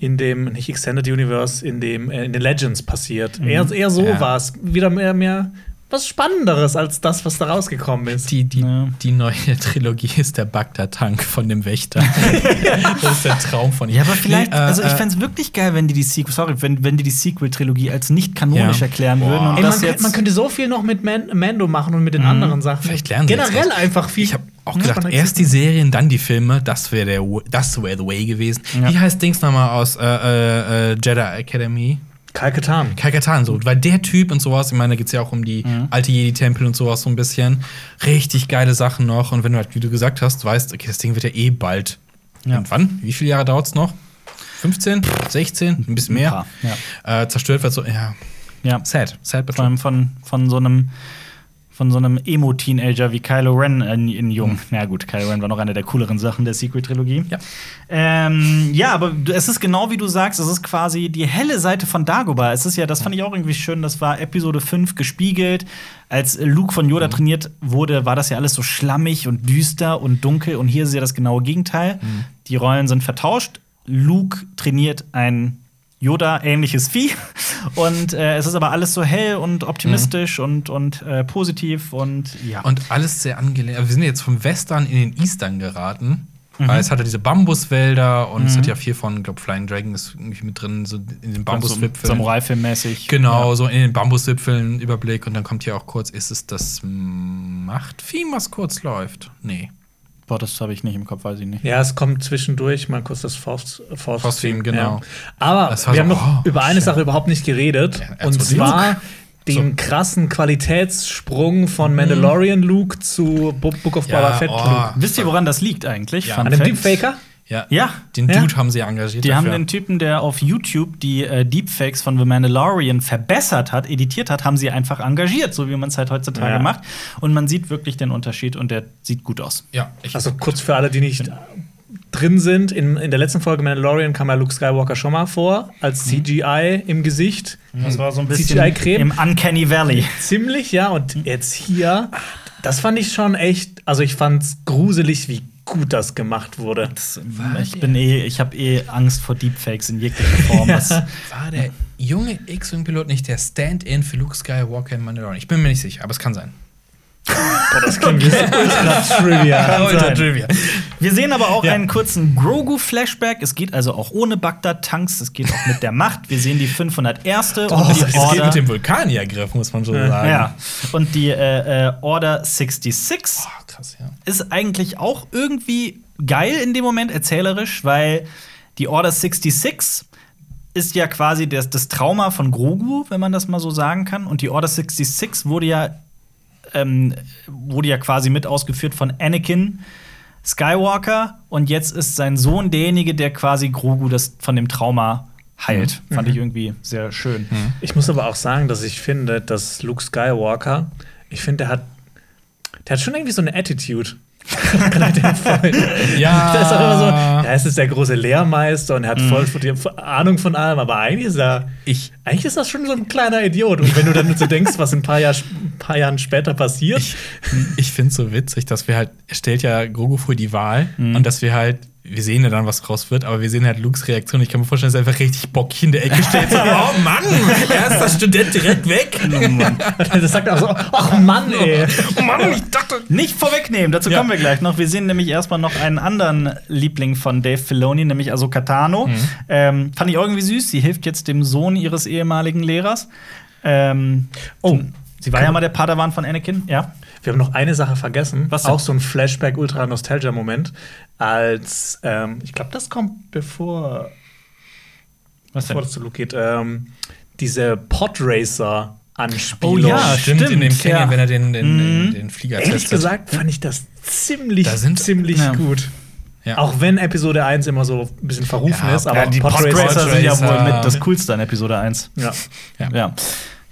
in dem nicht Extended Universe, in dem äh, in den Legends passiert. Eher, eher so Ja. war es. Wieder mehr mehr was Spannenderes als das, was da rausgekommen ist. Die, die, Ja. die neue Trilogie ist der Bagdad-Tank von dem Wächter. das ist der Traum von ihm. Ja, aber vielleicht, Nee, äh, also ich äh, fände es wirklich geil, wenn die die Sequel, sorry, wenn, wenn die die Sequel-Trilogie als nicht kanonisch Ja. erklären Boah. würden und Ey, das man, könnte, jetzt. man könnte so viel noch mit Man Mando machen und mit den anderen Sachen. Vielleicht lernen sie jetzt Generell was. einfach viel. Ich habe auch Ja, gedacht, erst die Serien, dann die Filme. Das wäre der, das wäre the way gewesen. Ja. Wie heißt Dings nochmal aus äh, äh, äh, Jedi Academy? Kalkatan. Kalkatan, so, weil der Typ und sowas, ich meine, da geht es ja auch um die alte Jedi-Tempel und sowas so ein bisschen. Richtig geile Sachen noch. Und wenn du halt, wie du gesagt hast, weißt, okay, das Ding wird ja eh bald. Ja. Irgendwann? Wie viele Jahre dauert es noch? 15? 16? Ein bisschen mehr? paar, ja. Äh, zerstört wird so, ja. ja. Sad. Sad, but Vor allem von, von so einem von so einem Emo-Teenager wie Kylo Ren in, in Jung. Na gut, Kylo Ren war noch eine der cooleren Sachen der Sequel-Trilogie. Ja. Ähm, ja, aber es ist genau wie du sagst, es ist quasi die helle Seite von Dagobah. Es ist ja, das fand ich auch irgendwie schön, das war Episode 5 gespiegelt. Als Luke von Yoda trainiert wurde, war das ja alles so schlammig und düster und dunkel. Und hier ist ja das genaue Gegenteil. Die Rollen sind vertauscht. Luke trainiert ein Yoda-ähnliches Vieh. Und äh, es ist aber alles so hell und optimistisch und, und äh, positiv und ja. Und alles sehr angelehnt. Wir sind jetzt vom Western in den Eastern geraten. Weil es hat ja diese Bambuswälder und es hat ja viel von, glaube Flying Dragon ist irgendwie mit drin, so in den Bambuswipfeln. Samurai-Film-mäßig. Genau, so in den Bambuswipfeln Überblick und dann kommt hier auch kurz, ist es das Machtvieh, was kurz läuft? Nee. Boah, das habe ich nicht im Kopf, weiß ich nicht. Ja, es kommt zwischendurch mal kurz das Force, Force, Force Theme, genau. Ja. Aber wir so, haben noch oh, über eine shit. Sache überhaupt nicht geredet. Ja, und R2D2. zwar den So. krassen Qualitätssprung von Mandalorian Luke zu Book of Ja, Boba Fett oh. Luke. Wisst ihr, woran das liegt eigentlich? Ja. An dem. Deepfaker? Ja. Ja. Den Ja. Dude haben sie engagiert. Die haben dafür. den Typen, der auf YouTube die äh, Deepfakes von The Mandalorian verbessert hat, editiert hat, haben sie einfach engagiert, so wie man es halt heutzutage Ja. macht. Und man sieht wirklich den Unterschied und der sieht gut aus. Ja, ich, Also kurz für alle, die nicht drin sind. In, in der letzten Folge Mandalorian kam ja Luke Skywalker schon mal vor, als CGI im Gesicht. Das war so ein CGI-Creme. im Uncanny Valley. Ziemlich, ja. Und jetzt hier, das fand ich schon echt, also ich fand's gruselig, wie gut das gemacht wurde. Das, ich bin eh, ich habe eh Angst vor Deepfakes in jeglicher Form. Das, war der junge X-Wing-Pilot nicht der Stand-in für Luke Skywalker in Mandalorian? Ich bin mir nicht sicher, aber es kann sein. Boah, das klingt so ultra trivia. Ultra. Trivia. Wir sehen aber auch Ja. einen kurzen Grogu-Flashback. Es geht also auch ohne Bagdad-Tanks, es geht auch mit der Macht. Wir sehen die 501. und Oh, die es geht mit dem Vulkanier-Griff, muss man schon sagen. ja. Und die äh, äh, Order 66 Oh, krass, ja. ist eigentlich auch irgendwie geil in dem Moment, erzählerisch, weil die Order 66 ist ja quasi das, das Trauma von Grogu, wenn man das mal so sagen kann. Und die Order 66 wurde ja, ähm, wurde ja quasi mit ausgeführt von Anakin Skywalker. Und jetzt ist sein Sohn derjenige, der quasi Grogu das von dem Trauma heilt. Fand ich irgendwie sehr schön. Ich muss aber auch sagen, dass ich finde, dass Luke Skywalker, ich finde, der hat, der hat schon irgendwie so eine Attitude. Voll. Ja. Das ist auch immer so, ja, es ist der große Lehrmeister und er hat voll die Ahnung von allem, aber eigentlich ist er, Ich, eigentlich ist das schon so ein kleiner Idiot. Und wenn du dann so denkst, was ein paar, Jahr, ein paar Jahren später passiert, ich, ich finde es so witzig, dass wir halt, er stellt ja Grogu vor die Wahl Mhm. und dass wir halt, wir sehen ja dann, was raus wird, aber wir sehen halt Lukes Reaktion. Ich kann mir vorstellen, dass er einfach richtig bockig in der Ecke steht. So, oh Mann, er ist das Student direkt weg. das sagt er auch so, ach Mann, ey. Oh Mann, ich dachte. Nicht vorwegnehmen, dazu Ja. kommen wir gleich noch. Wir sehen nämlich erstmal noch einen anderen Liebling von Dave Filoni, nämlich Ahsoka Tano. Mhm. Ähm, fand ich irgendwie süß. Sie hilft jetzt dem Sohn ihres ehemaligen Lehrers. Ähm, oh, sie war ja mal der Padawan von Anakin, ja. Wir haben noch eine Sache vergessen. Was denn? Auch so ein Flashback-Ultra-Nostalgia-Moment. Als, ähm, ich glaube, das kommt bevor, Was bevor das zu Luke geht, ähm, diese Podracer. Anspielung. Oh ja, stimmt, in dem stimmt, Canyon, ja. wenn er den, den, den, Mhm. den Flieger Ehrlich testet. gesagt fand ich das ziemlich, Da sind- ziemlich Ja. gut. Ja. Auch wenn Episode 1 immer so ein bisschen verrufen Ja, ist, aber ja, die Podracer- Podracer sind ja wohl mit das Coolste an Episode 1. Ja. Ja. Ja.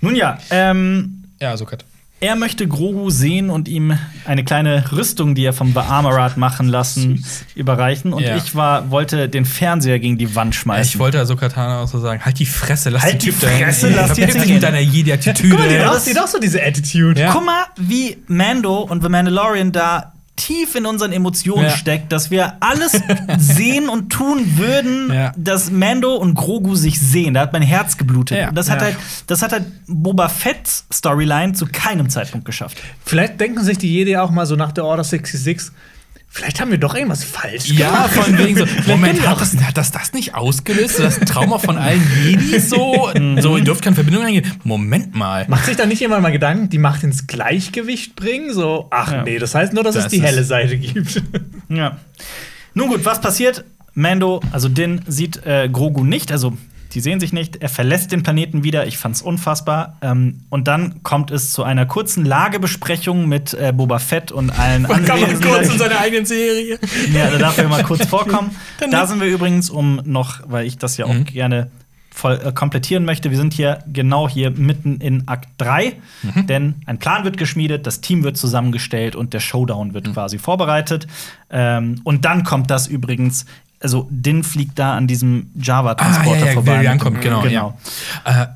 Nun ja, ähm, Ja, so cut. Er möchte Grogu sehen und ihm eine kleine Rüstung, die er vom Armorat machen lassen, überreichen. Und Ja. ich war, wollte den Fernseher gegen die Wand schmeißen. Ich wollte also Katana auch so sagen, halt die Fresse, lass Halt die Typ Fresse, lass die dich mit deiner Jedi-Attitüde. Guck mal, die hat doch so diese Attitude. Ja. Guck mal, wie Mando und The Mandalorian da tief in unseren Emotionen Ja. steckt, dass wir alles sehen und tun würden, Ja. dass Mando und Grogu sich sehen. Da hat mein Herz geblutet. Ja. Und das hat halt, das hat halt Boba Fett's Storyline zu keinem Zeitpunkt geschafft. Vielleicht denken sich die Jedi auch mal so nach der Order 66, vielleicht haben wir doch irgendwas falsch Ja, gemacht. von wegen so. Moment, hat das, hat das das nicht ausgelöst? Das Trauma von allen Jedis so? so, ihr dürft keine Verbindung eingehen. Moment mal. Macht sich da nicht jemand mal Gedanken, die Macht ins Gleichgewicht bringen? So, ach Ja. nee, das heißt nur, dass Das es die helle Seite gibt. Ja. Nun gut, was passiert? Mando, also Din, sieht äh, Grogu nicht, also die sehen sich nicht. Er verlässt den Planeten wieder. Ich fand's unfassbar. Ähm, und dann kommt es zu einer kurzen Lagebesprechung mit äh, Boba Fett und allen Kann man kurz in seiner eigenen Serie. Ja, da darf er mal kurz vorkommen. Da sind wir übrigens, um noch, weil ich das ja auch Mhm. gerne voll äh, komplettieren möchte. Wir sind hier genau hier mitten in Akt 3, Mhm. denn ein Plan wird geschmiedet, das Team wird zusammengestellt und der Showdown Mhm. wird quasi vorbereitet. Ähm, und dann kommt das übrigens, also Din fliegt da an diesem Java-Transporter Ah, ja, ja, vorbei. ankommen, dem- genau, genau. Äh,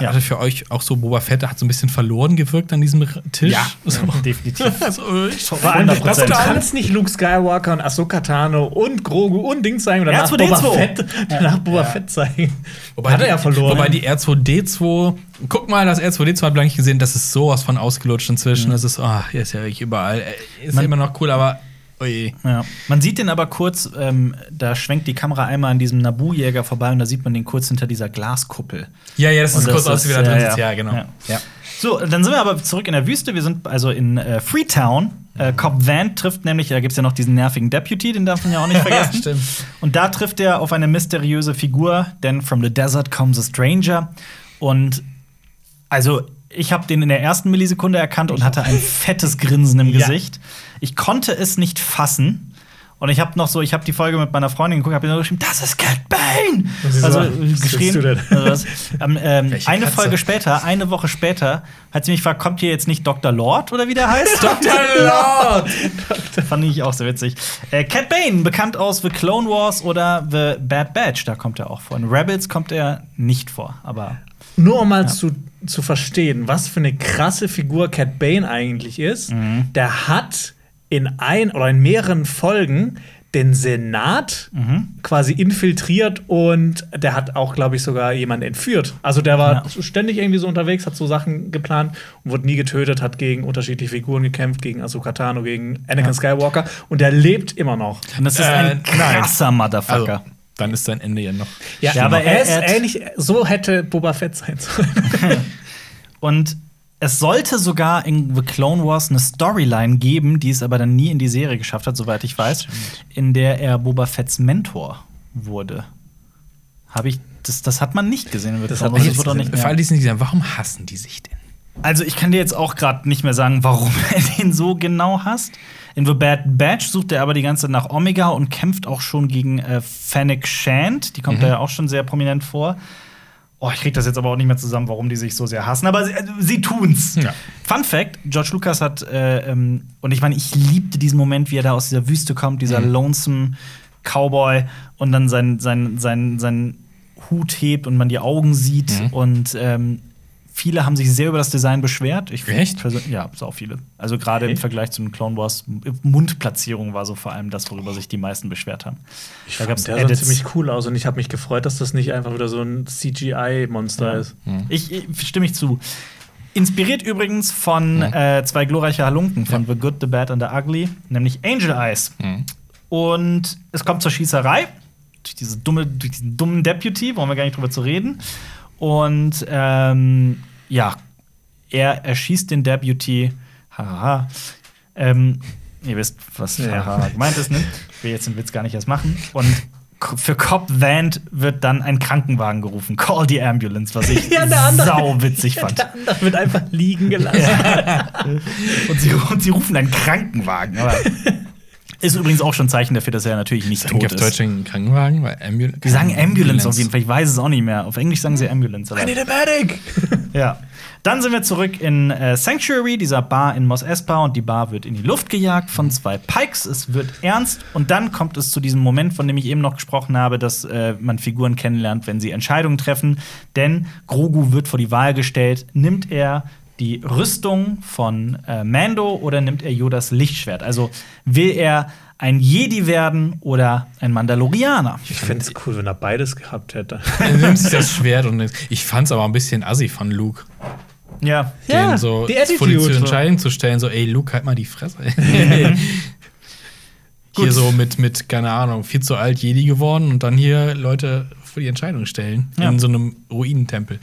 Ja. Hatte für euch auch so Boba Fett, der hat so ein bisschen verloren gewirkt an diesem Tisch? Ja, so. definitiv. Also, ich- Vor allem, 100%. du kannst nicht Luke Skywalker und Ahsoka Tano und Grogu und Ding zeigen und danach R2D2. Boba Fett, danach Boba Fett zeigen. Wobei Hat er die- ja verloren. Wobei die R2D2, guck mal, das R2D2 hat nicht gesehen, das ist sowas von ausgelutscht inzwischen. Das ist, ah, hier ist ja wirklich überall. Äh, Ist Man- immer noch cool, aber oje. Ja. Man sieht den aber kurz, ähm, da schwenkt die Kamera einmal an diesem Naboo-Jäger vorbei und da sieht man den kurz hinter dieser Glaskuppel. Ja, ja, das ist kurz aus, wie da drin ja, sitzen. Ja, genau. Ja. So, dann sind wir aber zurück in der Wüste. Wir sind also in äh, Freetown. Äh, Cobb Van trifft nämlich, da gibt es ja noch diesen nervigen Deputy, den darf man ja auch nicht vergessen. Stimmt. Und da trifft er auf eine mysteriöse Figur, denn from the desert comes a stranger. Und also, ich habe den in der ersten Millisekunde erkannt und hatte ein fettes Grinsen im Ja. Gesicht. Ich konnte es nicht fassen. Und ich habe noch so, ich habe die Folge mit meiner Freundin geguckt, habe nur geschrieben, das ist Cat Bane. So, Also was äh, geschrien. willst du denn? Also ähm, ähm, eine? Folge später, eine Woche später, hat sie mich gefragt, kommt hier jetzt nicht Dr. Lord oder wie der heißt? Dr. Lord! Fand ich auch sehr witzig. Äh, Cat Bane, bekannt aus The Clone Wars oder The Bad Batch, da kommt er auch vor. In Rebels kommt er nicht vor, aber Nur um mal zu, zu verstehen, was für eine krasse Figur Cat Bane eigentlich ist, Mhm. der hat in ein oder in mehreren Folgen den Senat Mhm. quasi infiltriert und der hat auch, glaube ich, sogar jemanden entführt. Also der war Ja. ständig irgendwie so unterwegs, hat so Sachen geplant und wurde nie getötet, hat gegen unterschiedliche Figuren gekämpft, gegen Ahsoka Tano, gegen Anakin Ja. Skywalker und der lebt immer noch. und das ist Äh, ein krasser Also, Motherfucker. Dann ist sein Ende ja noch. Ja, Ja, aber er ist ähnlich, so hätte Boba Fett sein sollen. Und es sollte sogar in The Clone Wars eine Storyline geben, die es aber dann nie in die Serie geschafft hat, soweit ich weiß, in der er Boba Fetts Mentor wurde. Habe ich das, das hat man nicht gesehen Das hat man auch nicht, Für alle, die es nicht gesehen haben, warum hassen die sich denn? Also, ich kann dir jetzt auch gerade nicht mehr sagen, warum er den so genau hasst. In The Bad Batch sucht er aber die ganze Zeit nach Omega und kämpft auch schon gegen äh, Fennec Shand. Die kommt Mhm. da ja auch schon sehr prominent vor. Oh, ich krieg das jetzt aber auch nicht mehr zusammen, warum die sich so sehr hassen. Aber sie, äh, sie tun's. Ja. Fun Fact: George Lucas hat, äh, ähm, und ich meine, ich liebte diesen Moment, wie er da aus dieser Wüste kommt, dieser Mhm. lonesome Cowboy und dann sein, sein, sein, sein Hut hebt und man die Augen sieht. Mhm. Und ähm, viele haben sich sehr über das Design beschwert. Ich Echt? Ja, so auch viele. Also gerade im. Vergleich zu den Clone Wars, Mundplatzierung war so vor allem das, worüber sich die meisten beschwert haben. Da gab's Der sah ziemlich cool aus und ich habe mich gefreut, dass das nicht einfach wieder so ein CGI-Monster Ja. ist. Ich, ich stimme ich zu. Inspiriert übrigens von äh, zwei glorreiche Halunken von The Good, The Bad and The Ugly, nämlich Angel Eyes. Mhm. Und es kommt zur Schießerei durch, diese dumme, durch diesen dummen Deputy, wollen wir gar nicht drüber zu reden. Und ähm, ja, er erschießt den Deputy. Haha. Ähm, ihr wisst, was Ja. gemeint ist, ne? Ich will jetzt den Witz gar nicht erst machen. Und für Cop Vant wird dann ein Krankenwagen gerufen. Call the ambulance, was ich Ja, andere- sau witzig fand. Der andere wird einfach liegen gelassen. Und sie, und sie rufen einen Krankenwagen. Aber Ist übrigens auch schon ein Zeichen dafür, dass er natürlich nicht Sagen tot auf ist. Deutsch einen Krankenwagen? Weil Ambul Die sagen Ambulance auf jeden Fall. Ich weiß es auch nicht mehr. Auf Englisch sagen sie Ambulance. Aber I need a medic! ja. Dann sind wir zurück in äh, Sanctuary, dieser Bar in Mos Espa, und die Bar wird in die Luft gejagt von zwei Pikes. Es wird ernst und dann kommt es zu diesem Moment, von dem ich eben noch gesprochen habe, dass äh, man Figuren kennenlernt, wenn sie Entscheidungen treffen. Denn Grogu wird vor die Wahl gestellt: Nimmt er die Rüstung von äh, Mando oder nimmt er Yodas Lichtschwert? Also will er ein Jedi werden oder ein Mandalorianer? Ich fände es cool, wenn er beides gehabt hätte. Er nimmt sich das Schwert und ich fand's aber ein bisschen assi von Luke, Ja. den so die vor die Attitude. Entscheidung zu stellen, so, ey, Luke, halt mal die Fresse. Gut. hier so mit, mit, keine Ahnung, viel zu alt Jedi geworden und dann hier Leute vor die Entscheidung stellen. Ja. In so einem Ruinentempel.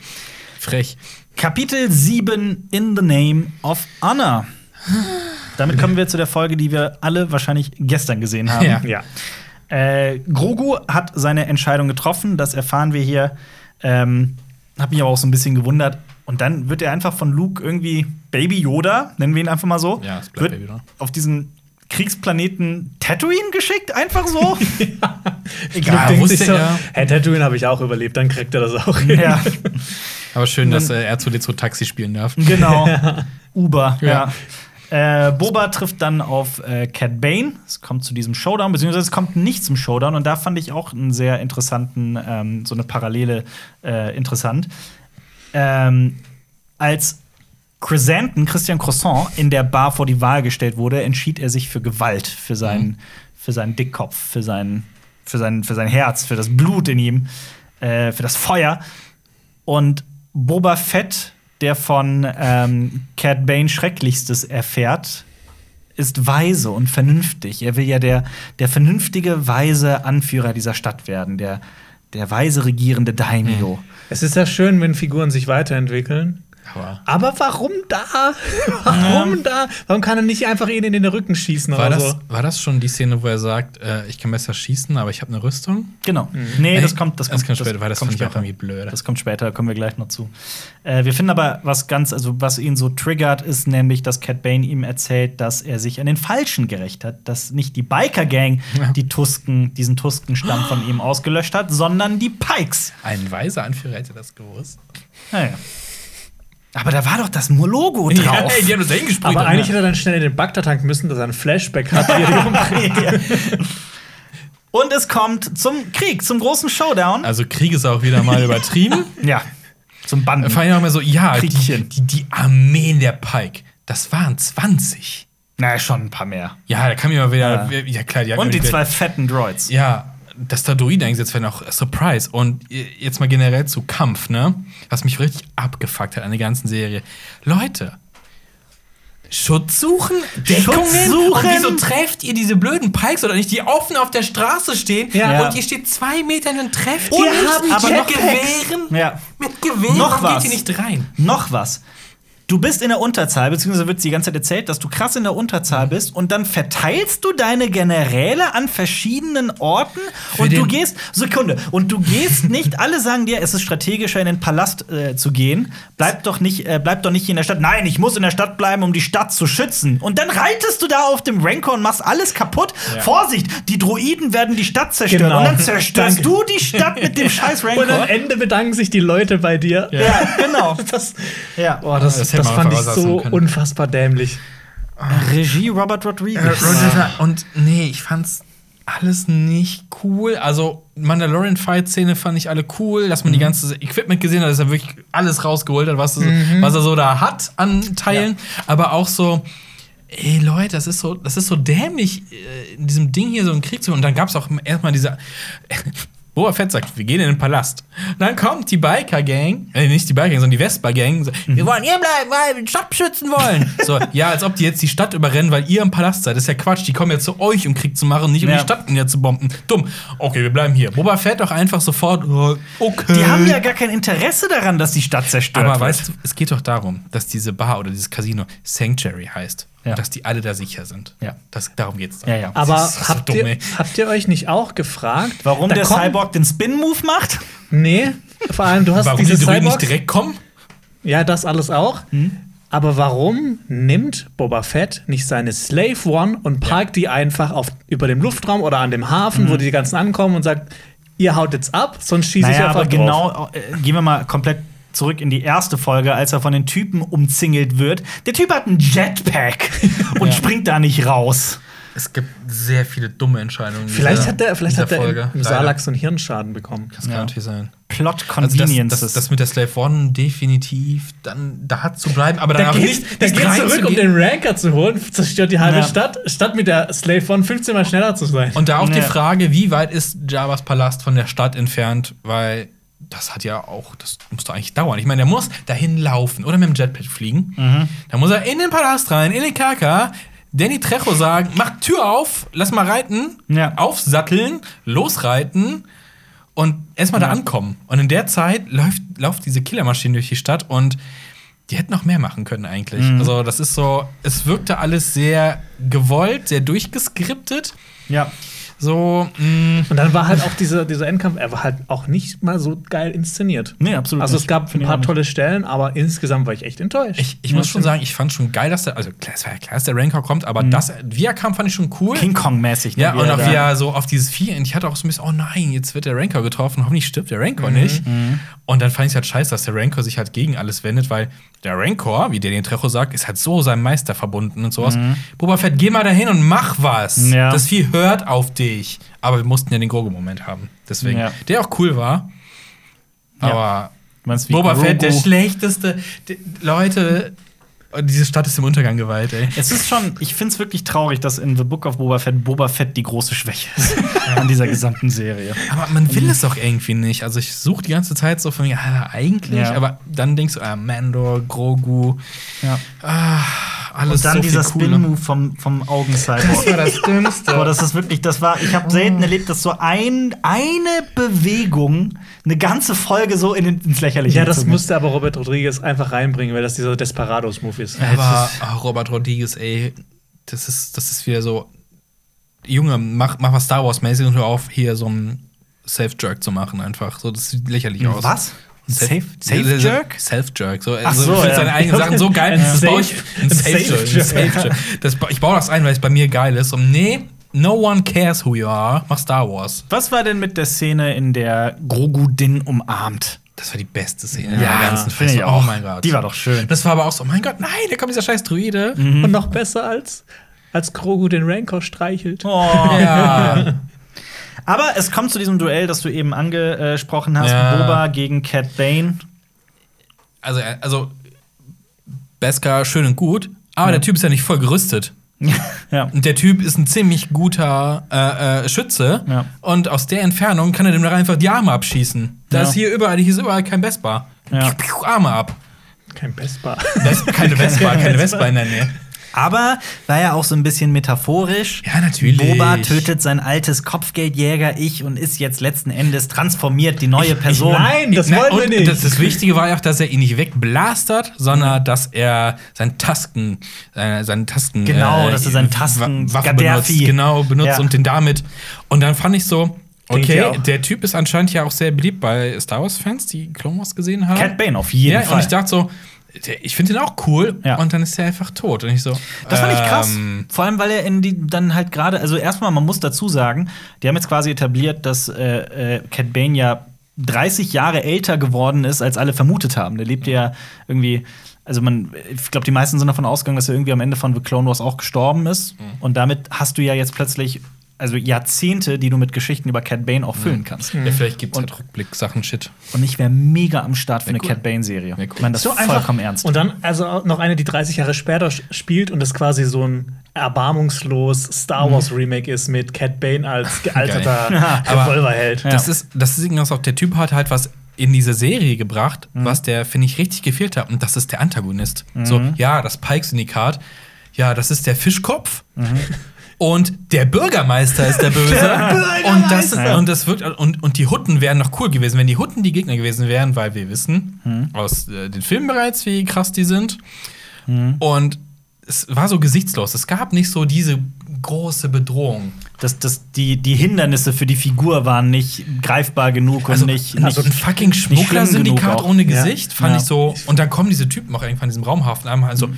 Frech. Kapitel 7 In the Name of Honor. Damit kommen wir zu der Folge, die wir alle wahrscheinlich gestern gesehen haben. Ja. ja. Äh, Grogu hat seine Entscheidung getroffen, das erfahren wir hier. Ähm, hab mich aber auch so ein bisschen gewundert. Und dann wird er einfach von Luke irgendwie Baby Yoda, nennen wir ihn einfach mal so, Ja, es bleibt wird Baby Yoda. auf diesen Kriegsplaneten Tatooine geschickt, einfach so. Egal, Ja, denkt wusste sich so, er. hey, Tatooine habe ich auch überlebt, dann kriegt er das auch hin. ja, Aber schön, dass äh, er zu dir zu Taxi spielen darf. genau. Uber, ja. Ja. Äh, Boba trifft dann auf äh, Cat Bane. Es kommt zu diesem Showdown, beziehungsweise es kommt nicht zum Showdown. Und da fand ich auch einen sehr interessanten, ähm, so eine Parallele äh, interessant. Ähm, als Chrysanthemum, Christian Croissant, in der Bar vor die Wahl gestellt wurde, entschied er sich für Gewalt, für seinen, für seinen Dickkopf, für sein, für, sein, für sein Herz, für das Blut in ihm, äh, für das Feuer. Und Boba Fett, der von ähm, Cat Bane Schrecklichstes erfährt, ist weise und vernünftig. Er will ja der, der vernünftige, weise Anführer dieser Stadt werden, der, der weise regierende Daimyo. Es ist ja schön, wenn Figuren sich weiterentwickeln. Aber Aber warum da? warum da? Warum kann er nicht einfach ihn in den Rücken schießen war oder das, so? war das schon die Szene, wo er sagt, äh, ich kann besser schießen, aber ich habe eine Rüstung? Genau. Nee, Ey, das kommt, das das kommt, kommt später, weil das kommt fand ich auch später. irgendwie blöd. Das kommt später, da kommen wir gleich noch zu. Äh, wir finden aber was ganz, also was ihn so triggert, ist nämlich, dass Cat Bane ihm erzählt, dass er sich an den Falschen gerecht hat, dass nicht die Biker Gang Ja. die Tusken, diesen Tuskenstamm von ihm ausgelöscht hat, sondern die Pikes. Ein weiser Anführer hätte das gewusst. Naja. Aber da war doch das Logo drauf. Ja, ey, die haben das da hingesprüht. Aber eigentlich ja. hätte er dann schnell in den Bagdad tanken müssen, dass er ein Flashback hat. Und es kommt zum Krieg, zum großen Showdown. Also Krieg ist auch wieder mal übertrieben. ja, zum Banden. Vor allem auch mal so, ja, die, Kriegchen. die, die Armeen der Pike, das waren 20. Na, schon ein paar mehr. Ja, da kam immer wieder, Ja. ja, klar, die Und die zwei fetten Droids. Ja, dass da Droiden eingesetzt werden, auch Surprise. Und jetzt mal generell zu Kampf, ne? Was mich richtig abgefuckt hat an der ganzen Serie. Leute, Schutz suchen? Deckungen? Schutz suchen? Und wieso trefft ihr diese blöden Pikes oder nicht, die offen auf der Straße stehen Ja. und ihr steht zwei Meter und trefft Und ihr nicht, aber mit Gewehren? Ja. Mit Gewehren Noch was. geht ihr nicht rein? Noch was. Du bist in der Unterzahl, beziehungsweise wird die ganze Zeit erzählt, dass du krass in der Unterzahl Mhm. bist und dann verteilst du deine Generäle an verschiedenen Orten und du gehst, Sekunde, und du gehst nicht, alle sagen dir, es ist strategischer, in den Palast äh, zu gehen. Bleib doch, nicht, äh, bleib doch nicht hier in der Stadt. Nein, ich muss in der Stadt bleiben, um die Stadt zu schützen. Und dann reitest du da auf dem Rancor und machst alles kaputt. Vorsicht, die Droiden werden die Stadt zerstören. Genau. Und dann zerstörst Danke. du die Stadt mit dem scheiß Rancor. Und am Ende bedanken sich die Leute bei dir. ja, genau. Das, Ja. boah, das, Das das, fand ich so können. unfassbar dämlich. Regie Robert Rodriguez. Und nee, ich fand's alles nicht cool. Also Mandalorian-Fight-Szene fand ich alle cool, dass man die ganze Equipment gesehen hat, dass er wirklich alles rausgeholt hat, was, er so, was er so da hat an Teilen. Aber auch so, ey Leute, das ist so, das ist so dämlich, äh, in diesem Ding hier so einen Krieg zu. Und dann gab's auch erstmal diese. Boba Fett sagt, wir gehen in den Palast. Dann kommt die Biker-Gang, äh, nicht die Biker-Gang, sondern die Vespa-Gang. So, Wir wollen hier bleiben, weil wir die Stadt beschützen wollen. so, ja, als ob die jetzt die Stadt überrennen, weil ihr im Palast seid. Das ist ja Quatsch. Die kommen ja zu euch, um Krieg zu machen, nicht um Ja. die Stadt zu bomben. Dumm. Okay, wir bleiben hier. Boba Fett doch einfach sofort. oh, Okay. Die haben ja gar kein Interesse daran, dass die Stadt zerstört Aber wird. weißt du, es geht doch darum, dass diese Bar oder dieses Casino Sanctuary heißt. Ja. Dass die alle da sicher sind. Ja. Das, darum geht's. Ja, ja. Aber Das ist habt, dumm, ihr, habt ihr euch nicht auch gefragt, Warum da der Cyborg den Spin-Move macht? Nee, vor allem du hast Warum die diese Droiden Cyborgs. nicht direkt kommen? Ja, das alles auch. Aber warum nimmt Boba Fett nicht seine Slave One und parkt die einfach auf, über dem Luftraum oder an dem Hafen, Mhm. wo die ganzen ankommen und sagt, ihr haut jetzt ab, sonst schieße ich Naja, einfach aber drauf. genau, äh, gehen wir mal komplett zurück in die erste Folge, als er von den Typen umzingelt wird. Der Typ hat einen Jetpack und springt da nicht raus. Es gibt sehr viele dumme Entscheidungen. Vielleicht dieser- hat der, vielleicht hat der Folge. im. Salak so einen Hirnschaden bekommen. Das kann Ja. natürlich sein. Plot Also das, das, das mit der Slave One definitiv dann da hat zu bleiben, aber dann auch geht, nicht, der geht zurück, um den Ranker zu holen, zerstört die halbe Ja. Stadt, statt mit der Slave One 15 Mal schneller zu sein. Und da auch die Ja. Frage, wie weit ist Javas Palast von der Stadt entfernt, weil das hat ja auch, das muss doch eigentlich dauern. Ich meine, der muss dahin laufen oder mit dem Jetpack fliegen. Mhm. Dann muss er in den Palast rein, in den Kerker, Danny Trejo sagen, mach Tür auf, lass mal reiten, Ja. aufsatteln, losreiten und erstmal da ankommen. Und in der Zeit läuft, läuft diese Killermaschine durch die Stadt und die hätten noch mehr machen können eigentlich. Mhm. Also das ist so, es wirkte alles sehr gewollt, sehr durchgeskriptet. ja. So, mh, Und dann war halt auch dieser, dieser Endkampf, er war halt auch nicht mal so geil inszeniert. Nee, absolut Also nicht. es gab ein paar tolle Stellen, aber insgesamt war ich echt enttäuscht. ich, ich muss schon sagen, ich fand schon geil, dass der, also klar, es war ja klar, dass der Rancor kommt, aber das, wie er kam, fand ich schon cool. King Kong-mäßig. ne, ja, und auch wie er so auf dieses Vieh, und ich hatte auch so ein bisschen, oh nein, jetzt wird der Rancor getroffen, hoffentlich stirbt der Rancor nicht. Und dann fand ich es halt scheiße, dass der Rancor sich halt gegen alles wendet, weil der Rancor, wie der den Trejo sagt, ist halt so seinem Meister verbunden und sowas. Boba Fett, geh mal dahin und mach was. Ja. Das Vieh hört auf dich. Aber wir mussten ja den Grogu-Moment haben. Deswegen, Ja. der auch cool war. Ja. Aber meinst wie Boba Fett, der Grogu. schlechteste. Die, Leute, diese Stadt ist im Untergang geweiht, ey. Es ist schon, ich finde es wirklich traurig, dass in The Book of Boba Fett Boba Fett die große Schwäche ist an dieser gesamten Serie. Aber man will es doch irgendwie nicht. Also ich suche die ganze Zeit so von mir, ah, eigentlich, Ja. aber dann denkst du, ah, Mandor, Grogu, Ja. ah, alles Und dann so dieser. Spin-Move vom, vom Augen-Cyborg. war das Dümmste. Boah, das ist wirklich, das war, ich habe selten erlebt, dass so ein, eine Bewegung eine ganze Folge so in, ins Lächerliche ja, das musste aber Robert Rodriguez einfach reinbringen, weil das dieser Desperados-Move ist. aber ah, Robert Rodriguez, ey, das ist, das ist wieder so, Junge, mach, mach was Star Wars-mäßig und hör auf, hier so einen Safe-Jerk zu machen einfach. So, das sieht lächerlich aus. Was? Safe, Safe- Safe Jerk? Self-Jerk. So, Ach so, so, ich finde ja. seine eigenen Sachen so geil. Das baue ich, Safe- ein ein Safe-Jerk. Das Ich baue das ein, weil es bei mir geil ist. Und nee, no one cares who you are. Mach Star Wars. Was war denn mit der Szene, in der Grogu Din umarmt? Das war die beste Szene Ja, der ganzen finde ich Fest. auch. Oh mein Gott. Die war doch schön. Das war aber auch so, oh mein Gott, nein, da kommt dieser scheiß Druide. Und noch besser als, als Grogu den Rancor streichelt. Oh. Ja. Aber es kommt zu diesem Duell, das du eben angesprochen hast: Ja. Boba gegen Cat Bane. also, äh, also Beskar schön und gut, aber der Typ ist ja nicht voll gerüstet. ja. Und der Typ ist ein ziemlich guter äh, äh, Schütze. Ja. Und aus der Entfernung kann er dem einfach die Arme abschießen. Da Ja. ist hier überall, hier ist überall kein Vespa. Ja. Piu, piu, Arme ab. Kein Vespa. Ves keine Vespa, keine Vespa in der Nähe. Aber war ja auch so ein bisschen metaphorisch. Ja, natürlich. Boba tötet sein altes Kopfgeldjäger-Ich und ist jetzt letzten Endes transformiert, die neue Person. Nein, das wollen wir nicht. Das, das Wichtige war ja auch, dass er ihn nicht wegblastert, sondern dass er seinen Tasken, seine, seinen Tasken, Genau, dass er seinen Tasken- Wa- Waffe Gaddafi. benutzt, genau, benutzt Ja. und den damit. Und dann fand ich so, ich okay, der Typ ist anscheinend ja auch sehr beliebt bei Star Wars-Fans, die Clone Wars gesehen haben. Cat Bane auf jeden ja, Fall. und ich dachte so, ich finde den auch cool. Ja. Und dann ist er einfach tot. Und ich so, Das fand ich krass. ähm, Vor allem, weil er in die dann halt gerade, also erstmal, man muss dazu sagen, die haben jetzt quasi etabliert, dass äh, äh, Cat Bane ja 30 Jahre älter geworden ist, als alle vermutet haben. Der lebte ja irgendwie, also man, ich glaube, die meisten sind davon ausgegangen, dass er irgendwie am Ende von The Clone Wars auch gestorben ist. Mhm. Und damit hast du ja jetzt plötzlich, also Jahrzehnte, die du mit Geschichten über Cat Bane auch füllen kannst. Ja, vielleicht gibt es halt Rückblick-Sachen, Shit. Und ich wäre mega am Start für eine cool. Cat Bane-Serie. Wär cool. Ich meine das So vollkommen ernst. Und dann also noch eine, die 30 Jahre später spielt und das quasi so ein erbarmungslos Star Wars Remake ist mit Cat Bane als gealterter Mhm. Aber- Revolverheld. Ja. Das ist, das ist irgendwas auch, der Typ hat halt was in diese Serie gebracht, Mhm. was der, finde ich, richtig gefehlt hat. Und das ist der Antagonist. Mhm. So, ja, das Pike-Syndikat, ja, das ist der Fischkopf. Mhm. Und der Bürgermeister ist der Böse. und, das, und das wirkt und, und die Hutten wären noch cool gewesen, wenn die Hutten die Gegner gewesen wären, weil wir wissen Mhm. aus äh, den Filmen bereits, wie krass die sind. Und es war so gesichtslos. Es gab nicht so diese große Bedrohung. dass, dass die, die Hindernisse für die Figur waren nicht greifbar genug Also, und nicht, also ein fucking Schmuggler-Syndikat ohne Ja. Gesicht, fand Ja. ich so. Und dann kommen diese Typen auch irgendwann in diesem Raumhafen einmal also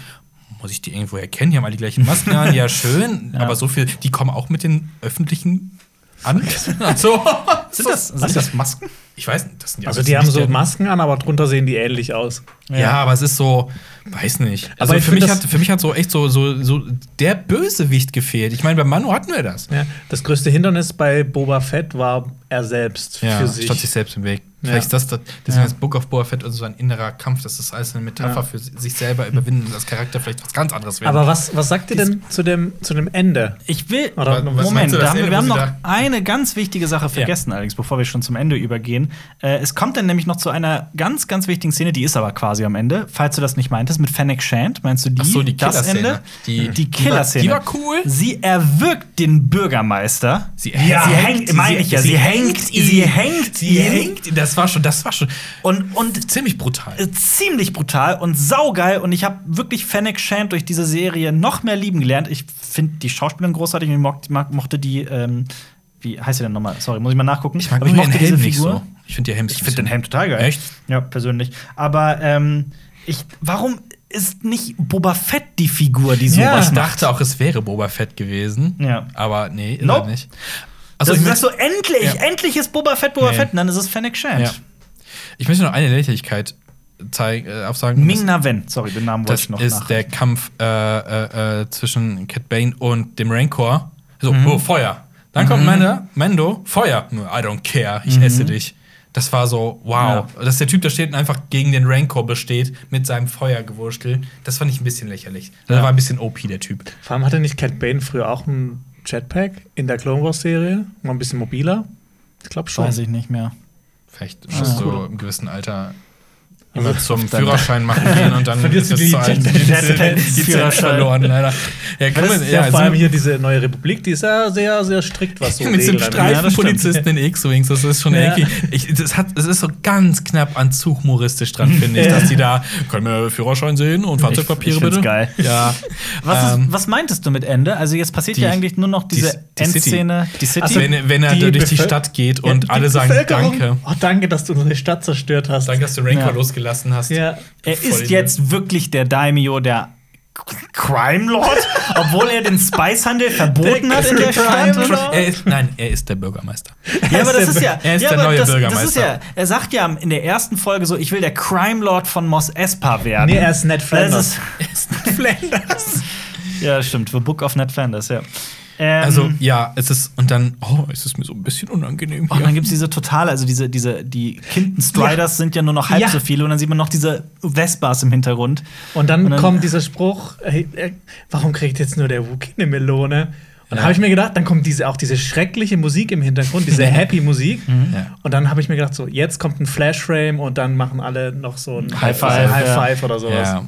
muss ich die irgendwo erkennen? Die haben alle die gleichen Masken an, ja schön, aber so viel, die kommen auch mit den öffentlichen an. Also, Sind das, sind das Masken? Ich weiß nicht, das sind Also die haben so Masken an, aber drunter sehen die ähnlich aus. Ja. aber es ist so, weiß nicht. Also für mich, das- hat, für mich hat so echt so, so, so der Bösewicht gefehlt. Ich meine, bei Manu hatten wir das. Ja. Das größte Hindernis bei Boba Fett war er selbst für sich. statt sich selbst im Weg. Ja. Vielleicht ist das, das deswegen Ja. das Book of Boba Fett und so ein innerer Kampf, das ist alles eine Metapher Ja. für sich selber überwinden und als Charakter vielleicht was ganz anderes werden. Aber was, was sagt ihr denn zu dem, zu dem Ende? Ich will. Oder Moment, du, das da haben wir, Ende, wir haben noch eine ganz wichtige Sache vergessen, allerdings, bevor wir schon zum Ende übergehen. Äh, es kommt dann nämlich noch zu einer ganz, ganz wichtigen Szene, die ist aber quasi am Ende. Falls du das nicht meintest, mit Fennec Shand, meinst du die? Ach so, die das Killerszene. Ende? Die- die Killerszene. war- die war cool. Sie erwürgt den Bürgermeister. Sie, Ja, sie hängt, meine ich ja, sie hängt, sie hängt, sie ihn. hängt. Das war schon, das war schon Und, und ziemlich brutal. äh, ziemlich brutal und saugeil. Und ich habe wirklich Fennec Shand durch diese Serie noch mehr lieben gelernt. Ich finde die Schauspielerin großartig. Ich mocht, mag, mochte die, ähm, wie heißt sie denn nochmal? Sorry, muss ich mal nachgucken. Ich mag Aber nur ihren Helm nicht so. Ich finde Helm Ich finde den Helm total geil. Echt? Ja, persönlich. Aber ähm, ich, warum ist nicht Boba Fett die Figur, die Ja, sowas Ich dachte auch, es wäre Boba Fett gewesen. Ja. Aber nee, ist Nope. er nicht. Also, du ich, sagst so, endlich, Ja. endlich ist Boba Fett Boba Nee. Fett. Und dann ist es Fennec Shand. ja. ich möchte noch eine Lächerlichkeit zeigen, äh, aufsagen. Ming Na Wen. Sorry, den Namen wollte Das ich noch ist nach. der Kampf äh, äh, äh, zwischen Cat Bane und dem Rancor. So, Mhm. oh, Feuer. Dann kommt Mando, Mando, Feuer. Nur, I don't care, ich esse dich. Das war so, wow. Dass der Typ da steht und einfach gegen den Rancor besteht mit seinem Feuergewurstel. Das fand ich ein bisschen lächerlich. Das Ja. war ein bisschen OP, der Typ. Vor allem hatte nicht Cat Bane früher auch ein Jetpack in der Clone Wars Serie? Mal ein bisschen mobiler? Ich glaube schon. Weiß ich nicht mehr. Vielleicht musst Ah. du im gewissen Alter immer zum dann- Führerschein machen gehen und dann ist alt. Jet- Die Führerschein. verloren, leider. Ja, Das man, ist ja, vor allem hier diese neue Republik, die ist ja sehr, sehr strikt, was so mit so Regeln einem. Streifenpolizisten in X-Wings, das ist schon Ja. irgendwie. Ich, das, hat, das ist so ganz knapp an zu humoristisch dran, finde ich, Ja. dass die da. Können wir Führerschein sehen und Fahrzeugpapiere ich find's bitte? geil. Ja. Was, Ähm, ist, was meintest du mit Ende? Also jetzt passiert die- ja eigentlich nur noch diese die-. Endszene, die City. Also, wenn, wenn er durch die Stadt geht Ja, und alle sagen Bevölkerung- Danke. Oh, danke, dass du unsere Stadt zerstört hast. Danke, dass du Rancor Ja. Losgelassen hast. Ja. er ist jetzt wirklich der Daimyo, der Crime Lord, obwohl er den Spicehandel verboten Der hat in der Crime Stadt. Lord. Er ist, nein, er ist der Bürgermeister. Ja, aber das ist ja, Er ist ja, der neue das, Das ist Bürgermeister. ja, er sagt ja in der ersten Folge so, ich will der Crime Lord von Mos Espa werden. Nee, er ist Ned Flanders. Das ist, Flanders. ja, stimmt, für Book of Ned Flanders, ja. Ähm, Also, ja, es ist. Und dann, oh, es ist mir so ein bisschen unangenehm. Oh, hier. und dann gibt es diese totale, also diese, diese, die Kinden Striders sind ja nur noch halb Ja. so viele und dann sieht man noch diese Vespas im Hintergrund. Und dann, Und dann- kommt dieser Spruch, hey, äh, warum kriegt jetzt nur der Wookie eine Melone? Und dann Ja. habe ich mir gedacht, dann kommt diese, auch diese schreckliche Musik im Hintergrund, diese Happy Musik. Ja. Und dann habe ich mir gedacht, so, jetzt kommt ein Flashframe und dann machen alle noch so ein High Five, High ja. Five oder sowas. Ja.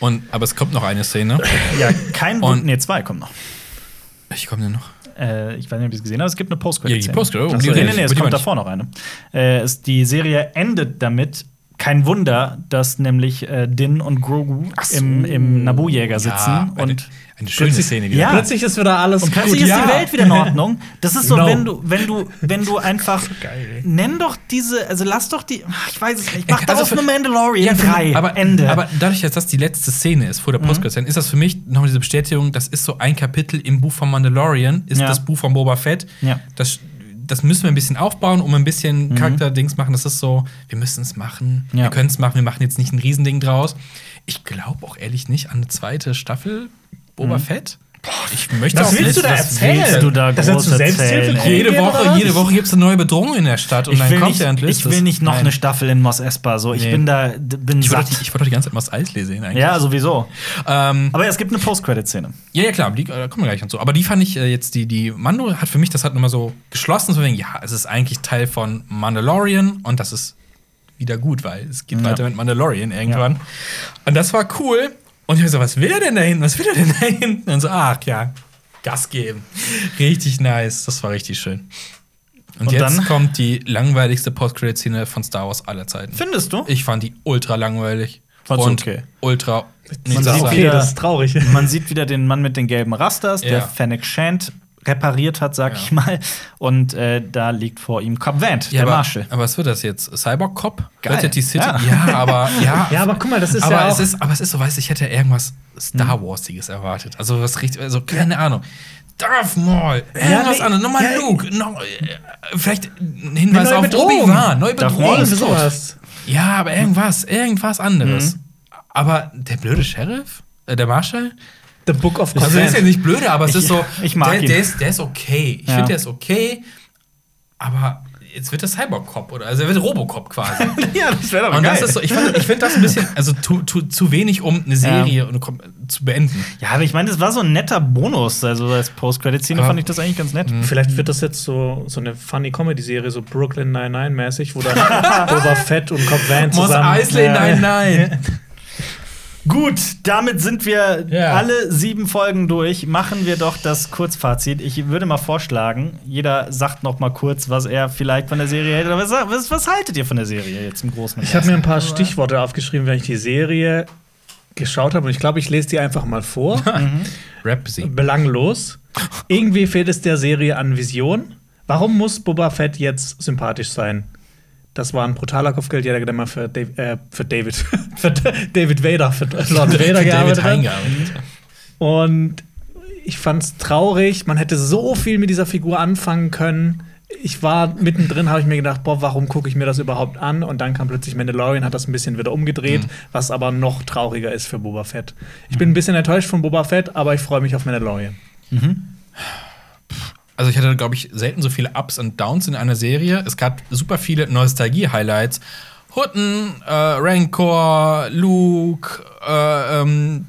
Und, aber es kommt noch eine Szene. Ja, kein Und- Wund, nee, zwei kommen noch. Ich komme denn noch. Äh, ich weiß nicht, ob ihr es gesehen habt, es gibt eine post Ja, die Post-Credit, oh, Achso, die nee, nee, nee, es kommt davor noch eine. Äh, es, die Serie endet damit, kein Wunder, dass nämlich äh, Din und Grogu so. im, im Naboo-Jäger sitzen Ja, eine, und eine schöne Plötzlich- Szene wieder. Ja. Plötzlich ist wieder alles Und plötzlich gut. ist ja. die Welt wieder in Ordnung. Das ist so, No. wenn du, wenn du, wenn du einfach Geil. nenn doch diese, also lass doch die, ach, ich weiß es nicht, mach Also daraus für- eine Mandalorian für- 3, aber, Ende. aber dadurch, dass das die letzte Szene ist vor der post szene ist das für mich noch diese Bestätigung, das ist so ein Kapitel im Buch von Mandalorian, ist Ja. das Buch von Boba Fett. Ja. Das, das müssen wir ein bisschen aufbauen, um ein bisschen Charakterdings machen. Das ist so, wir müssen es machen, Ja. wir können es machen, wir machen jetzt nicht ein Riesending draus. Ich glaube auch ehrlich nicht an eine zweite Staffel Boba Fett. Ich möchte Was auch willst nicht, du da was erzählen? willst du da Dass er groß erzählen, Jede Woche, jede Woche gibt es eine neue Bedrohung in der Stadt und ich dann will, kommt nicht, der endlich. ich will nicht noch Nein. eine Staffel in Mos Espa, so. Ich Nee. bin da, bin Ich wollte satt. doch, ich wollte doch die ganze Zeit Mos Eisley sehen eigentlich. Ja, sowieso. Ähm, Aber es gibt eine Post-Credit-Szene. Ja, ja, klar, die, äh, da kommen wir gleich und so. Aber die fand ich äh, jetzt, die, die Mando hat für mich das hat nochmal so geschlossen, so wegen, ja, es ist eigentlich Teil von Mandalorian und das ist wieder gut, weil es geht Ja. weiter mit Mandalorian irgendwann. Und das war cool. Und ich hab so, was will er denn da hinten? Was will er denn da hinten? Und so, ach ja, Gas geben. Richtig nice. Das war richtig schön. Und, Und jetzt dann? kommt die langweiligste Post-Credit-Szene von Star Wars aller Zeiten. Findest du? Ich fand die ultra langweilig. Fand's und okay. ultra. Man sieht sagen. Okay, wieder- das ist traurig. Man sieht wieder den Mann mit den gelben Rasters, der Ja. Fennec Shand repariert hat, sag Ja. ich mal. Und äh, da liegt vor ihm Cobb Vant, Ja, der aber, Marshall. aber was wird das jetzt? Cyborg Cop? Geil. Rettet die City? Ja. Ja, aber ja. Ja, aber guck mal, das ist aber ja es auch- ist, aber es ist so, weißt du, ich hätte irgendwas Star Mhm. Warsiges erwartet. Also was richtig, also keine Ahnung. Darth Maul, irgendwas nee, anderes, nochmal ja, Luke, noch, äh, vielleicht ein Hinweis auf. Obi-Wan, neue Darth Bedrohung. Maul ist sowas. Ja, aber irgendwas, irgendwas anderes. Mhm. Aber der blöde Sheriff, äh, der Marshall, The Book of also der ist ja nicht blöde, aber es Ich- ist so, ich mag der, ihn. Der ist, der ist okay. Ich Ja. finde, der ist okay, aber jetzt wird er Cyborg-Cop oder also er wird Robocop quasi. ja, das wäre Und das ist so, ich, fand- ich finde das ein bisschen, also zu, zu, zu wenig, um eine Serie und kom- zu beenden. Ja, aber ich meine, das war so ein netter Bonus. Also als Post-Credit-Szene Ja. fand ich das eigentlich ganz nett. Vielleicht wird das jetzt so, so eine funny Comedy-Serie, so Brooklyn Nine-Nine-mäßig, wo dann Boba Fett und Cobb Van Mos zusammen. Eisley, Ja. nein, nein. Gut, damit sind wir Ja. alle sieben Folgen durch. Machen wir doch das Kurzfazit. Ich würde mal vorschlagen, jeder sagt noch mal kurz, was er vielleicht von der Serie hält. Was, was, was haltet ihr von der Serie jetzt im Großen und Ich habe mir ein Ganzen? paar Stichworte aufgeschrieben, wenn ich die Serie geschaut habe. Und ich glaube, ich lese die einfach mal vor. Rap sie. Belanglos. Irgendwie fehlt es der Serie an Vision. Warum muss Boba Fett jetzt sympathisch sein? Das war ein brutaler Kopfgeldjäger, der mal für, Dav äh, für David, für David Vader, für Lord Vader David gearbeitet hat. eingearbeitet. Und ich fand's traurig. Man hätte so viel mit dieser Figur anfangen können. Ich war mittendrin, habe ich mir gedacht, boah, warum gucke ich mir das überhaupt an? Und dann kam plötzlich Mandalorian, hat das ein bisschen wieder umgedreht, Mhm. was aber noch trauriger ist für Boba Fett. Ich bin ein bisschen enttäuscht von Boba Fett, aber ich freue mich auf Mandalorian. Also ich hatte, glaube ich, selten so viele Ups und Downs in einer Serie. Es gab super viele Nostalgie-Highlights. Hutten, äh, Rancor, Luke, äh, ähm,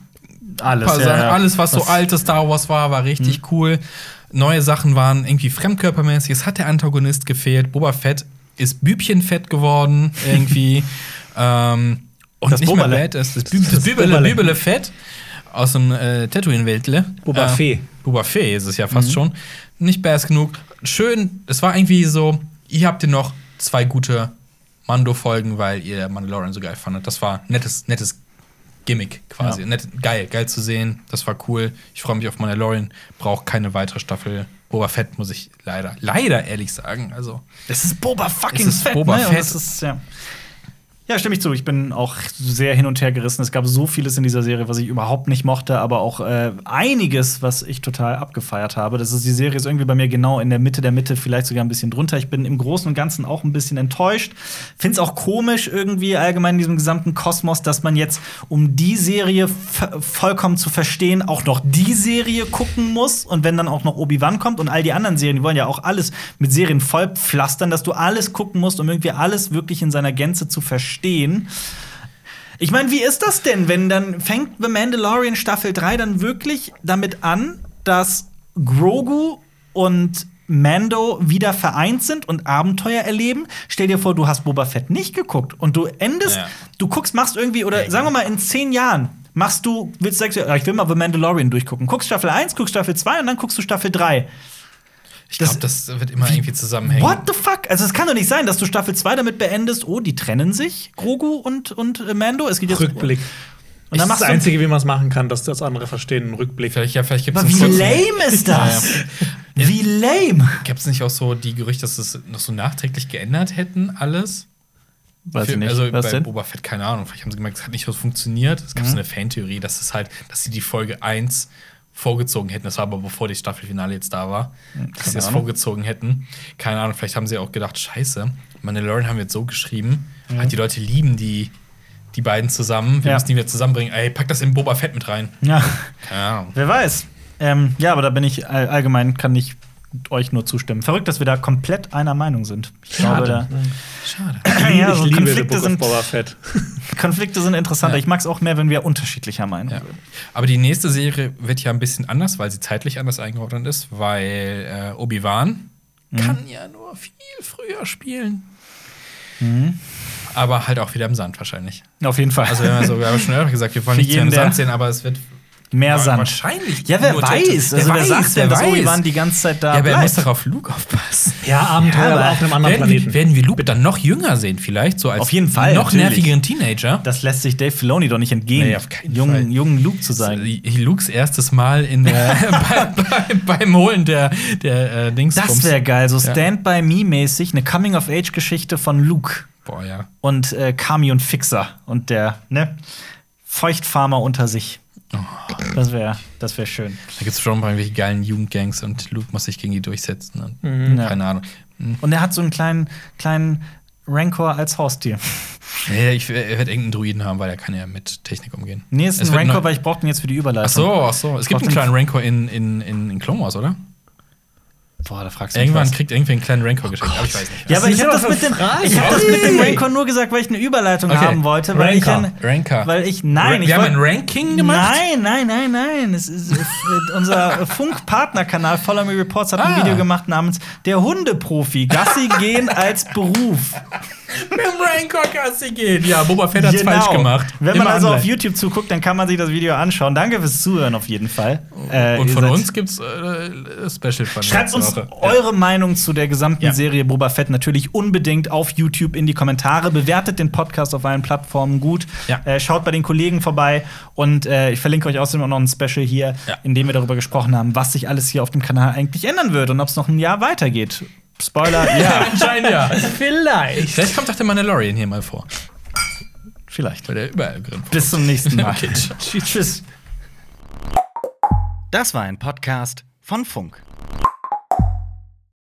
Alles, paar ja, ja. alles, was so Was- alte Star Wars war, war richtig cool. Neue Sachen waren irgendwie fremdkörpermäßig. Es hat der Antagonist gefehlt. Boba Fett ist Bübchenfett geworden irgendwie. ähm, und Das nicht mehr Boberle. Bad ist das, Bü das Das Bübele. Bübele Fett aus dem äh, Tatooine-Weltle. Boba Äh, Fett. Boba Fett ist es ja fast schon. Nicht bass genug. Schön, es war irgendwie so, ihr habt ihr noch zwei gute Mando-Folgen, weil ihr Mandalorian so geil fandet. Das war nettes, nettes Gimmick quasi. Ja. Nett, geil, geil zu sehen. Das war cool. Ich freue mich auf Mandalorian. Braucht keine weitere Staffel. Boba Fett muss ich leider, leider ehrlich sagen. Also, Das ist Boba fucking Es ist Fett, Boba ne? Und Fett. das ist, ja. Ja, stimme ich zu. Ich bin auch sehr hin und her gerissen. Es gab so vieles in dieser Serie, was ich überhaupt nicht mochte, aber auch äh, einiges, was ich total abgefeiert habe. Das ist, die Serie ist irgendwie bei mir genau in der Mitte der Mitte, vielleicht sogar ein bisschen drunter. Ich bin im Großen und Ganzen auch ein bisschen enttäuscht. Finde es auch komisch irgendwie allgemein in diesem gesamten Kosmos, dass man jetzt, um die Serie vollkommen zu verstehen, auch noch die Serie gucken muss. Und wenn dann auch noch Obi-Wan kommt und all die anderen Serien, die wollen ja auch alles mit Serien vollpflastern, dass du alles gucken musst, um irgendwie alles wirklich in seiner Gänze zu verstehen. Ich meine, wie ist das denn, wenn dann fängt The Mandalorian Staffel 3 dann wirklich damit an, dass Grogu und Mando wieder vereint sind und Abenteuer erleben? Stell dir vor, du hast Boba Fett nicht geguckt und du endest, Ja. du guckst, machst irgendwie, oder Ja, sagen wir mal, in zehn Jahren machst du, willst du, ich will mal The Mandalorian durchgucken. Guckst Staffel 1, guckst Staffel 2 und dann guckst du Staffel 3. ich Das- glaube, das wird immer irgendwie zusammenhängen. What the fuck? Also es kann doch nicht sein, dass du Staffel 2 damit beendest, oh, die trennen sich, Grogu und, und äh, Mando. Es geht jetzt Rückblick. Und dann das ist das Einzige, wie man es machen kann, dass das andere verstehen, ein Rückblick. Vielleicht, ja, vielleicht gibt es Aber wie lame ist das? Wie lame? Gibt es nicht auch so die Gerüchte, dass es noch so nachträglich geändert hätten, alles? Weiß Für- ich nicht. Also Was bei denn? Boba Fett, keine Ahnung. Vielleicht haben sie gemerkt, es hat nicht so funktioniert. Es gab so eine Fantheorie, dass es halt, dass sie die Folge 1 vorgezogen hätten. Das war aber bevor die Staffelfinale jetzt da war. dass sie es Ahnung. vorgezogen hätten. Keine Ahnung, vielleicht haben sie auch gedacht, scheiße, Mandalorian haben wir jetzt so geschrieben. Halt, die Leute lieben die, die beiden zusammen. Wir Ja. müssen die wieder zusammenbringen. Ey, pack das in Boba Fett mit rein. Ja, Keine Ahnung. wer weiß. Ähm, ja, aber da bin ich all allgemein, kann ich euch nur zustimmen. Verrückt, dass wir da komplett einer Meinung sind. Ich glaube, da, Schade. ja, ich so liebe The Konflikte, sind, Boba Fett. Konflikte sind interessanter. Ja. Ich mag es auch mehr, wenn wir unterschiedlicher Meinung Ja. sind. Aber die nächste Serie wird ja ein bisschen anders, weil sie zeitlich anders eingeordnet ist, weil äh, Obi-Wan kann ja nur viel früher spielen. Aber halt auch wieder im Sand wahrscheinlich. Auf jeden Fall. Also wir haben so wir haben schon öfter gesagt, wir wollen nicht im Sand sehen, aber es wird Mehr Sand. Wahrscheinlich. Ja, wer weiß? Also, wer sagt wer denn, dass weiß. Obi-Wan die ganze Zeit da Ja, aber er muss doch auf Luke aufpassen. Ja, Abenteuer aber auf einem anderen Werden Planeten. wir, werden wir Luke dann noch jünger sehen, vielleicht? So als Auf jeden Fall, noch natürlich. nervigeren Teenager? Das lässt sich Dave Filoni doch nicht entgehen, Nee, auf keinen jungen, Fall. jungen Luke zu sein. Lukes erstes Mal in der, bei, bei, beim Holen der, der äh, Dingsbums. Das wäre geil, so Ja. Stand by Me mäßig, eine Coming-of-Age-Geschichte von Luke Boah, ja. und äh, Kami und Fixer und der ne Feuchtfarmer unter sich. Oh. Das wäre, das wäre schön. Da gibt es schon mal irgendwelche geilen Jugendgangs und Luke muss sich gegen die durchsetzen. Und Mhm. Ja. Keine Ahnung. Und er hat so einen kleinen, kleinen Rancor als Haustier. Nee, ich er wird irgendeinen Druiden haben, weil er kann ja mit Technik umgehen. Nee, ist Es ein Rancor, weil ich brauche den jetzt für die Überleitung. Ach so, ach so. Es gibt einen kleinen Rancor in, in, in, in Clone Wars, oder? Boah, da fragst du mich Irgendwann was. kriegt irgendwer einen kleinen Rancor geschenkt, aber ich weiß nicht. Ja, aber ich habe das, mit dem, ich hab das mit dem. Rancor nur gesagt, weil ich eine Überleitung Okay. haben wollte. Weil ich, Rancor. ein- Rancor. weil ich nein, ich wir haben wollt- ein Ranking gemacht? Nein, nein, nein, nein. Es ist, äh, unser Funk-Partnerkanal Follow Me Reports hat ein Ah. Video gemacht namens Der Hundeprofi. Gassi gehen als Beruf. Mit dem Rancor Gassi gehen. Ja, Boba Fett hat's Genau. falsch gemacht. Wenn man also auf. YouTube zuguckt, dann kann man sich das Video anschauen. Danke fürs Zuhören auf jeden Fall. Äh, Und von uns gibt's äh, Special von Schreibt uns Woche. eure Meinung zu der gesamten Ja. Serie Boba Fett natürlich unbedingt auf YouTube in die Kommentare. Bewertet den Podcast auf allen Plattformen gut. Ja. Äh, schaut bei den Kollegen vorbei. Und äh, ich verlinke euch außerdem auch noch ein Special hier, Ja. in dem wir darüber gesprochen haben, was sich alles hier auf dem Kanal eigentlich ändern wird und ob es noch ein Jahr weitergeht. Spoiler, Ja, anscheinend ja. Vielleicht. Vielleicht kommt doch der Mandalorian hier mal vor. vielleicht. Weil der überall drin. Bis zum nächsten Mal. Okay, Tschüss. Das war ein Podcast von Funk.